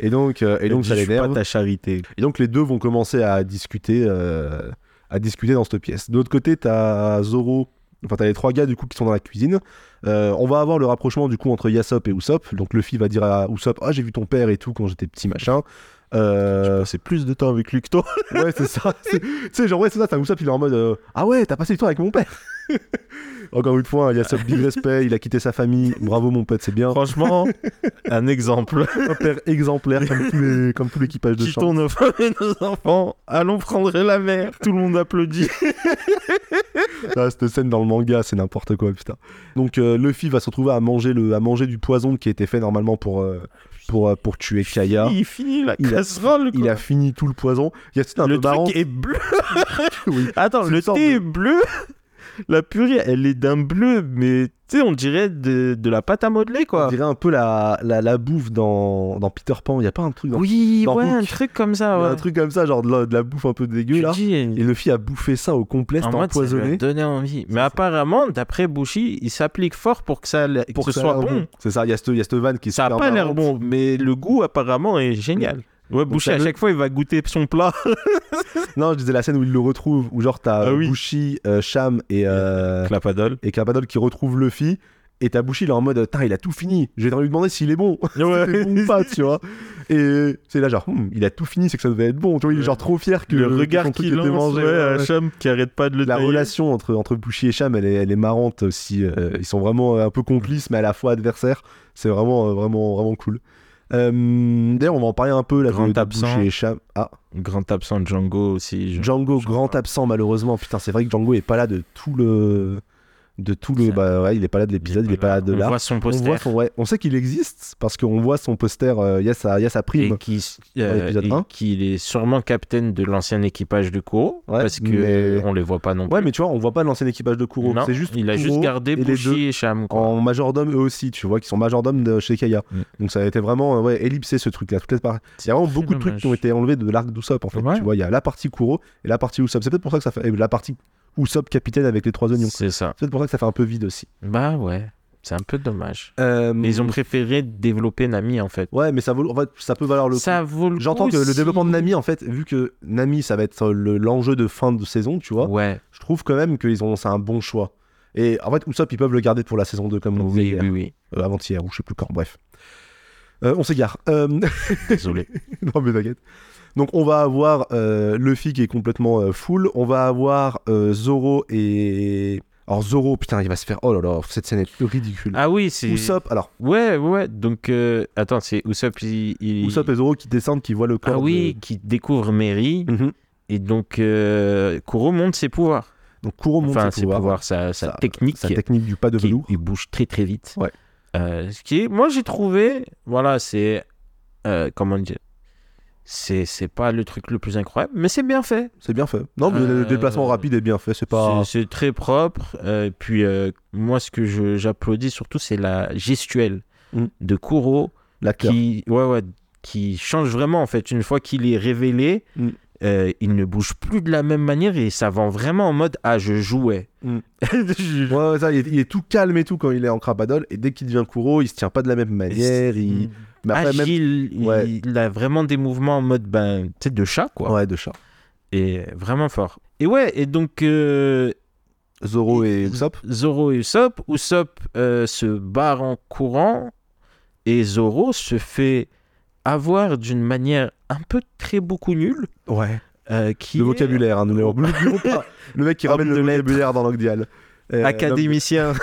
Et donc, euh, et donc ça l'énerve. pas ta charité. Et donc les deux vont commencer à discuter, euh, à discuter dans cette pièce. De l'autre côté, t'as Zoro. Enfin, t'as les trois gars du coup qui sont dans la cuisine. Euh, on va avoir le rapprochement du coup entre Yasop et Usopp. Donc Luffy va dire à Usopp, ah j'ai vu ton père et tout quand j'étais petit machin. Euh, C'est plus de temps avec lui que toi. ouais c'est ça. Tu sais genre ouais c'est ça. T'as Usopp il est en mode, euh, ah ouais t'as passé du temps avec mon père. Encore une fois, Yasop big respect. Il a quitté sa famille. Bravo mon pote, c'est bien. Franchement, un exemple. Un père exemplaire comme tous les, comme tout l'équipage de. Quittons nos femmes et nos enfants. Allons prendre la mer. Tout le monde applaudit. Ah, cette scène dans le manga, c'est n'importe quoi, putain. Donc euh, Luffy va se retrouver à manger, le, à manger du poison qui était fait normalement pour, euh, pour, euh, pour tuer Kaya. Il finit la Il a- casserole. Il a fini tout le poison. Il y a un le peu truc marrant. est bleu. Oui. Attends, le thé de- est bleu. La purée, elle est d'un bleu, mais tu sais, on dirait de, de la pâte à modeler, On quoi. dirait un peu la, la, la bouffe dans, dans Peter Pan. Il y a pas un truc dans Oui, dans ouais, un truc comme y ça, a ouais. un truc comme ça, genre de la, de la bouffe un peu dégueu là. dis, Et Luffy a bouffé ça au complet, c'était ça empoisonné. donné envie. Mais apparemment, d'après Bushi, il s'applique fort pour que ça, Pour que ce ça soit bon. C'est ça, il y a cette, y a cette vanne qui Ça a super pas l'air bon, mais le goût apparemment est génial. Ouais, t'as à chaque fois, il va goûter son plat. Non, je disais la scène où il le retrouve, où genre t'as Ah oui. Euh, Sham et, euh, Clapadol. et Clapadol qui retrouvent Luffy. Et t'as Bushi, il est en mode, il a tout fini. Je vais lui demander s'il est bon. Ouais. c'est bon ou pas, tu vois. Et c'est là, genre, Hmm, il a tout fini, c'est que ça devait être bon. Tu vois, il est genre trop fier que le regard qu'il lance mangé. ouais, à. Cham qui arrête pas de le La tailler. relation entre, entre et Sham, elle est, elle est marrante aussi. euh, ils sont vraiment euh, un peu complices, mais à la fois adversaires. C'est vraiment, vraiment, vraiment cool. Euh, D'ailleurs, on va en parler un peu là. Grand absent. Bush et Cham. Ah, Grand absent Django aussi. je- Django, je grand absent malheureusement. Putain, c'est vrai que Django est pas là de tout le, de tout le. Bah ouais, il est pas là de l'épisode, il est pas là de On là. voit son On poster. voit son, ouais, on sait qu'il existe parce qu'on voit son poster. euh, Il y a sa, il y a sa prime. et euh, et qu'il est sûrement capitaine de l'ancien équipage de Kuro Ouais, parce que mais- on les voit pas non plus. Ouais, mais tu vois, on voit pas l'ancien équipage de Kuro. C'est juste. il a juste gardé Bushi deux et quoi. en majordome eux aussi, tu vois, qui sont majordomes de chez Kaya. Mm. Donc ça a été vraiment euh, ouais, ellipsé ce truc-là. Il y a vraiment beaucoup de trucs qui ont été enlevés de l'arc d'Usopp en fait. Tu vois, il y a la partie Kuro et la partie Usopp. C'est peut-être pour ça que ça fait et la partie Usopp capitaine avec les trois oignons. C'est ça. C'est peut-être pour ça que ça fait un peu vide aussi. Bah ouais, c'est un peu dommage. Euh, Mais ils ont préféré développer Nami en fait. Ouais, mais ça vaut, en fait, ça peut valoir le coup. Ça vaut le J'entends coup que le développement de Nami, en fait, vu que Nami, ça va être le- l'enjeu de fin de saison, tu vois, Ouais, je trouve quand même qu'ils ont, c'est un bon choix. Et en fait, Usopp, ils peuvent le garder pour la saison 2, comme on disait oui, hier. oui, oui. Euh, avant-hier, ou je sais plus quand, bref. Euh, on s'égare. Euh, Désolé. non, mais t'inquiète. Donc, on va avoir euh, Luffy qui est complètement euh, full. On va avoir euh, Zoro et. Alors, Zoro, putain, il va se faire. Oh là là, cette scène est ridicule. Ah oui, c'est. Usopp, alors, Ouais, ouais. Donc, euh, attends, c'est Usopp. Il... il- Usopp et Zoro qui descendent, qui voient le corps. Ah oui, qui découvre Mary. Mhm. Et donc, euh, Kuro monte ses pouvoirs. Donc, Kuro monte enfin, ses pouvoirs. pouvoirs, sa, sa Sa- technique. Sa technique du pas de qui- velours. il bouge très très vite. Ouais. Euh, ce qui est, moi j'ai trouvé, voilà, c'est comment dire, c'est c'est pas le truc le plus incroyable, mais c'est bien fait. C'est bien fait. Non, mais Euh, le déplacement rapide est bien fait. C'est pas. C'est c'est très propre. euh, puis euh, moi, ce que je- j'applaudis surtout, c'est la gestuelle Mm. de Kuro L'acteur. qui, ouais, ouais, qui change vraiment en fait. Une fois qu'il est révélé, Mm. Euh, il ne bouge plus de la même manière et ça va vraiment en mode ah je jouais. Mm. Je- Ouais, ouais, ça, il est, il est tout calme et tout quand il est en Crapadol. Et dès qu'il devient Kuro, il se tient pas de la même manière. Il... Mais après, même. agile, il- Ouais. il, a vraiment des mouvements en mode ben, de chat, quoi. Ouais, de chat. Et vraiment fort. Et ouais, et donc euh, Zoro et Usopp. Zoro et Usopp, Usopp euh, se barre en courant et Zoro se fait avoir d'une manière un peu très beaucoup nulle. Ouais. euh, qui Le vocabulaire, hein, nous l'oublions pas. Le mec qui ramène le vocabulaire dans Logdial. Euh, académicien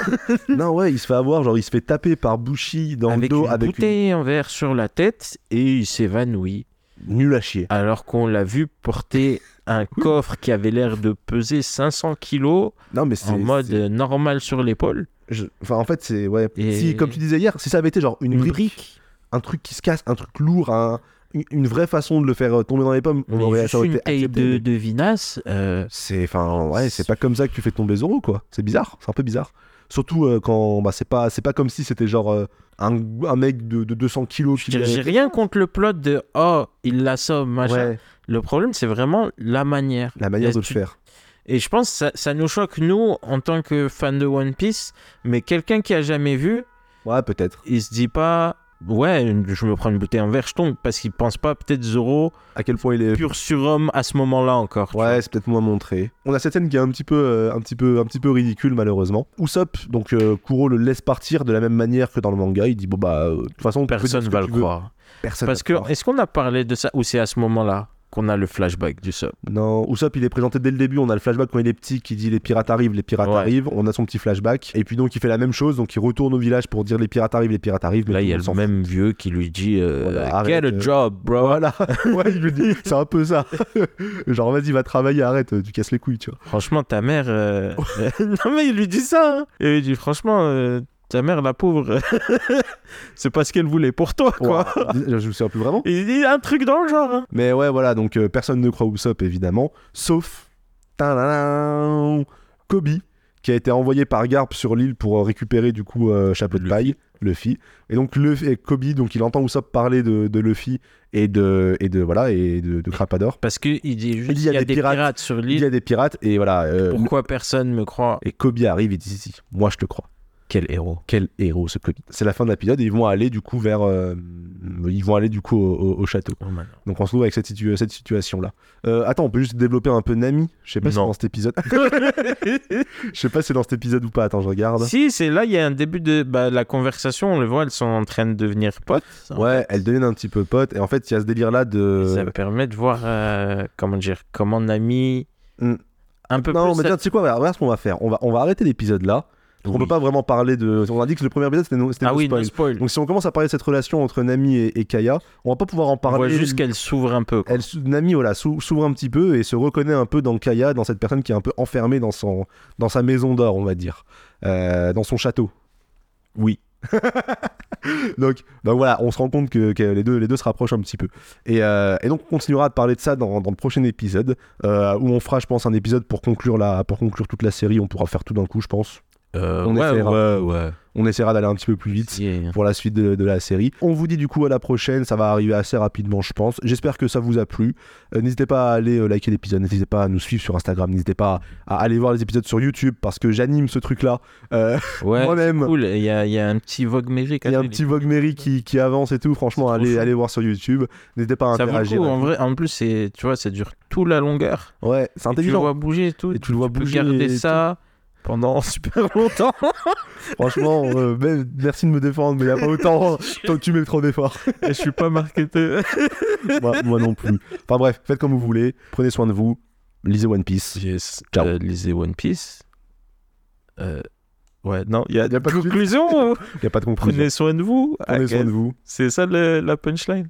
non, ouais, il se fait avoir, genre il se fait taper par Bushi dans avec le dos une avec bouteille en verre sur la tête et il s'évanouit nul à chier. alors qu'on l'a vu porter un coffre qui avait l'air de peser 500 kilos Non, mais c'est. en mode normal sur l'épaule. je- Enfin, en fait, c'est. Ouais. Et- Si, comme tu disais hier, si ça avait été genre une, Une brique, brique. un truc qui se casse, un truc lourd, un- une, vraie façon de le faire euh, tomber dans les pommes, on aurait, ça aurait une été de, vinasse. euh, C'est enfin ouais, c'est pas comme ça que tu fais tomber Zoro quoi. C'est bizarre, c'est un peu bizarre. Surtout euh, quand bah c'est pas c'est pas comme si c'était genre euh, un, un mec de, de 200 kilos qui J'ai rien contre le plot de oh, il l'assomme, machin. Ouais, Le problème, c'est vraiment la manière. la manière Et de le faire. Et je pense que ça, ça nous choque, nous, en tant que fans de One Piece, mais quelqu'un qui a jamais vu, Ouais, peut-être. il se dit pas, ouais, je me prends une bouteille en verre, je tombe, parce qu'il pense pas peut-être Zoro À quel point il est pur surhomme à ce moment-là encore. Ouais, c'est peut-être moins montré. On a cette scène qui est un petit peu, euh, un petit peu, un petit peu ridicule malheureusement. Usopp, donc euh, Kuro le laisse partir de la même manière que dans le manga. Il dit bon bah euh, de toute façon Personne que va le croire. Personne. Parce va que, le croire. est-ce qu'on a parlé de ça, ou c'est à ce moment-là? Qu'on a le flashback du sub non, Usopp il est présenté dès le début. On a le flashback quand il est petit qui dit les pirates arrivent, les pirates Ouais. arrivent. On a son petit flashback et puis donc il fait la même chose. Donc il retourne au village pour dire les pirates arrivent, les pirates arrivent. Mais Là, il y a le même vieux qui lui dit euh, Voilà, Get arrête, a euh, job, bro. Voilà, ouais, il lui dit, c'est un peu ça. Genre, vas-y, va travailler, arrête, tu casses les couilles, tu vois. Franchement, ta mère. euh, non, mais il lui dit ça. hein. Et il dit Franchement, euh, ta mère, la pauvre, c'est pas ce qu'elle voulait pour toi, quoi. Ouah, Je me souviens plus vraiment. Il dit un truc dans le genre. hein. Mais ouais, voilà, donc euh, personne ne croit Usopp, évidemment, sauf tadadam, Kobe, qui a été envoyé par Garp sur l'île pour euh, récupérer du coup euh, Chapeau de paille, Luffy. Et donc Luffy, et Kobe, donc il entend Usopp parler de, de Luffy et de, et de voilà et de, de Crapador. Parce qu'il dit juste Il dit, il y a des pirates, sur Il y l'île. a des pirates et voilà. euh, Pourquoi personne me croit? Et Kobe arrive, il dit si, si, moi je te crois. Quel héros. Quel héros ce Kobe. C'est la fin de l'épisode et ils vont aller du coup vers, euh, ils vont aller du coup au, au- au château. Oh. Donc on se trouve avec cette, situ- cette situation là. attends, on peut juste développer un peu Nami? Je sais pas si c'est dans cet épisode. Je sais pas si c'est dans cet épisode ou pas. Attends, je regarde. si, c'est là, il y a un début de bah, la conversation. On le voit, elles sont en train de devenir potes. Ouais, elle deviennent un petit peu pote et en fait il y a ce délire là de. Ça permet de voir, euh, comment dire, comment Nami. Hmm. Un peu Non, plus. mais tiens, tu sais quoi Regarde regarde ce qu'on va faire. On va, on va arrêter l'épisode là. Donc on Oui. peut pas vraiment parler de. On a dit que le premier épisode c'était no, Ah no oui, spoil. no spoil. Donc si on commence à parler de cette relation entre Nami et, et Kaya, on va pas pouvoir en On parler. voit juste qu'elle s'ouvre un peu. quoi. Elle, sou- Nami voilà, s'ou- s'ouvre un petit peu et se reconnaît un peu dans Kaya, dans cette personne qui est un peu enfermée dans, son, dans sa maison d'or, on va dire, Euh, dans son château. Oui. Donc, donc voilà, on se rend compte que, que les, deux, les deux se rapprochent un petit peu. Et, euh, et donc on continuera de parler de ça dans, dans le prochain épisode, euh, où on fera, je pense, un épisode pour conclure, la, pour conclure toute la série. On pourra faire tout d'un coup, je pense. Euh, On ouais, essaiera. ouais, ouais. On essaiera d'aller un petit peu plus vite. Yeah. pour la suite de, de la série. On vous dit du coup à la prochaine, ça va arriver assez rapidement je pense. J'espère que ça vous a plu. Euh, n'hésitez pas à aller euh, liker l'épisode, n'hésitez pas à nous suivre sur Instagram, n'hésitez pas à, aller voir les épisodes sur YouTube parce que j'anime ce euh, Ouais, moi-même. cool. Il y a, il y a un petit Vogue Mérique. Il y a un petit Vogue qui, qui avance et tout, franchement, allez, allez voir sur YouTube. N'hésitez pas à Ça vaut le interagir. coup, en vrai. En plus, c'est, tu vois, ça dure tout la longueur. Ouais, c'est Et tu le intelligent. vois bouger et tout. Et tu le vois peux bouger garder et ça pendant super longtemps. Franchement, euh, même- merci de me défendre, mais il n'y a pas autant. Toi, tu mets trop d'efforts. Et je suis pas marketeur. moi, moi non plus. Enfin bref, faites comme vous voulez. Prenez soin de vous. Lisez One Piece. Yes. Ciao. Euh, lisez One Piece. Euh, ouais, non, il y a, Y a pas de conclusion. Il n'y a pas de conclusion. Prenez soin de vous. Prenez soin de vous. C'est ça le- la punchline.